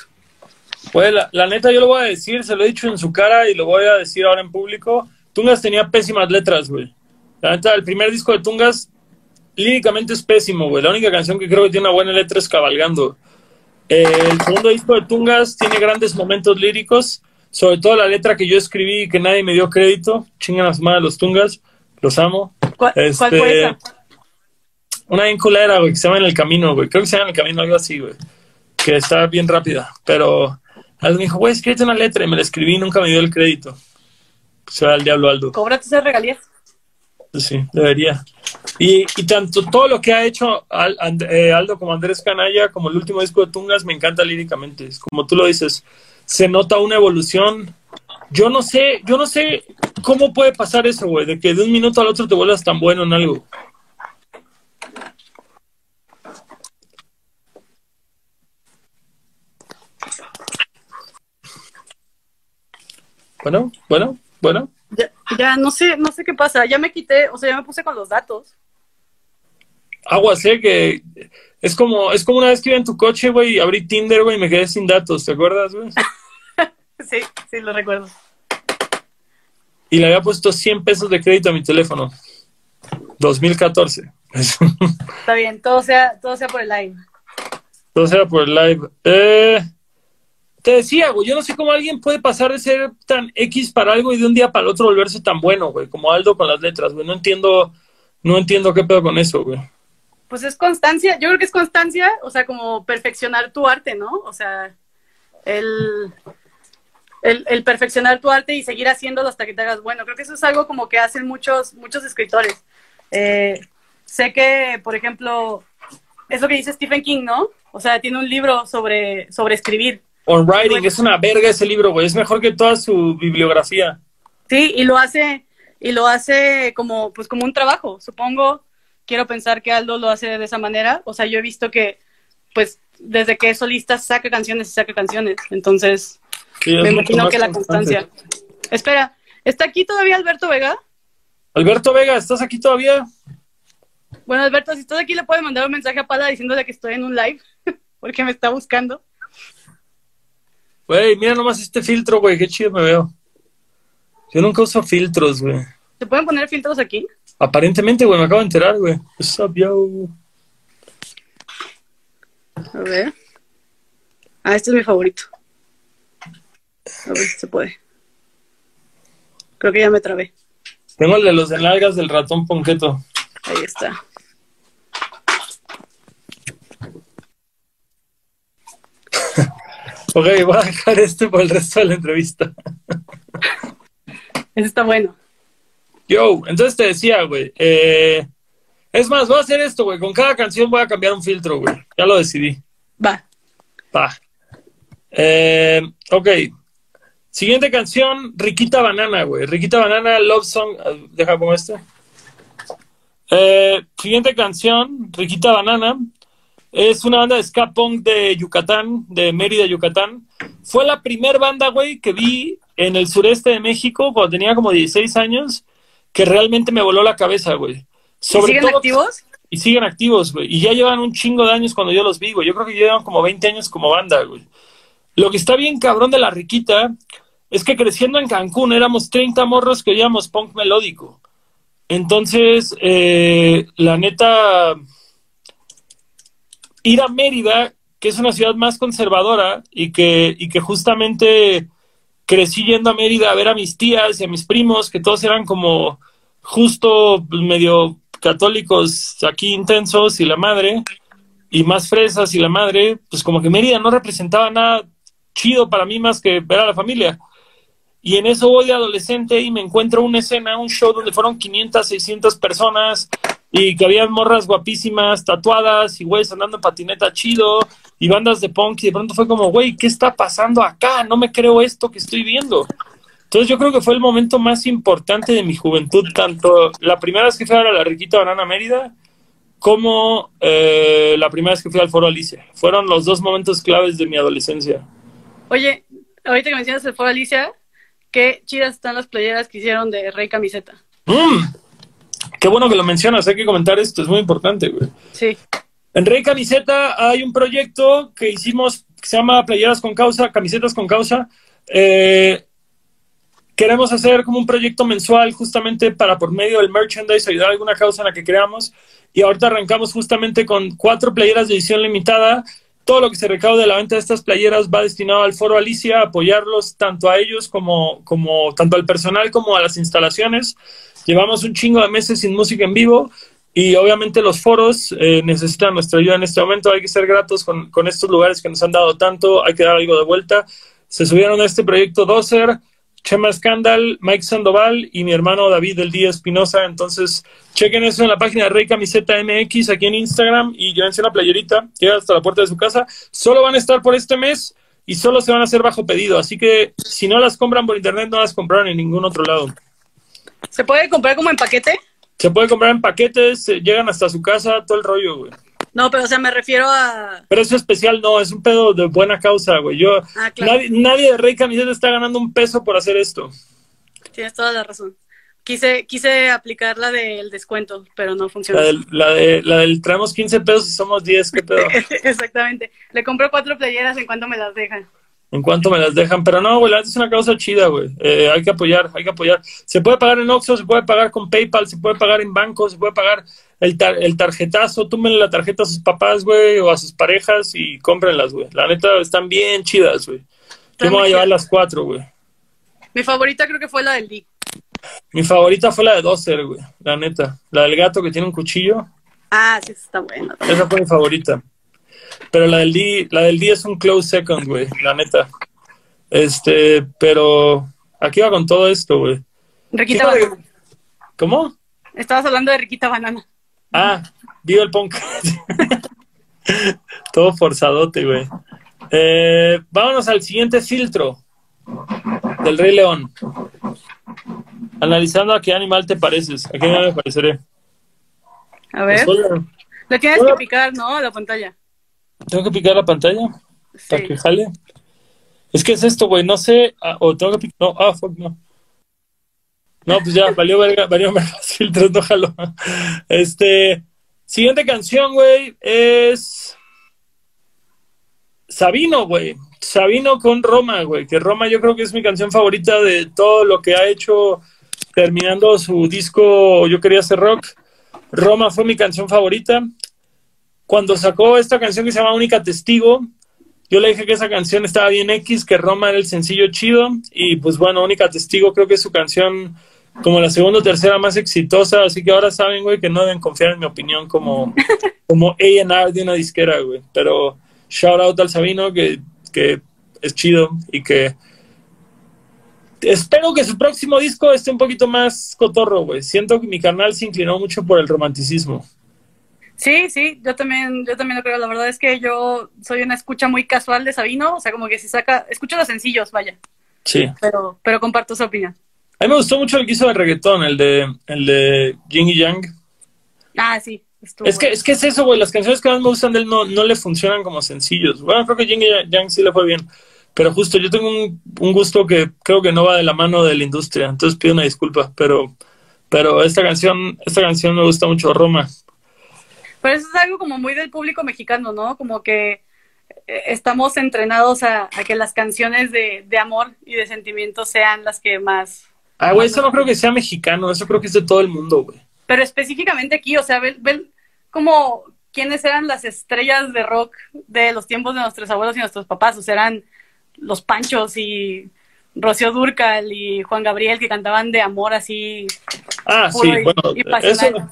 Speaker 1: Pues la, la, neta, yo lo voy a decir, se lo he dicho en su cara y lo voy a decir ahora en público. Tungas tenía pésimas letras, güey. La neta, el primer disco de Tungas líricamente es pésimo, güey. La única canción que creo que tiene una buena letra es Cabalgando. Eh, el segundo disco de Tungas tiene grandes momentos líricos, sobre todo la letra que yo escribí y que nadie me dio crédito. Chingan las manos los Tungas, los amo.
Speaker 2: ¿Cuál,
Speaker 1: este,
Speaker 2: ¿cuál fue esa?
Speaker 1: Una bien culera, güey, que se llama En el Camino, güey. Creo que se llama En el Camino, algo así, güey. Que está bien rápida. Pero Aldo me dijo, güey, escríbete una letra y me la escribí y nunca me dio el crédito. Se va al diablo, Aldo.
Speaker 2: Cóbrate esas regalías.
Speaker 1: Sí, debería. Y, y tanto todo lo que ha hecho eh, Aldo como Andrés Canalla, como el último disco de Tungas, me encanta líricamente. Como tú lo dices, se nota una evolución. Yo no sé, yo no sé cómo puede pasar eso, güey, de que de un minuto al otro te vuelvas tan bueno en algo. Bueno, bueno, bueno.
Speaker 2: Ya, no sé, no sé qué pasa. Ya me quité, o sea, ya me puse con los datos.
Speaker 1: Agua sé que es como, es como una vez que iba en tu coche, güey, abrí Tinder, güey, y me quedé sin datos, ¿te acuerdas, güey?
Speaker 2: Sí, sí, lo recuerdo.
Speaker 1: Y le había puesto 100 pesos de crédito a mi teléfono. 2014.
Speaker 2: Está bien, todo sea, todo sea por el live.
Speaker 1: Todo sea por el live. Eh, te decía, güey, yo no sé cómo alguien puede pasar de ser tan X para algo y de un día para el otro volverse tan bueno, güey, como Aldo con las letras, güey. No entiendo, no entiendo qué pedo con eso, güey.
Speaker 2: Pues es constancia, yo creo que es constancia, o sea, como perfeccionar tu arte, ¿no? O sea, el, el, el perfeccionar tu arte y seguir haciéndolo hasta que te hagas bueno. Creo que eso es algo como que hacen muchos, muchos escritores. Eh, sé que, por ejemplo, es lo que dice Stephen King, ¿no? O sea, tiene un libro sobre, sobre escribir.
Speaker 1: On Writing, es una verga ese libro, güey. Es mejor que toda su bibliografía.
Speaker 2: Sí, y lo hace, y lo hace como, pues como un trabajo, supongo. Quiero pensar que Aldo lo hace de esa manera. O sea, yo he visto que, pues, desde que es solista saca canciones y saca canciones. Entonces,
Speaker 1: Sí,
Speaker 2: me imagino que la
Speaker 1: constante.
Speaker 2: constancia. Espera, ¿está aquí todavía Alberto Vega?
Speaker 1: Alberto Vega, ¿estás aquí todavía?
Speaker 2: Bueno, Alberto, si estás aquí, le puedes mandar un mensaje a Pala diciéndole que estoy en un live, porque me está buscando.
Speaker 1: Güey, mira nomás este filtro, güey, qué chido me veo. Yo nunca uso filtros, güey.
Speaker 2: ¿Se pueden poner filtros aquí?
Speaker 1: Aparentemente, güey, me acabo de enterar, güey. What's up, yo?
Speaker 2: A ver. Ah, este es mi favorito. A ver si se puede. Creo que ya me trabé.
Speaker 1: Tengo el de los enalgas del ratón ponqueto.
Speaker 2: Ahí está.
Speaker 1: Ok, voy a dejar este por el resto de la entrevista.
Speaker 2: Ese está bueno.
Speaker 1: Yo, entonces te decía, güey. eh, es más, voy a hacer esto, güey. Con cada canción voy a cambiar un filtro, güey. Ya lo decidí.
Speaker 2: Va.
Speaker 1: Pa. Eh, ok. Siguiente canción, Riquita Banana, güey. Riquita Banana, Love Song. eh, Deja como este. Eh, siguiente canción, Riquita Banana. Es una banda de ska punk de Yucatán, de Mérida, Yucatán. Fue la primer banda, güey, que vi en el sureste de México cuando tenía como 16 años, que realmente me voló la cabeza, güey.
Speaker 2: ¿Y
Speaker 1: Sobre
Speaker 2: ¿Siguen
Speaker 1: todo-
Speaker 2: activos?
Speaker 1: y siguen activos, güey. Y ya llevan un chingo de años cuando yo los vi, güey. Yo creo que llevan como 20 años como banda, güey. Lo que está bien cabrón de la riquita es que creciendo en Cancún éramos 30 morros que oíamos punk melódico. Entonces, eh, la neta, ir a Mérida, que es una ciudad más conservadora y que, y que justamente crecí yendo a Mérida a ver a mis tías y a mis primos, que todos eran como justo medio católicos aquí intensos y la madre, y más fresas y la madre, pues como que Mérida no representaba nada chido para mí más que ver a la familia. Y en eso voy de adolescente y me encuentro una escena, un show donde fueron 500, 600 personas y que habían morras guapísimas, tatuadas y güeyes andando en patineta chido y bandas de punk y de pronto fue como, güey, ¿qué está pasando acá? No me creo esto que estoy viendo. Entonces yo creo que fue el momento más importante de mi juventud, tanto la primera vez que fui a la Riquita Banana Mérida como eh, la primera vez que fui al Foro Alicia. Fueron los dos momentos claves de mi adolescencia.
Speaker 2: Oye, ahorita que mencionas el foro Alicia, qué chidas están las playeras que hicieron de Rey Camiseta.
Speaker 1: Mm. Qué bueno que lo mencionas, hay que comentar esto, es muy importante, güey.
Speaker 2: Sí.
Speaker 1: En Rey Camiseta hay un proyecto que hicimos que se llama Playeras con Causa, Camisetas con Causa. Eh, queremos hacer como un proyecto mensual justamente para por medio del merchandise ayudar a alguna causa en la que creamos. Y ahorita arrancamos justamente con cuatro playeras de edición limitada. Todo lo que se recaude de la venta de estas playeras va destinado al Foro Alicia, apoyarlos tanto a ellos como, como tanto al personal como a las instalaciones. Llevamos un chingo de meses sin música en vivo y obviamente los foros eh, necesitan nuestra ayuda en este momento. Hay que ser gratos con, estos lugares que nos han dado tanto. Hay que dar algo de vuelta. Se subieron a este proyecto Dozer, Chema Scandal, Mike Sandoval y mi hermano David del Día Espinosa. Entonces, chequen eso en la página de Rey Camiseta MX aquí en Instagram y llévense una playerita. Llega hasta la puerta de su casa. Solo van a estar por este mes y solo se van a hacer bajo pedido. Así que si no las compran por internet, no las compraron en ningún otro lado.
Speaker 2: ¿Se puede comprar como en paquete?
Speaker 1: Se puede comprar en paquetes, llegan hasta su casa, todo el rollo, güey.
Speaker 2: No, pero o sea, me refiero a...
Speaker 1: Precio especial no, es un pedo de buena causa, güey. Yo,
Speaker 2: ah, claro.
Speaker 1: nadie, nadie, de Rey Camiseta está ganando un peso por hacer esto.
Speaker 2: Tienes toda la razón. Quise, quise aplicar la del descuento, pero no funcionó.
Speaker 1: La del, la, de, la del traemos 15 pesos y somos 10, ¿qué pedo?
Speaker 2: Exactamente. Le compro cuatro playeras en cuanto me las dejan
Speaker 1: en cuanto me las dejan. Pero no, güey, la es una causa chida, güey. Eh, hay que apoyar, hay que apoyar. Se puede pagar en Oxxo, se puede pagar con PayPal, se puede pagar en bancos, se puede pagar el, tar el tarjetazo. Túmenle la tarjeta a sus papás, güey, o a sus parejas y cómprenlas, güey. La neta, están bien chidas, güey. Yo me voy a llevar las cuatro, güey.
Speaker 2: Mi favorita creo que fue la del D.
Speaker 1: Mi favorita fue la de Dozer, güey, la neta. La del gato que tiene un cuchillo.
Speaker 2: Ah, sí, está buena.
Speaker 1: Esa fue mi favorita. Pero la del D, la del D es un close second, güey, la neta. Este, pero aquí va con todo esto, güey.
Speaker 2: Riquita Banana.
Speaker 1: ¿Cómo?
Speaker 2: Estabas hablando de Riquita Banana.
Speaker 1: Ah, viva el punk. todo forzadote, güey. Eh, vámonos al siguiente filtro del Rey León. Analizando a qué animal te pareces. ¿A qué animal me pareceré?
Speaker 2: A ver. Pues, Le tienes que picar, ¿no? A la pantalla.
Speaker 1: ¿Tengo que picar la pantalla?
Speaker 2: Sí.
Speaker 1: ¿Para que jale? Es que es esto, güey, no sé. Ah, o tengo que picar. No, ah, fuck, no. No, pues ya, valió verga, valió verga los filtros, no jalo. Este. Siguiente canción, güey, es. Sabino, güey. Sabino con Roma, güey. Que Roma yo creo que es mi canción favorita de todo lo que ha hecho terminando su disco Yo quería hacer rock. Roma fue mi canción favorita cuando sacó esta canción que se llama Única Testigo, yo le dije que esa canción estaba bien X, que Roma era el sencillo chido, y pues bueno, Única Testigo creo que es su canción como la segunda o tercera más exitosa, así que ahora saben, güey, que no deben confiar en mi opinión como, como A&R de una disquera, güey, pero shout out al Sabino, que, que es chido y que espero que su próximo disco esté un poquito más cotorro, güey. Siento que mi canal se inclinó mucho por el romanticismo.
Speaker 2: Sí, sí, yo también, yo también lo creo. La verdad es que yo soy una escucha muy casual de Sabino, o sea, como que si saca, escucho los sencillos, vaya.
Speaker 1: Sí.
Speaker 2: Pero, pero comparto su opinión.
Speaker 1: A mí me gustó mucho el que hizo de reggaetón, el de, el de Yin y Yang.
Speaker 2: Ah, sí.
Speaker 1: Es bueno. que, es que es eso, güey. Las canciones que más me gustan de él no, no le funcionan como sencillos. Bueno, creo que Yin y Yang sí le fue bien. Pero justo yo tengo un, un gusto que creo que no va de la mano de la industria. Entonces pido una disculpa. Pero, pero esta canción, esta canción me gusta mucho, Roma.
Speaker 2: Pero eso es algo como muy del público mexicano, ¿no? Como que estamos entrenados a, a que las canciones de, de, amor y de sentimiento sean las que más...
Speaker 1: Ah, güey, eso no creo que sea mexicano, eso creo que es de todo el mundo, güey.
Speaker 2: Pero específicamente aquí, o sea, ven, ven como quiénes eran las estrellas de rock de los tiempos de nuestros abuelos y nuestros papás, o sea, eran los Panchos y Rocío Durcal y Juan Gabriel que cantaban de amor así.
Speaker 1: Ah, sí, y, bueno, y eso,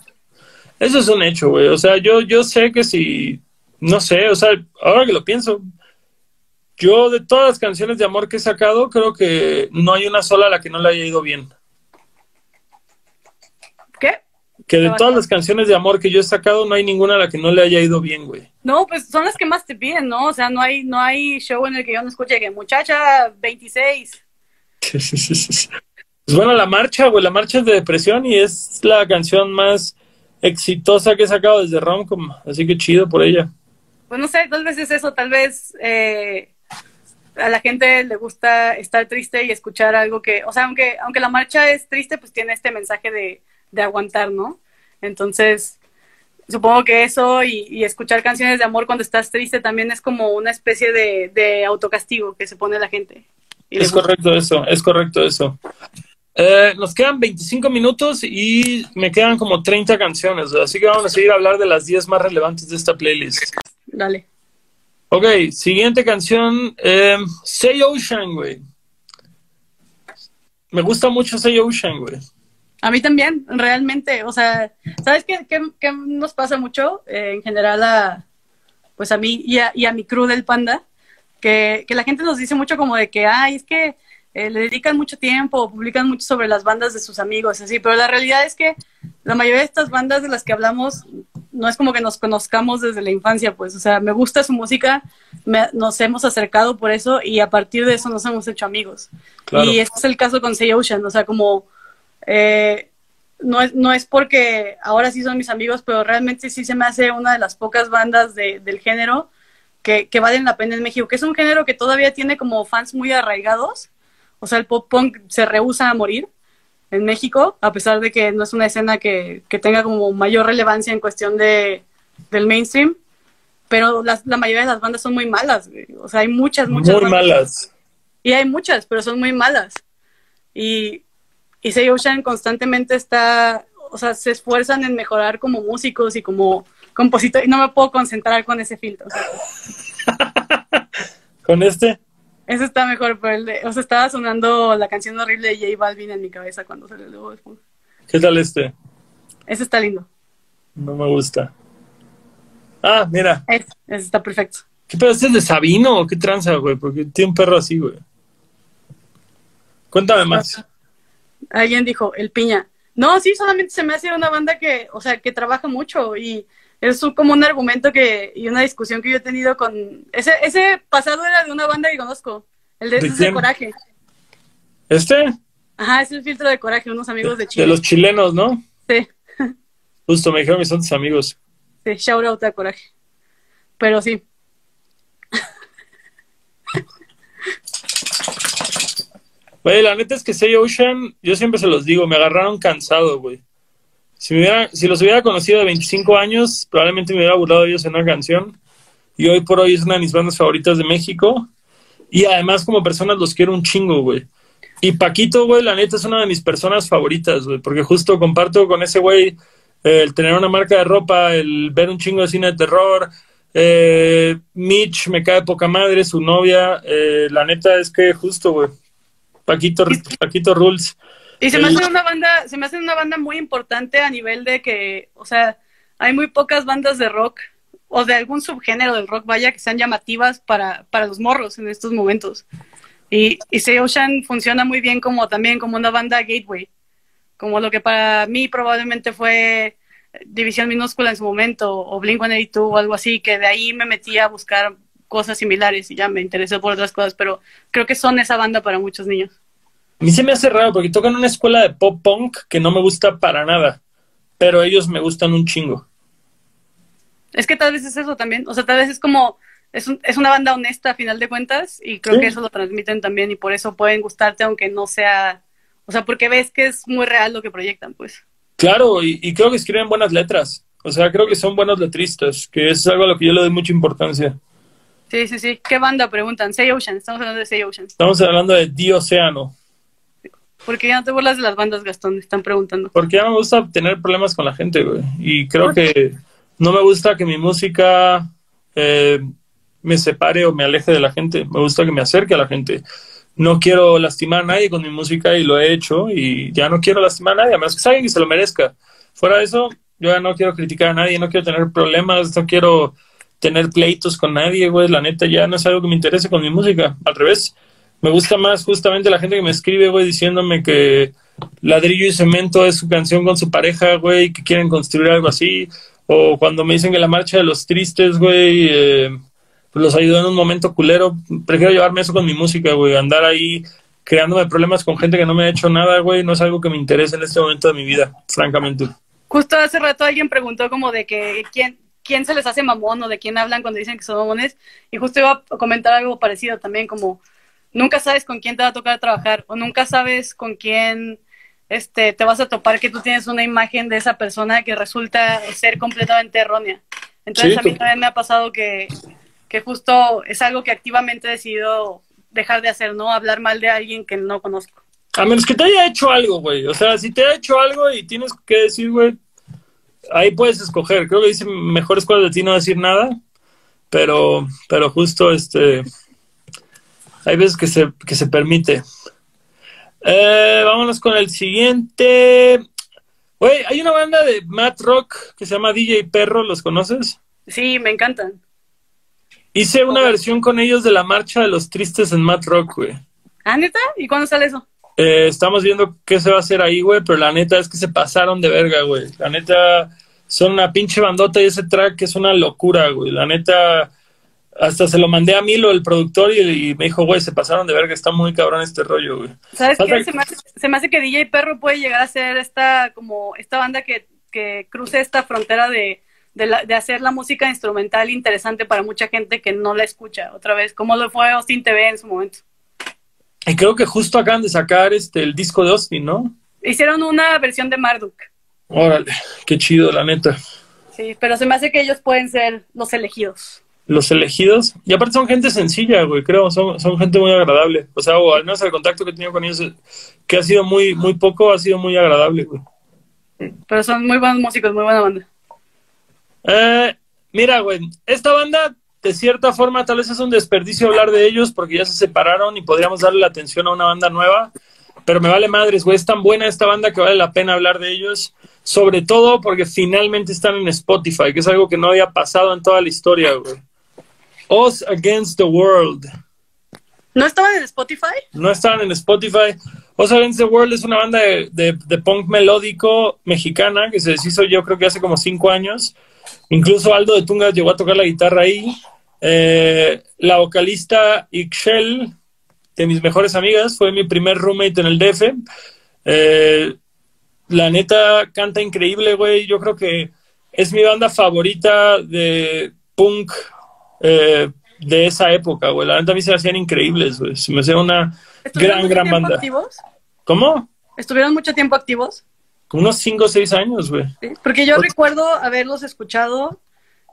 Speaker 1: eso es un hecho, güey. O sea, yo, yo sé que si, no sé, o sea, ahora que lo pienso, yo de todas las canciones de amor que he sacado, creo que no hay una sola a la que no le haya ido bien.
Speaker 2: ¿Qué?
Speaker 1: Que de todas las canciones de amor que yo he sacado, no hay ninguna a la que no le haya ido bien, güey.
Speaker 2: No, pues son las que más te piden, ¿no? O sea, no hay, no hay show en el que yo no escuche que muchacha 26.
Speaker 1: pues bueno, la marcha, güey, la marcha es de depresión y es la canción más exitosa que he sacado desde Romcom, así que chido por ella.
Speaker 2: Pues no sé, tal vez es eso, tal vez eh, a la gente le gusta estar triste y escuchar algo que, o sea, aunque, aunque la marcha es triste, pues tiene este mensaje de, de aguantar, ¿no? Entonces, supongo que eso y, escuchar canciones de amor cuando estás triste también es como una especie de, autocastigo que se pone la gente.
Speaker 1: Es correcto eso, es correcto eso. Eh, nos quedan 25 minutos y me quedan como 30 canciones, así que vamos a seguir a hablar de las 10 más relevantes de esta playlist.
Speaker 2: Dale.
Speaker 1: Ok, siguiente canción, eh, Say Ocean, güey. Me gusta mucho Say Ocean, güey.
Speaker 2: A mí también, realmente. O sea, ¿sabes qué, qué, nos pasa mucho eh, en general a, pues a mí y a, y a mi crew del Panda? Que, que, la gente nos dice mucho como de que, ay, es que eh, le dedican mucho tiempo, publican mucho sobre las bandas de sus amigos, así, pero la realidad es que la mayoría de estas bandas de las que hablamos no es como que nos conozcamos desde la infancia, pues, o sea, me gusta su música, nos hemos acercado por eso y a partir de eso nos hemos hecho amigos. Y este es el caso con Say Ocean, o sea, como eh, no, es, no es porque ahora sí son mis amigos, pero realmente sí se me hace una de las pocas bandas del género que, que valen la pena en México, que es un género que todavía tiene como fans muy arraigados o sea, el pop punk se rehúsa a morir en México, a pesar de que no es una escena que, tenga como mayor relevancia en cuestión de, del mainstream. Pero la mayoría de las bandas son muy malas. O sea, hay muchas, muchas.
Speaker 1: Muy malas.
Speaker 2: Y hay muchas, pero son muy malas. Y, y Say Ocean constantemente está, o sea, se esfuerzan en mejorar como músicos y como compositores. Y no me puedo concentrar con ese filtro.
Speaker 1: ¿Con este?
Speaker 2: Ese está mejor, pero el de, o sea, estaba sonando la canción horrible de J Balvin en mi cabeza cuando salió el de
Speaker 1: ¿Qué tal este?
Speaker 2: Ese está lindo.
Speaker 1: No me gusta. Ah, mira.
Speaker 2: Ese, está perfecto.
Speaker 1: ¿Qué pedo? ¿Este es de Sabino o qué tranza, güey? Porque tiene un perro así, güey. Cuéntame más.
Speaker 2: Alguien dijo, el piña. No, sí, solamente se me hace una banda que, o sea, que trabaja mucho y es como un argumento que y una discusión que yo he tenido con ese ese pasado era de una banda que conozco el de, ¿De, coraje.
Speaker 1: Este
Speaker 2: ajá es el filtro de coraje unos amigos de, Chile.
Speaker 1: de los chilenos no
Speaker 2: sí.
Speaker 1: Justo me dijeron que son tus amigos.
Speaker 2: Sí shout out a coraje. Pero sí.
Speaker 1: Güey, la neta es que Say Ocean, yo siempre se los digo, me agarraron cansado, güey. Si, si los hubiera conocido de 25 años, probablemente me hubiera burlado de ellos en una canción. Y hoy por hoy es una de mis bandas favoritas de México. Y además, como personas, los quiero un chingo, güey. Y Paquito, güey, la neta es una de mis personas favoritas, güey. Porque justo comparto con ese güey el tener una marca de ropa, el ver un chingo de cine de terror. Eh, Mitch me cae poca madre, su novia. Eh, la neta es que justo, güey. Paquito, Paquito Rules.
Speaker 2: Y se me hace una banda, se me hace una banda muy importante a nivel de que, o sea, hay muy pocas bandas de rock o de algún subgénero del rock, vaya, que sean llamativas para, para los morros en estos momentos. Y, y Say Ocean funciona muy bien como también como una banda gateway, como lo que para mí probablemente fue División Minúscula en su momento, o Blink-182 o algo así, que de ahí me metí a buscar cosas similares y ya me interesé por otras cosas, pero creo que son esa banda para muchos niños.
Speaker 1: A mí se me hace raro porque tocan una escuela de pop punk que no me gusta para nada, pero ellos me gustan un chingo.
Speaker 2: Es que tal vez es eso también, o sea, tal vez es como, es, es una banda honesta a final de cuentas y creo que eso lo transmiten también y por eso pueden gustarte aunque no sea, o sea, porque ves que es muy real lo que proyectan, pues.
Speaker 1: Claro, y, y creo que escriben buenas letras, o sea, creo que son buenos letristas, que es algo a lo que yo le doy mucha importancia.
Speaker 2: Sí, sí, sí. ¿Qué banda preguntan? Say Ocean, estamos hablando de Say Ocean.
Speaker 1: Estamos hablando de The Océano.
Speaker 2: ¿Por qué ya no te burlas de las bandas, Gastón? Están preguntando.
Speaker 1: Porque ya me gusta tener problemas con la gente, güey. Y creo que no me gusta que mi música eh, me separe o me aleje de la gente. Me gusta que me acerque a la gente. No quiero lastimar a nadie con mi música y lo he hecho. Y ya no quiero lastimar a nadie, a menos que alguien que se lo merezca. Fuera de eso, yo ya no quiero criticar a nadie, no quiero tener problemas, no quiero tener pleitos con nadie, güey. La neta ya no es algo que me interese con mi música. Al revés me gusta más justamente la gente que me escribe, güey, diciéndome que Ladrillo y Cemento es su canción con su pareja, güey, que quieren construir algo así. O cuando me dicen que la marcha de los tristes, güey, eh, pues los ayudó en un momento culero. Prefiero llevarme eso con mi música, güey. Andar ahí creándome problemas con gente que no me ha hecho nada, güey, no es algo que me interese en este momento de mi vida, francamente.
Speaker 2: Justo hace rato alguien preguntó como de que quién, quién se les hace mamón o de quién hablan cuando dicen que son mamones. Y justo iba a comentar algo parecido también, como nunca sabes con quién te va a tocar trabajar o nunca sabes con quién este, te vas a topar que tú tienes una imagen de esa persona que resulta ser completamente errónea. Entonces
Speaker 1: Sí,
Speaker 2: a mí también me ha pasado que, que justo es algo que activamente he decidido dejar de hacer, ¿no? Hablar mal de alguien que no conozco.
Speaker 1: A menos que te haya hecho algo, güey. O sea, si te ha hecho algo y tienes que decir, güey, ahí puedes escoger. Creo que dice mejores cosas de ti no decir nada, pero, pero justo este, hay veces que se, que se permite. Eh, vámonos con el siguiente. Güey, hay una banda de Matt Rock que se llama DJ Perro, ¿los conoces?
Speaker 2: Sí, me encantan.
Speaker 1: Hice una versión con ellos de la marcha de los tristes en Matt Rock, güey.
Speaker 2: ¿Ah, neta? ¿Y cuándo sale eso?
Speaker 1: Eh, estamos viendo qué se va a hacer ahí, güey, pero la neta es que se pasaron de verga, güey. La neta son una pinche bandota y ese track es una locura, güey. La neta, hasta se lo mandé a Milo, el productor, y, y me dijo, güey, se pasaron de verga, está muy cabrón este rollo, güey.
Speaker 2: ¿Sabes
Speaker 1: Falta-
Speaker 2: qué? Se me, hace, se me hace que DJ Perro puede llegar a ser esta, como, esta banda que, que cruce esta frontera de, de, la- de hacer la música instrumental interesante para mucha gente que no la escucha. Otra vez, como lo fue Austin TV en su momento.
Speaker 1: Y creo que justo acaban de sacar este el disco de Austin, ¿no?
Speaker 2: Hicieron una versión de Marduk.
Speaker 1: Órale, qué chido, la neta.
Speaker 2: Sí, pero se me hace que ellos pueden ser los elegidos.
Speaker 1: Los elegidos. Y aparte son gente sencilla, güey, creo. Son, son gente muy agradable. O sea, o al menos el contacto que he tenido con ellos, que ha sido muy, muy poco, ha sido muy agradable, güey.
Speaker 2: Pero son muy buenos músicos, muy buena banda.
Speaker 1: Eh, mira, güey, esta banda, de cierta forma, tal vez es un desperdicio hablar de ellos porque ya se separaron y podríamos darle la atención a una banda nueva. Pero me vale madres, güey, es tan buena esta banda que vale la pena hablar de ellos. Sobre todo porque finalmente están en Spotify, que es algo que no había pasado en toda la historia, güey. Us Against the World.
Speaker 2: ¿No estaban en Spotify?
Speaker 1: No estaban en Spotify. Us Against the World es una banda de, de- de punk melódico mexicana que se deshizo yo creo que hace como cinco años. Incluso Aldo de Tunga llegó a tocar la guitarra ahí. Eh, la vocalista Ixchel, de mis mejores amigas, fue mi primer roommate en el DF. Eh, la neta canta increíble, güey. Yo creo que es mi banda favorita de punk eh, de esa época, güey. La neta a mí se me hacían increíbles, güey. Se me hacía una
Speaker 2: ¿Estuvieron
Speaker 1: gran, gran banda.
Speaker 2: activos?
Speaker 1: ¿Cómo?
Speaker 2: ¿Estuvieron mucho tiempo activos?
Speaker 1: Como unos 5 o 6 años, güey.
Speaker 2: Sí, Porque yo recuerdo haberlos escuchado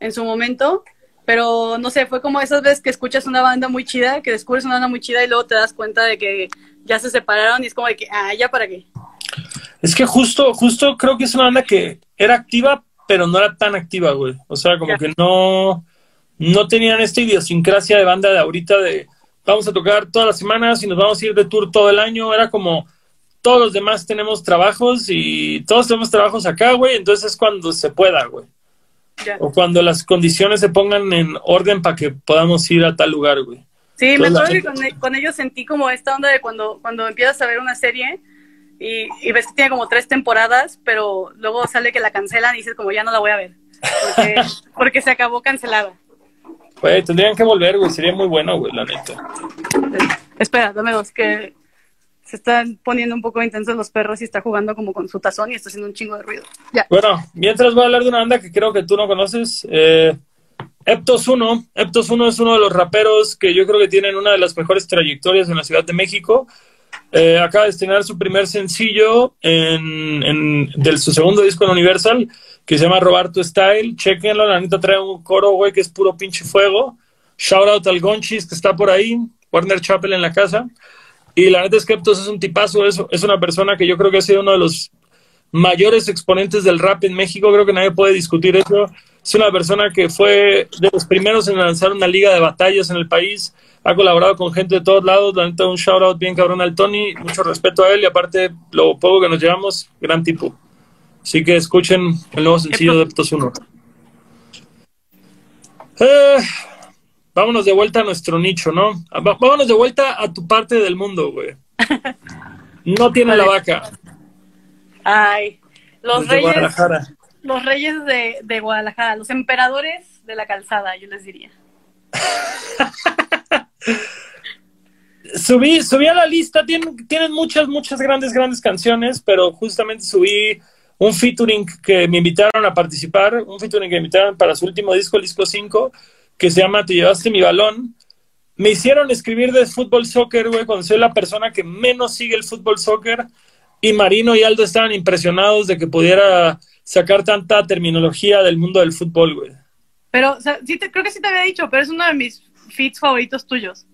Speaker 2: en su momento, pero no sé, fue como esas veces que escuchas una banda muy chida, que descubres una banda muy chida y luego te das cuenta de que ya se separaron y es como de que, ah, ya para qué.
Speaker 1: Es que justo, justo creo que es una banda que era activa, pero no era tan activa, güey. O sea, como
Speaker 2: Ya.
Speaker 1: que no, no tenían esta idiosincrasia de banda de ahorita de vamos a tocar todas las semanas y nos vamos a ir de tour todo el año. Era como todos los demás tenemos trabajos y todos tenemos trabajos acá, güey. Entonces es cuando se pueda, güey. O cuando las condiciones se pongan en orden para que podamos ir a tal lugar, güey.
Speaker 2: Sí, me
Speaker 1: Entonces,
Speaker 2: acuerdo que
Speaker 1: gente-
Speaker 2: con, con ellos sentí como esta onda de cuando, cuando empiezas a ver una serie y, y ves que tiene como tres temporadas, pero luego sale que la cancelan y dices como ya no la voy a ver, porque, porque se acabó cancelada.
Speaker 1: Güey, tendrían que volver, güey. Sería muy bueno, güey, la neta.
Speaker 2: Espera, dame dos, que se están poniendo un poco intensos los perros y está jugando como con su tazón y está haciendo un chingo de ruido. Ya.
Speaker 1: Bueno, mientras voy a hablar de una banda que creo que tú no conoces. Eh, Eptos 1. Eptos 1 es uno de los raperos que yo creo que tienen una de las mejores trayectorias en la Ciudad de México. Eh, acaba de estrenar su primer sencillo en, del su segundo disco en Universal, que se llama Robar tu Style. Chequenlo, la neta trae un coro, güey, que es puro pinche fuego. Shout out al Gonchis, que está por ahí. Warner Chappell en la casa. Y la neta es es un tipazo, es una persona que yo creo que ha sido uno de los mayores exponentes del rap en México, creo que nadie puede discutir eso. Es una persona que fue de los primeros en lanzar una liga de batallas en el país, ha colaborado con gente de todos lados, la neta un shout out bien cabrón al Tony, mucho respeto a él y aparte lo poco que nos llevamos, gran tipo. Así que escuchen el nuevo sencillo de Eptos 1. Eh, vámonos de vuelta a nuestro nicho, ¿no? Va- vámonos de vuelta a tu parte del mundo, güey. No tiene la vaca.
Speaker 2: Ay, los
Speaker 1: desde
Speaker 2: reyes,
Speaker 1: Guadalajara.
Speaker 2: Los reyes de, de Guadalajara, los emperadores de la calzada, yo les diría.
Speaker 1: Subí, subí a la lista, tienen, tienen muchas, muchas grandes, grandes canciones, pero justamente subí un featuring que me invitaron a participar, un featuring que me invitaron para su último disco, el disco 5, que se llama Te llevaste mi balón. Me hicieron escribir de fútbol soccer, güey, cuando soy la persona que menos sigue el fútbol soccer. y Marino y Aldo estaban impresionados de que pudiera sacar tanta terminología del mundo del fútbol, güey.
Speaker 2: Pero, o sea, sí te, creo que sí te había dicho, pero es uno de mis feeds favoritos tuyos.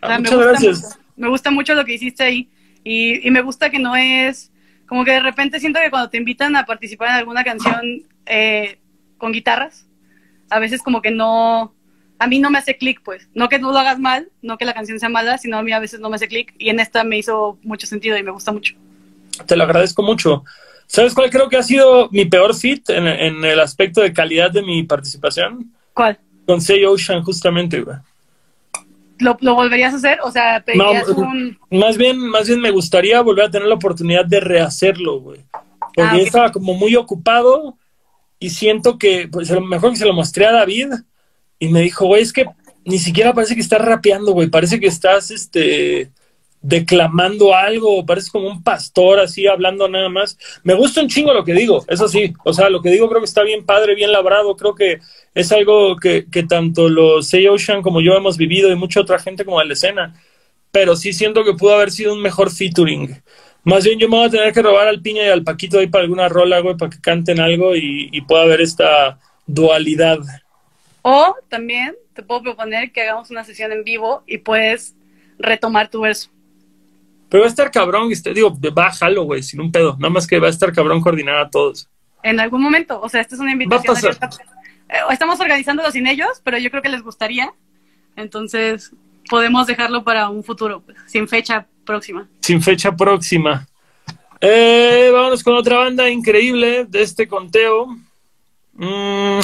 Speaker 2: O sea,
Speaker 1: Ah,
Speaker 2: me
Speaker 1: muchas
Speaker 2: gusta
Speaker 1: gracias.
Speaker 2: mucho- me gusta mucho lo que hiciste ahí. Y, y me gusta que no es. Como que de repente siento que cuando te invitan a participar en alguna canción eh, con guitarras, a veces como que no. A mí no me hace clic, pues. No que no lo hagas mal, no que la canción sea mala, sino a mí a veces no me hace clic. Y en esta me hizo mucho sentido y me gusta mucho.
Speaker 1: Te lo agradezco mucho. ¿Sabes cuál creo que ha sido mi peor fit en, en el aspecto de calidad de mi participación?
Speaker 2: ¿Cuál?
Speaker 1: Con Say Ocean, justamente, güey.
Speaker 2: ¿Lo, lo volverías a hacer? O sea, pedirías
Speaker 1: No,
Speaker 2: un.
Speaker 1: Más bien, más bien me gustaría volver a tener la oportunidad de rehacerlo, güey. Porque
Speaker 2: Ah,
Speaker 1: yo estaba como muy ocupado y siento que, pues a lo mejor que se lo mostré a David y me dijo, güey, es que ni siquiera parece que estás rapeando, güey. Parece que estás, este, declamando algo, parece como un pastor así hablando nada más. Me gusta un chingo lo que digo, eso sí. O sea, lo que digo creo que está bien padre, bien labrado. Creo que es algo que, que tanto los Say Ocean como yo hemos vivido y mucha otra gente como de la escena pero sí siento que pudo haber sido un mejor featuring. Más bien yo me voy a tener que robar al Piña y al Paquito ahí para alguna rola, güey, para que canten algo y, y pueda haber esta dualidad.
Speaker 2: O también te puedo proponer que hagamos una sesión en vivo y puedes retomar tu verso.
Speaker 1: Pero va a estar cabrón, este, digo, bájalo, güey, sin un pedo. Nada más que va a estar cabrón coordinar a todos.
Speaker 2: En algún momento. O sea, esta es una invitación.
Speaker 1: pasar.
Speaker 2: abierta. Eh, Estamos organizándolo sin ellos, pero yo creo que les gustaría. Entonces, podemos dejarlo para un futuro, pues, sin fecha próxima.
Speaker 1: Sin fecha próxima. Eh, vámonos con otra banda increíble de este conteo. Mm,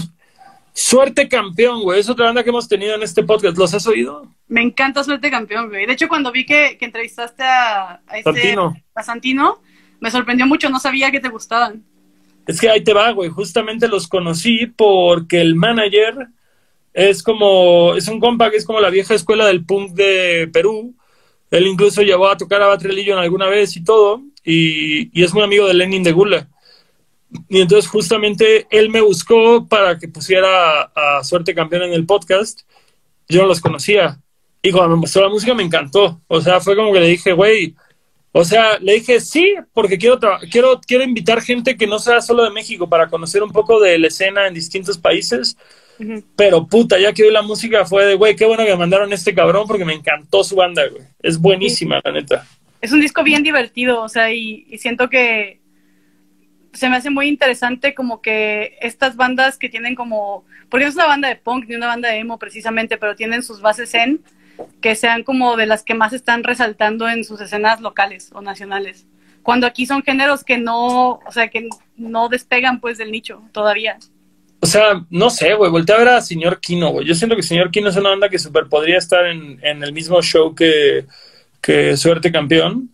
Speaker 1: Suerte Campeón, güey. Es otra banda que hemos tenido en este podcast. ¿Los has oído?
Speaker 2: Me encanta Suerte Campeón, güey. De hecho, cuando vi que, que entrevistaste a, a, este-
Speaker 1: Santino.
Speaker 2: a Santino, me sorprendió mucho. No sabía que te gustaban.
Speaker 1: Es que ahí te va, güey. Justamente los conocí porque el manager es como, es un compa que es como la vieja escuela del punk de Perú. Él incluso llevó a tocar a Batrelillo alguna vez y todo. Y, y es muy amigo de Lenin de Gula. Y entonces justamente él me buscó para que pusiera a Suerte Campeón en el podcast. Yo no los conocía. Y cuando me mostró la música me encantó. O sea, fue como que le dije, güey, o sea, le dije sí, porque quiero, quiero, quiero invitar gente que no sea solo de México para conocer un poco de la escena en distintos países. Pero puta, ya que oí la música fue de, güey, qué bueno que me mandaron este cabrón porque me encantó su banda, güey. Es buenísima, la neta.
Speaker 2: es un disco bien divertido, o sea, y, y siento que se me hace muy interesante como que estas bandas que tienen como, porque no es una banda de punk ni una banda de emo precisamente, pero tienen sus bases en, que sean como de las que más están resaltando en sus escenas locales o nacionales. Cuando aquí son géneros que no, o sea, que no despegan pues del nicho todavía.
Speaker 1: O sea, no sé, güey, volteé a ver a Señor Kino, güey. Yo siento que Señor Kino es una banda que super podría estar en, en el mismo show que, que Suerte Campeón.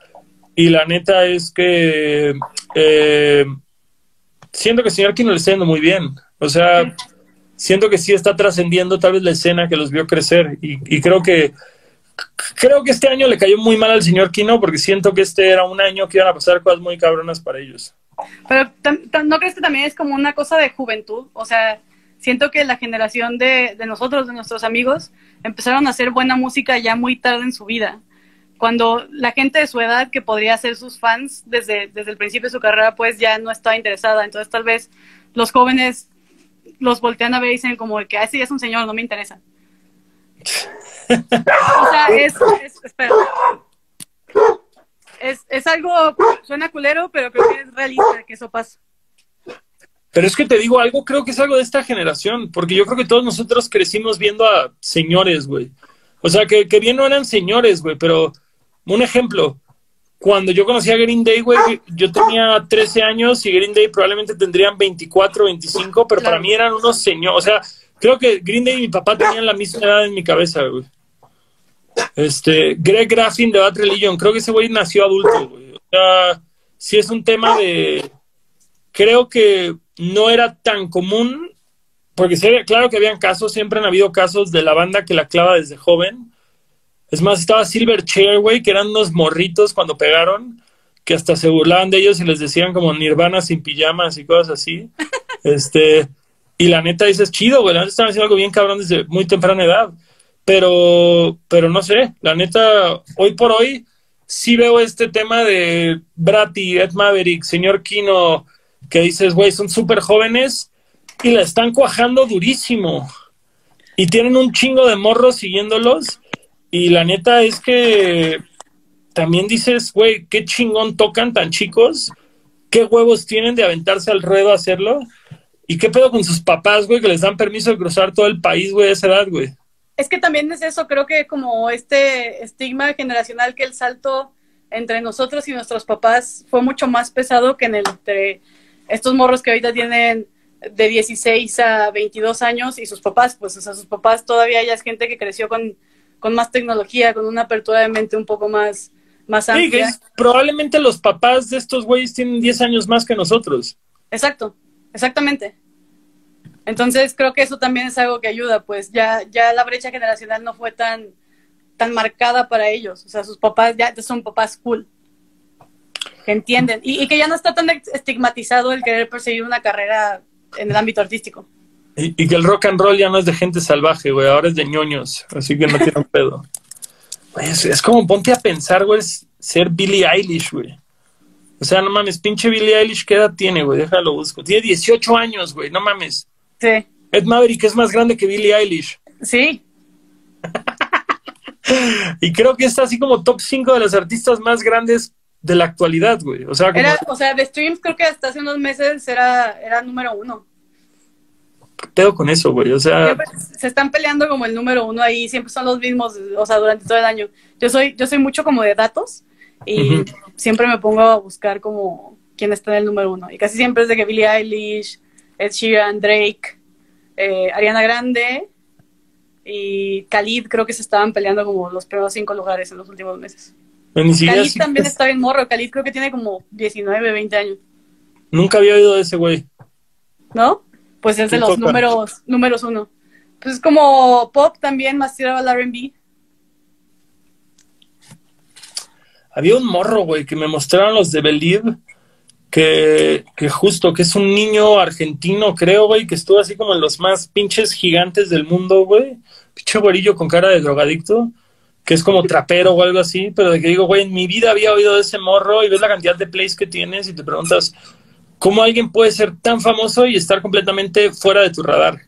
Speaker 1: Y la neta es que eh, siento que Señor Kino le está yendo muy bien. O sea, siento que sí está trascendiendo tal vez la escena que los vio crecer. Y, y creo que creo que este año le cayó muy mal al señor Kino porque siento que este era un año que iban a pasar cosas muy cabronas para ellos.
Speaker 2: Pero ¿no crees que también es como una cosa de juventud? O sea, siento que la generación de, de nosotros, de nuestros amigos, empezaron a hacer buena música ya muy tarde en su vida. Cuando la gente de su edad, que podría ser sus fans desde, desde el principio de su carrera, pues ya no estaba interesada. Entonces tal vez los jóvenes los voltean a ver y dicen como que, ah, ya es un señor, no me interesa. o sea, es, es- espera. Es, es algo, suena culero, pero creo que es realista que eso pasa.
Speaker 1: Pero es que te digo algo, creo que es algo de esta generación, porque yo creo que todos nosotros crecimos viendo a señores, güey. O sea, que, que bien no eran señores, güey, pero un ejemplo, cuando yo conocí a Green Day, güey, yo tenía 13 años y Green Day probablemente tendrían 24, 25, pero para mí eran unos señores, o sea, creo que Green Day y mi papá tenían la misma edad en mi cabeza, güey. Este, Greg Graffin de Bad Religion, creo que ese güey nació adulto, güey. O sea, sí es un tema de, creo que no era tan común, porque claro que habían casos, siempre han habido casos de la banda que la clava desde joven. Es más, estaba Silverchair, güey, que eran unos morritos cuando pegaron, que hasta se burlaban de ellos y les decían como Nirvana sin pijamas y cosas así. Este, y la neta dices, chido, güey, la neta estaban haciendo algo bien cabrón desde muy temprana edad. Pero, pero no sé, la neta, hoy por hoy sí veo este tema de Bratty, Ed Maverick, señor Kino, que dices, güey, son súper jóvenes y la están cuajando durísimo. Y tienen un chingo de morros siguiéndolos. Y la neta es que también dices, güey, qué chingón tocan tan chicos, qué huevos tienen de aventarse al ruedo a hacerlo. ¿Y qué pedo con sus papás, güey, que les dan permiso de cruzar todo el país, güey, a esa edad, güey?
Speaker 2: Es que también es eso, creo que como este estigma generacional que el salto entre nosotros y nuestros papás fue mucho más pesado que en el entre estos morros que ahorita tienen de 16 a 22 años y sus papás, pues, o sea, sus papás todavía ya es gente que creció con, con más tecnología, con una apertura de mente un poco más, más amplia.
Speaker 1: Sí, probablemente los papás de estos güeyes tienen 10 años más que nosotros.
Speaker 2: Exacto, exactamente. Entonces creo que eso también es algo que ayuda, pues ya, ya la brecha generacional no fue tan, tan marcada para ellos. O sea, sus papás ya son papás cool, que entienden. Y, y que ya no está tan estigmatizado el querer perseguir una carrera en el ámbito artístico.
Speaker 1: Y, y, que el rock and roll ya no es de gente salvaje, güey, ahora es de ñoños, así que no tiene un pedo. Es, es, como ponte a pensar, güey, ser Billie Eilish, güey. O sea, no mames, pinche Billie Eilish, ¿qué edad tiene, güey? Déjalo busco. Tiene 18 años, güey, no mames.
Speaker 2: Sí.
Speaker 1: Ed Maverick es más grande que Billie Eilish.
Speaker 2: Sí.
Speaker 1: y creo que está así como top 5 de los artistas más grandes de la actualidad, güey. O sea, como...
Speaker 2: era, o sea, de streams creo que hasta hace unos meses era, era número uno.
Speaker 1: ¿Qué pedo con eso, güey? O sea...
Speaker 2: Siempre se están peleando como el número uno ahí, siempre son los mismos, o sea, durante todo el año. Yo soy, yo soy mucho como de datos y uh -huh. siempre me pongo a buscar como quién está en el número uno. Y casi siempre es de que Billie Eilish, Ed Sheeran, Drake, eh, Ariana Grande y Khalid creo que se estaban peleando como los primeros cinco lugares en los últimos meses. Khalid también está bien morro. Khalid creo que tiene como 19, 20 años.
Speaker 1: Nunca había oído de ese güey.
Speaker 2: ¿No? Pues es de los números, números uno. Pues es como pop también, más tirado al R&B.
Speaker 1: Había un morro, güey, que me mostraron los de Believe, que, que justo, que es un niño argentino, creo, güey, que estuvo así como en los más pinches gigantes del mundo, güey. Pinche güerillo con cara de drogadicto que es como trapero o algo así, pero de que digo, güey, en mi vida había oído de ese morro y ves la cantidad de plays que tienes y te preguntas, ¿cómo alguien puede ser tan famoso y estar completamente fuera de tu radar?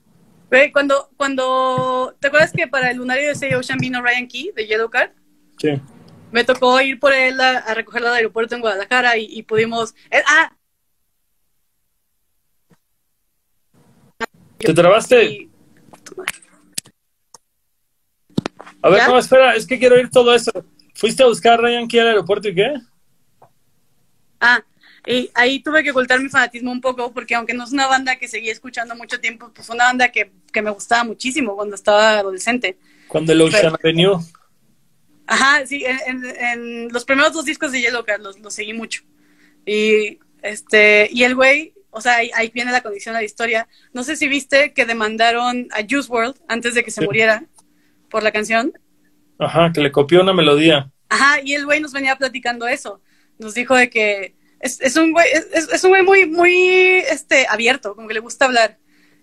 Speaker 2: Cuando, cuando, ¿te acuerdas que para el lunario de Say Ocean vino Ryan Key de Yellow Card?
Speaker 1: Sí.
Speaker 2: Me tocó ir por él a, a recogerlo al aeropuerto en Guadalajara y, y pudimos... Eh, ah.
Speaker 1: ¿Te trabaste? Y, A ver, ¿Ya? no, espera, es que quiero oír todo eso. ¿Fuiste a buscar a Ryan Key al aeropuerto y qué?
Speaker 2: Ah, y ahí tuve que ocultar mi fanatismo un poco, porque aunque no es una banda que seguía escuchando mucho tiempo, pues fue una banda que, que me gustaba muchísimo cuando estaba adolescente.
Speaker 1: Cuando el Ocean Avenue.
Speaker 2: Ajá, sí, en, en, en, los primeros dos discos de Yellow Card los, los seguí mucho. Y, este, y el güey, o sea, ahí, ahí, viene la condición de la historia. No sé si viste que demandaron a Juice World antes de que se sí. muriera por la canción.
Speaker 1: Ajá, que le copió una melodía.
Speaker 2: Ajá, y el güey nos venía platicando eso. Nos dijo de que es, es un güey, es, es, un güey muy, muy este, abierto, como que le gusta hablar.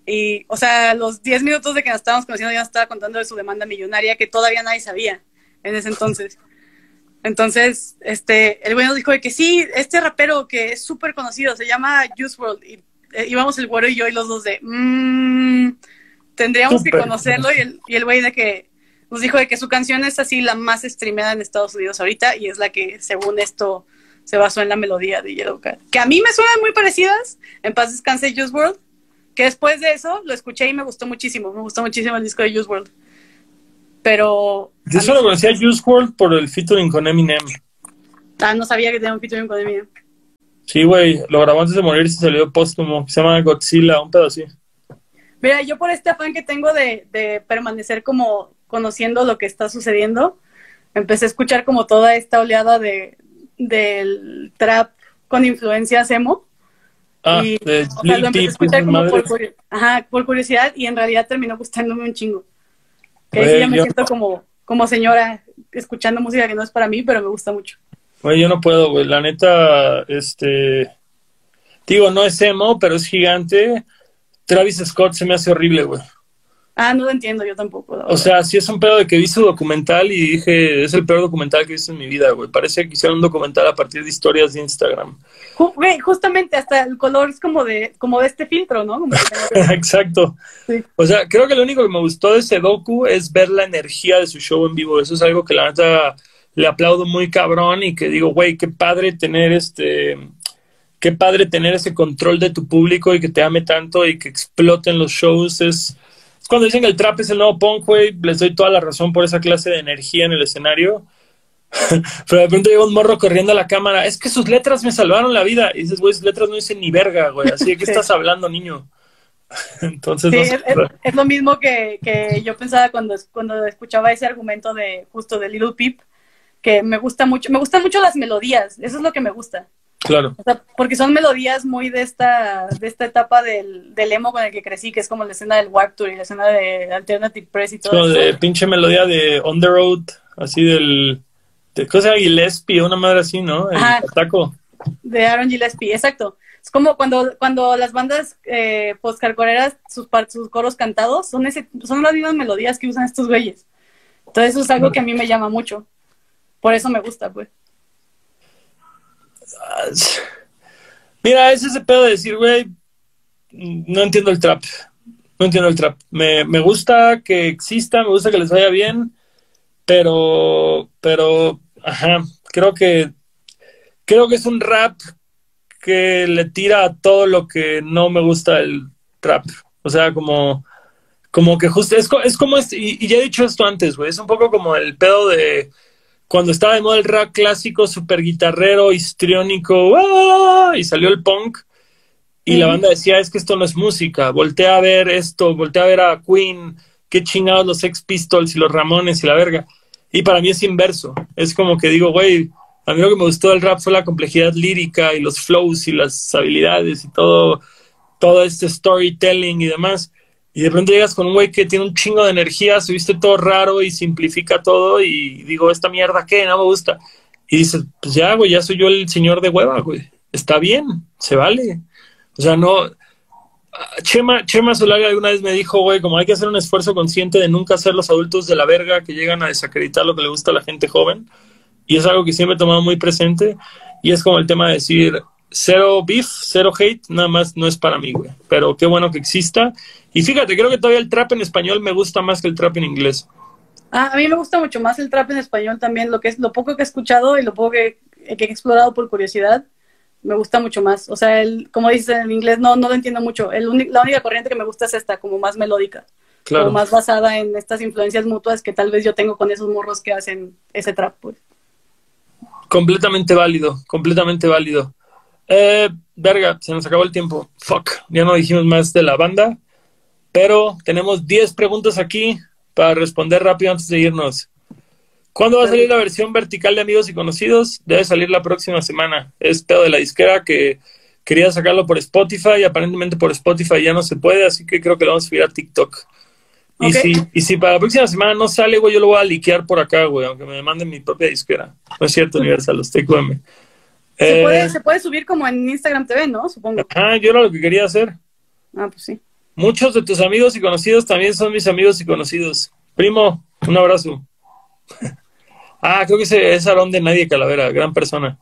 Speaker 2: Y, o sea, los 10 minutos de que nos estábamos conociendo ya nos estaba contando de su demanda millonaria que todavía nadie sabía en ese entonces. Entonces, este, el güey nos dijo de que sí, este rapero que es súper conocido, se llama Juice World. Y eh, íbamos el güero y yo y los dos de, mmm, tendríamos super. que conocerlo. Y el, y el güey de que, nos dijo de que su canción es así la más streameada en Estados Unidos ahorita y es la que, según esto, se basó en la melodía de Yellow Card. Que a mí me suenan muy parecidas, en paz descanse Juice World, que después de eso lo escuché y me gustó muchísimo, me gustó muchísimo el disco de Juice World. Pero...
Speaker 1: Yo solo conocía Juice World por el featuring con Eminem.
Speaker 2: Ah, no sabía que tenía un featuring con Eminem.
Speaker 1: Sí, güey, lo grabó antes de morir y se salió póstumo, se llama Godzilla, un pedo así.
Speaker 2: Mira, yo por este afán que tengo de, de permanecer como conociendo lo que está sucediendo, empecé a escuchar como toda esta oleada de del trap con influencias emo.
Speaker 1: Ah,
Speaker 2: y,
Speaker 1: de
Speaker 2: o sea, lo empecé a escuchar como por, ajá, por, curiosidad y en realidad terminó gustándome un chingo. Que ahí sí ya me yo... siento como, como señora escuchando música que no es para mí, pero me gusta mucho.
Speaker 1: Güey, yo no puedo, güey. La neta, este. Digo, no es emo, pero es gigante. Travis Scott se me hace horrible, güey.
Speaker 2: Ah, no lo entiendo, yo tampoco.
Speaker 1: O sea, sí es un pedo de que vi su documental y dije, es el peor documental que he visto en mi vida, güey. Parece que hicieron un documental a partir de historias de Instagram.
Speaker 2: Güey, justamente hasta el color es como de, como de este filtro, ¿no?
Speaker 1: Exacto. O sea, creo que lo único que me gustó de ese docu es ver la energía de su show en vivo. Eso es algo que la neta le aplaudo muy cabrón y que digo, güey, qué padre tener este qué padre tener ese control de tu público y que te ame tanto y que exploten los shows. Es, cuando dicen que el trap es el nuevo punk, güey, les doy toda la razón por esa clase de energía en el escenario. Pero de pronto llega un morro corriendo a la cámara. Es que sus letras me salvaron la vida. Y dices, güey, sus letras no dicen ni verga, güey. Así que, ¿qué estás hablando, niño? Entonces,
Speaker 2: es, lo mismo que, que, yo pensaba cuando, cuando escuchaba ese argumento de justo de Little Peep, que me gusta mucho, me gustan mucho las melodías, eso es lo que me gusta.
Speaker 1: Claro.
Speaker 2: porque son melodías muy de esta, de esta etapa del, del, emo con el que crecí, que es como la escena del Warp Tour y la escena de Alternative Press y todo
Speaker 1: eso. de pinche melodía de On the Road, así del. De cosa Gillespie, una madre así, ¿no? El taco.
Speaker 2: De Aaron Gillespie, exacto. Es como cuando, cuando las bandas eh, post-carcoreras, sus, sus coros cantados, son, ese, son las mismas melodías que usan estos güeyes. Entonces, eso es algo que a mí me llama mucho. Por eso me gusta, pues.
Speaker 1: Mira, es ese pedo de decir, güey, no entiendo el trap. No entiendo el trap. Me, me, gusta que exista, me gusta que les vaya bien, pero, pero, ajá, creo que, creo que es un rap que le tira a todo lo que no me gusta el trap. O sea, como, como que justo, es, es como, este, y, ya he dicho esto antes, güey, es un poco como el pedo de cuando estaba de moda el rap clásico, super guitarrero, histriónico, ¡ah! y salió el punk, y la banda decía, es que esto no es música, voltea a ver esto, voltea a ver a Queen, qué chingados los Sex Pistols y los Ramones y la verga. Y para mí es inverso, es como que digo, güey, a mí lo que me gustó del rap fue la complejidad lírica y los flows y las habilidades y todo, todo este storytelling y demás. Y de pronto llegas con un güey que tiene un chingo de energía, se viste todo raro y simplifica todo y digo, ¿esta mierda qué? No me gusta. Y dices, pues ya, güey, ya soy yo el señor de hueva, güey. Está bien, se vale. O sea, no... Chema, Chema Solari alguna vez me dijo, güey, como hay que hacer un esfuerzo consciente de nunca ser los adultos de la verga que llegan a desacreditar lo que le gusta a la gente joven. Y es algo que siempre he tomado muy presente. Y es como el tema de decir, cero beef, cero hate, nada más no es para mí, güey. Pero qué bueno que exista. Y fíjate, creo que todavía el trap en español me gusta más que el trap en inglés.
Speaker 2: Ah, a mí me gusta mucho más el trap en español también, lo que es lo poco que he escuchado y lo poco que, he explorado por curiosidad, me gusta mucho más. O sea, el, como dices en inglés, no, no lo entiendo mucho. El la única corriente que me gusta es esta, como más melódica. Claro. Como más basada en estas influencias mutuas que tal vez yo tengo con esos morros que hacen ese trap, pues.
Speaker 1: Completamente válido, completamente válido. Eh, verga, se nos acabó el tiempo. Fuck, ya no dijimos más de la banda, pero tenemos 10 preguntas aquí para responder rápido antes de irnos. ¿Cuándo va a salir la versión vertical de Amigos y Conocidos? Debe salir la próxima semana. Es pedo de la disquera que quería sacarlo por Spotify y aparentemente por Spotify ya no se puede, así que creo que lo vamos a subir a TikTok. Y, si, y si para la próxima semana no sale, güey, yo lo voy a liquear por acá, güey, aunque me manden mi propia disquera. No es cierto, Universal, los TQM.
Speaker 2: Se, puede, eh, se puede subir como en Instagram TV, ¿no? Supongo.
Speaker 1: Ah, yo era lo que quería hacer.
Speaker 2: Ah, pues sí.
Speaker 1: Muchos de tus amigos y conocidos también son mis amigos y conocidos. Primo, un abrazo. ah, creo que ese es Aarón de Nadie Calavera, gran persona.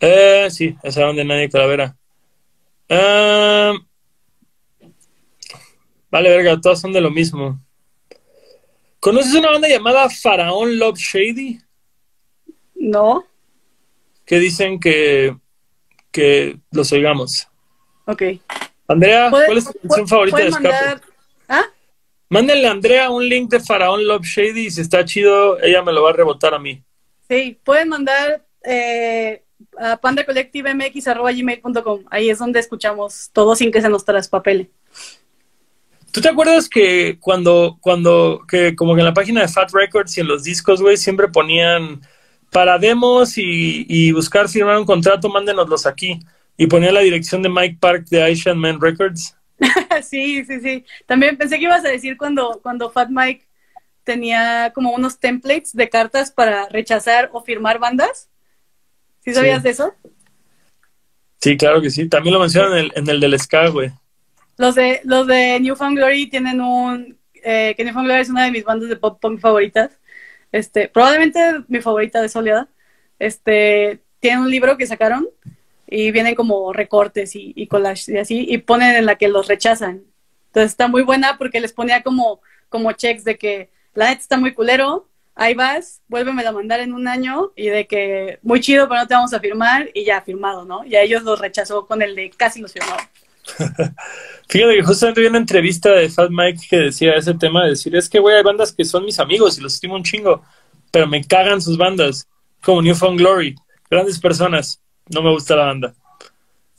Speaker 1: Eh, sí, es Aarón de Nadie Calavera. Eh, vale, verga, todas son de lo mismo. ¿Conoces una banda llamada Faraón Love Shady?
Speaker 2: No
Speaker 1: que dicen que, que los oigamos.
Speaker 2: Ok.
Speaker 1: Andrea, ¿cuál es tu canción favorita de
Speaker 2: Escape? ¿Ah?
Speaker 1: Mándenle a Andrea un link de Faraón Love Shady y si está chido, ella me lo va a rebotar a mí.
Speaker 2: Sí, pueden mandar eh, a pandacollectivemx.gmail.com. Ahí es donde escuchamos todo sin que se nos traspapele.
Speaker 1: ¿Tú te acuerdas que cuando, cuando, que como que en la página de Fat Records y en los discos, güey, siempre ponían para demos y, buscar firmar un contrato, mándenoslos aquí. Y ponía la dirección de Mike Park de Aisha Man Records.
Speaker 2: sí, sí, sí. También pensé que ibas a decir cuando, cuando Fat Mike tenía como unos templates de cartas para rechazar o firmar bandas. ¿Sí sabías de eso?
Speaker 1: Sí, claro que sí. También lo mencionan en el, en el del ska, güey.
Speaker 2: Los de, los de Newfound Glory tienen un eh, Kenny Glory es una de mis bandas de pop punk favoritas. Este, probablemente mi favorita de Soledad. Este, tiene un libro que sacaron y vienen como recortes y, collages y así, y ponen en la que los rechazan. Entonces está muy buena porque les ponía como, como checks de que la neta está muy culero, ahí vas, vuélveme a mandar en un año y de que muy chido, pero no te vamos a firmar y ya firmado, ¿no? Y a ellos los rechazó con el de casi los firmó.
Speaker 1: Fíjate que justamente vi una entrevista de Fat Mike que decía ese tema de decir, es que, güey, hay bandas que son mis amigos y los estimo un chingo, pero me cagan sus bandas, como New Found Glory, grandes personas, no me gusta la banda.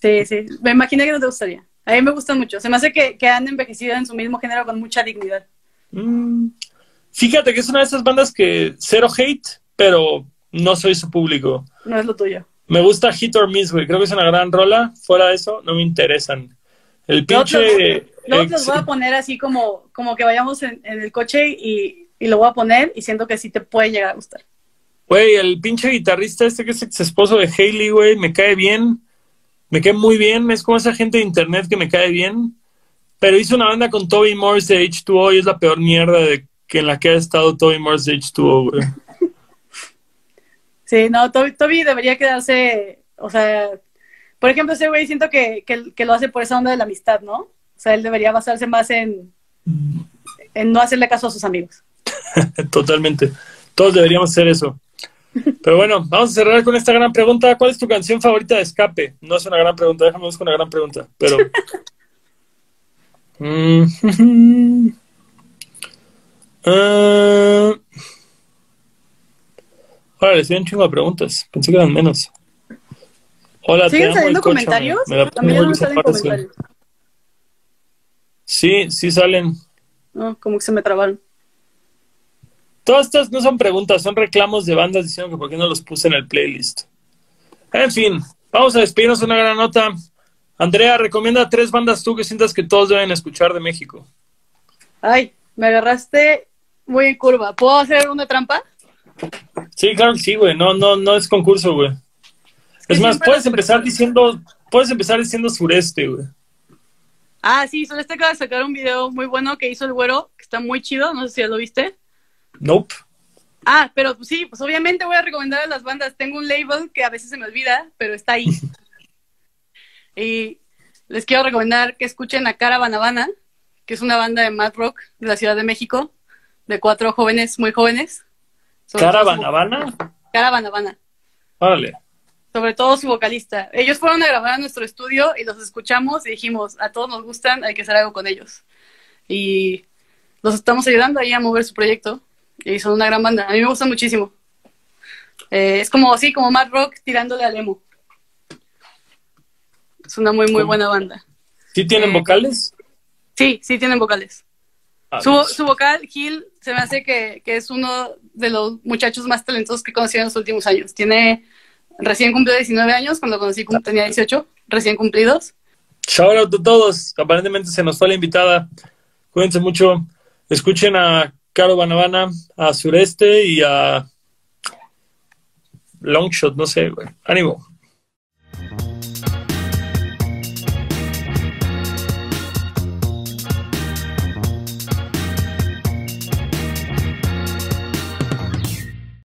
Speaker 2: Sí, sí, me imaginé que no te gustaría. A mí me gustan mucho, se me hace que, que han envejecido en su mismo género con mucha dignidad.
Speaker 1: Mm, fíjate que es una de esas bandas que cero hate, pero no soy su público.
Speaker 2: No es lo tuyo.
Speaker 1: Me gusta Hit or Miss, güey. Creo que es una gran rola. Fuera de eso, no me interesan. El pinche.
Speaker 2: No, los voy a poner así como, como que vayamos en, el coche y, y, lo voy a poner y siento que sí te puede llegar a gustar.
Speaker 1: Güey, el pinche guitarrista este que es ex esposo de Hailey, güey, me cae bien. Me cae muy bien. Es como esa gente de internet que me cae bien. Pero hizo una banda con Toby Morse de H2O y es la peor mierda de que en la que ha estado Toby Morse de H2O, güey.
Speaker 2: Sí, no, Toby, debería quedarse, o sea, por ejemplo, ese güey siento que, que, lo hace por esa onda de la amistad, ¿no? O sea, él debería basarse más en, en no hacerle caso a sus amigos.
Speaker 1: Totalmente. Todos deberíamos hacer eso. Pero bueno, vamos a cerrar con esta gran pregunta. ¿Cuál es tu canción favorita de escape? No es una gran pregunta, déjame buscar una gran pregunta, pero... Mm. uh... Ahora les un chingo de preguntas. Pensé que eran menos.
Speaker 2: Hola, ¿Siguen saliendo comentarios? También no salen comentarios.
Speaker 1: Sí, sí salen.
Speaker 2: No, como que se me trabaron.
Speaker 1: Todas estas no son preguntas, son reclamos de bandas diciendo que por qué no los puse en el playlist. En fin, vamos a despedirnos una gran nota. Andrea, recomienda tres bandas tú que sientas que todos deben escuchar de México.
Speaker 2: Ay, me agarraste muy en curva. ¿Puedo hacer una trampa?
Speaker 1: Sí, claro que sí, güey. No, no, no es concurso, güey. Es, más, puedes empezar diciendo, puedes empezar diciendo sureste, güey.
Speaker 2: Ah, sí, sureste acaba de sacar un video muy bueno que hizo el güero, que está muy chido, no sé si ya lo viste.
Speaker 1: Nope.
Speaker 2: Ah, pero pues sí, pues obviamente voy a recomendar a las bandas. Tengo un label que a veces se me olvida, pero está ahí. y les quiero recomendar que escuchen a Caravan Habana, que es una banda de mad rock de la Ciudad de México, de cuatro jóvenes muy jóvenes.
Speaker 1: ¿Caravan Habana?
Speaker 2: Caravan Habana.
Speaker 1: Órale.
Speaker 2: Sobre todo su vocalista. Ellos fueron a grabar a nuestro estudio y los escuchamos y dijimos, a todos nos gustan, hay que hacer algo con ellos. Y los estamos ayudando ahí a mover su proyecto. Y son una gran banda. A mí me gusta muchísimo. Eh, es como así, como Mad Rock tirándole al emo. Es una muy, muy buena banda.
Speaker 1: ¿Sí tienen eh, vocales?
Speaker 2: Sí, sí tienen vocales. Su, su, vocal, Gil, se me hace que, es uno de los muchachos más talentosos que he conocido en los últimos años. Tiene recién cumplido 19 años, cuando conocí tenía 18, recién cumplidos.
Speaker 1: Out a todos. Aparentemente se nos fue la invitada. Cuídense mucho. Escuchen a Caro Banabana, a Sureste y a Longshot, no sé, güey. Ánimo.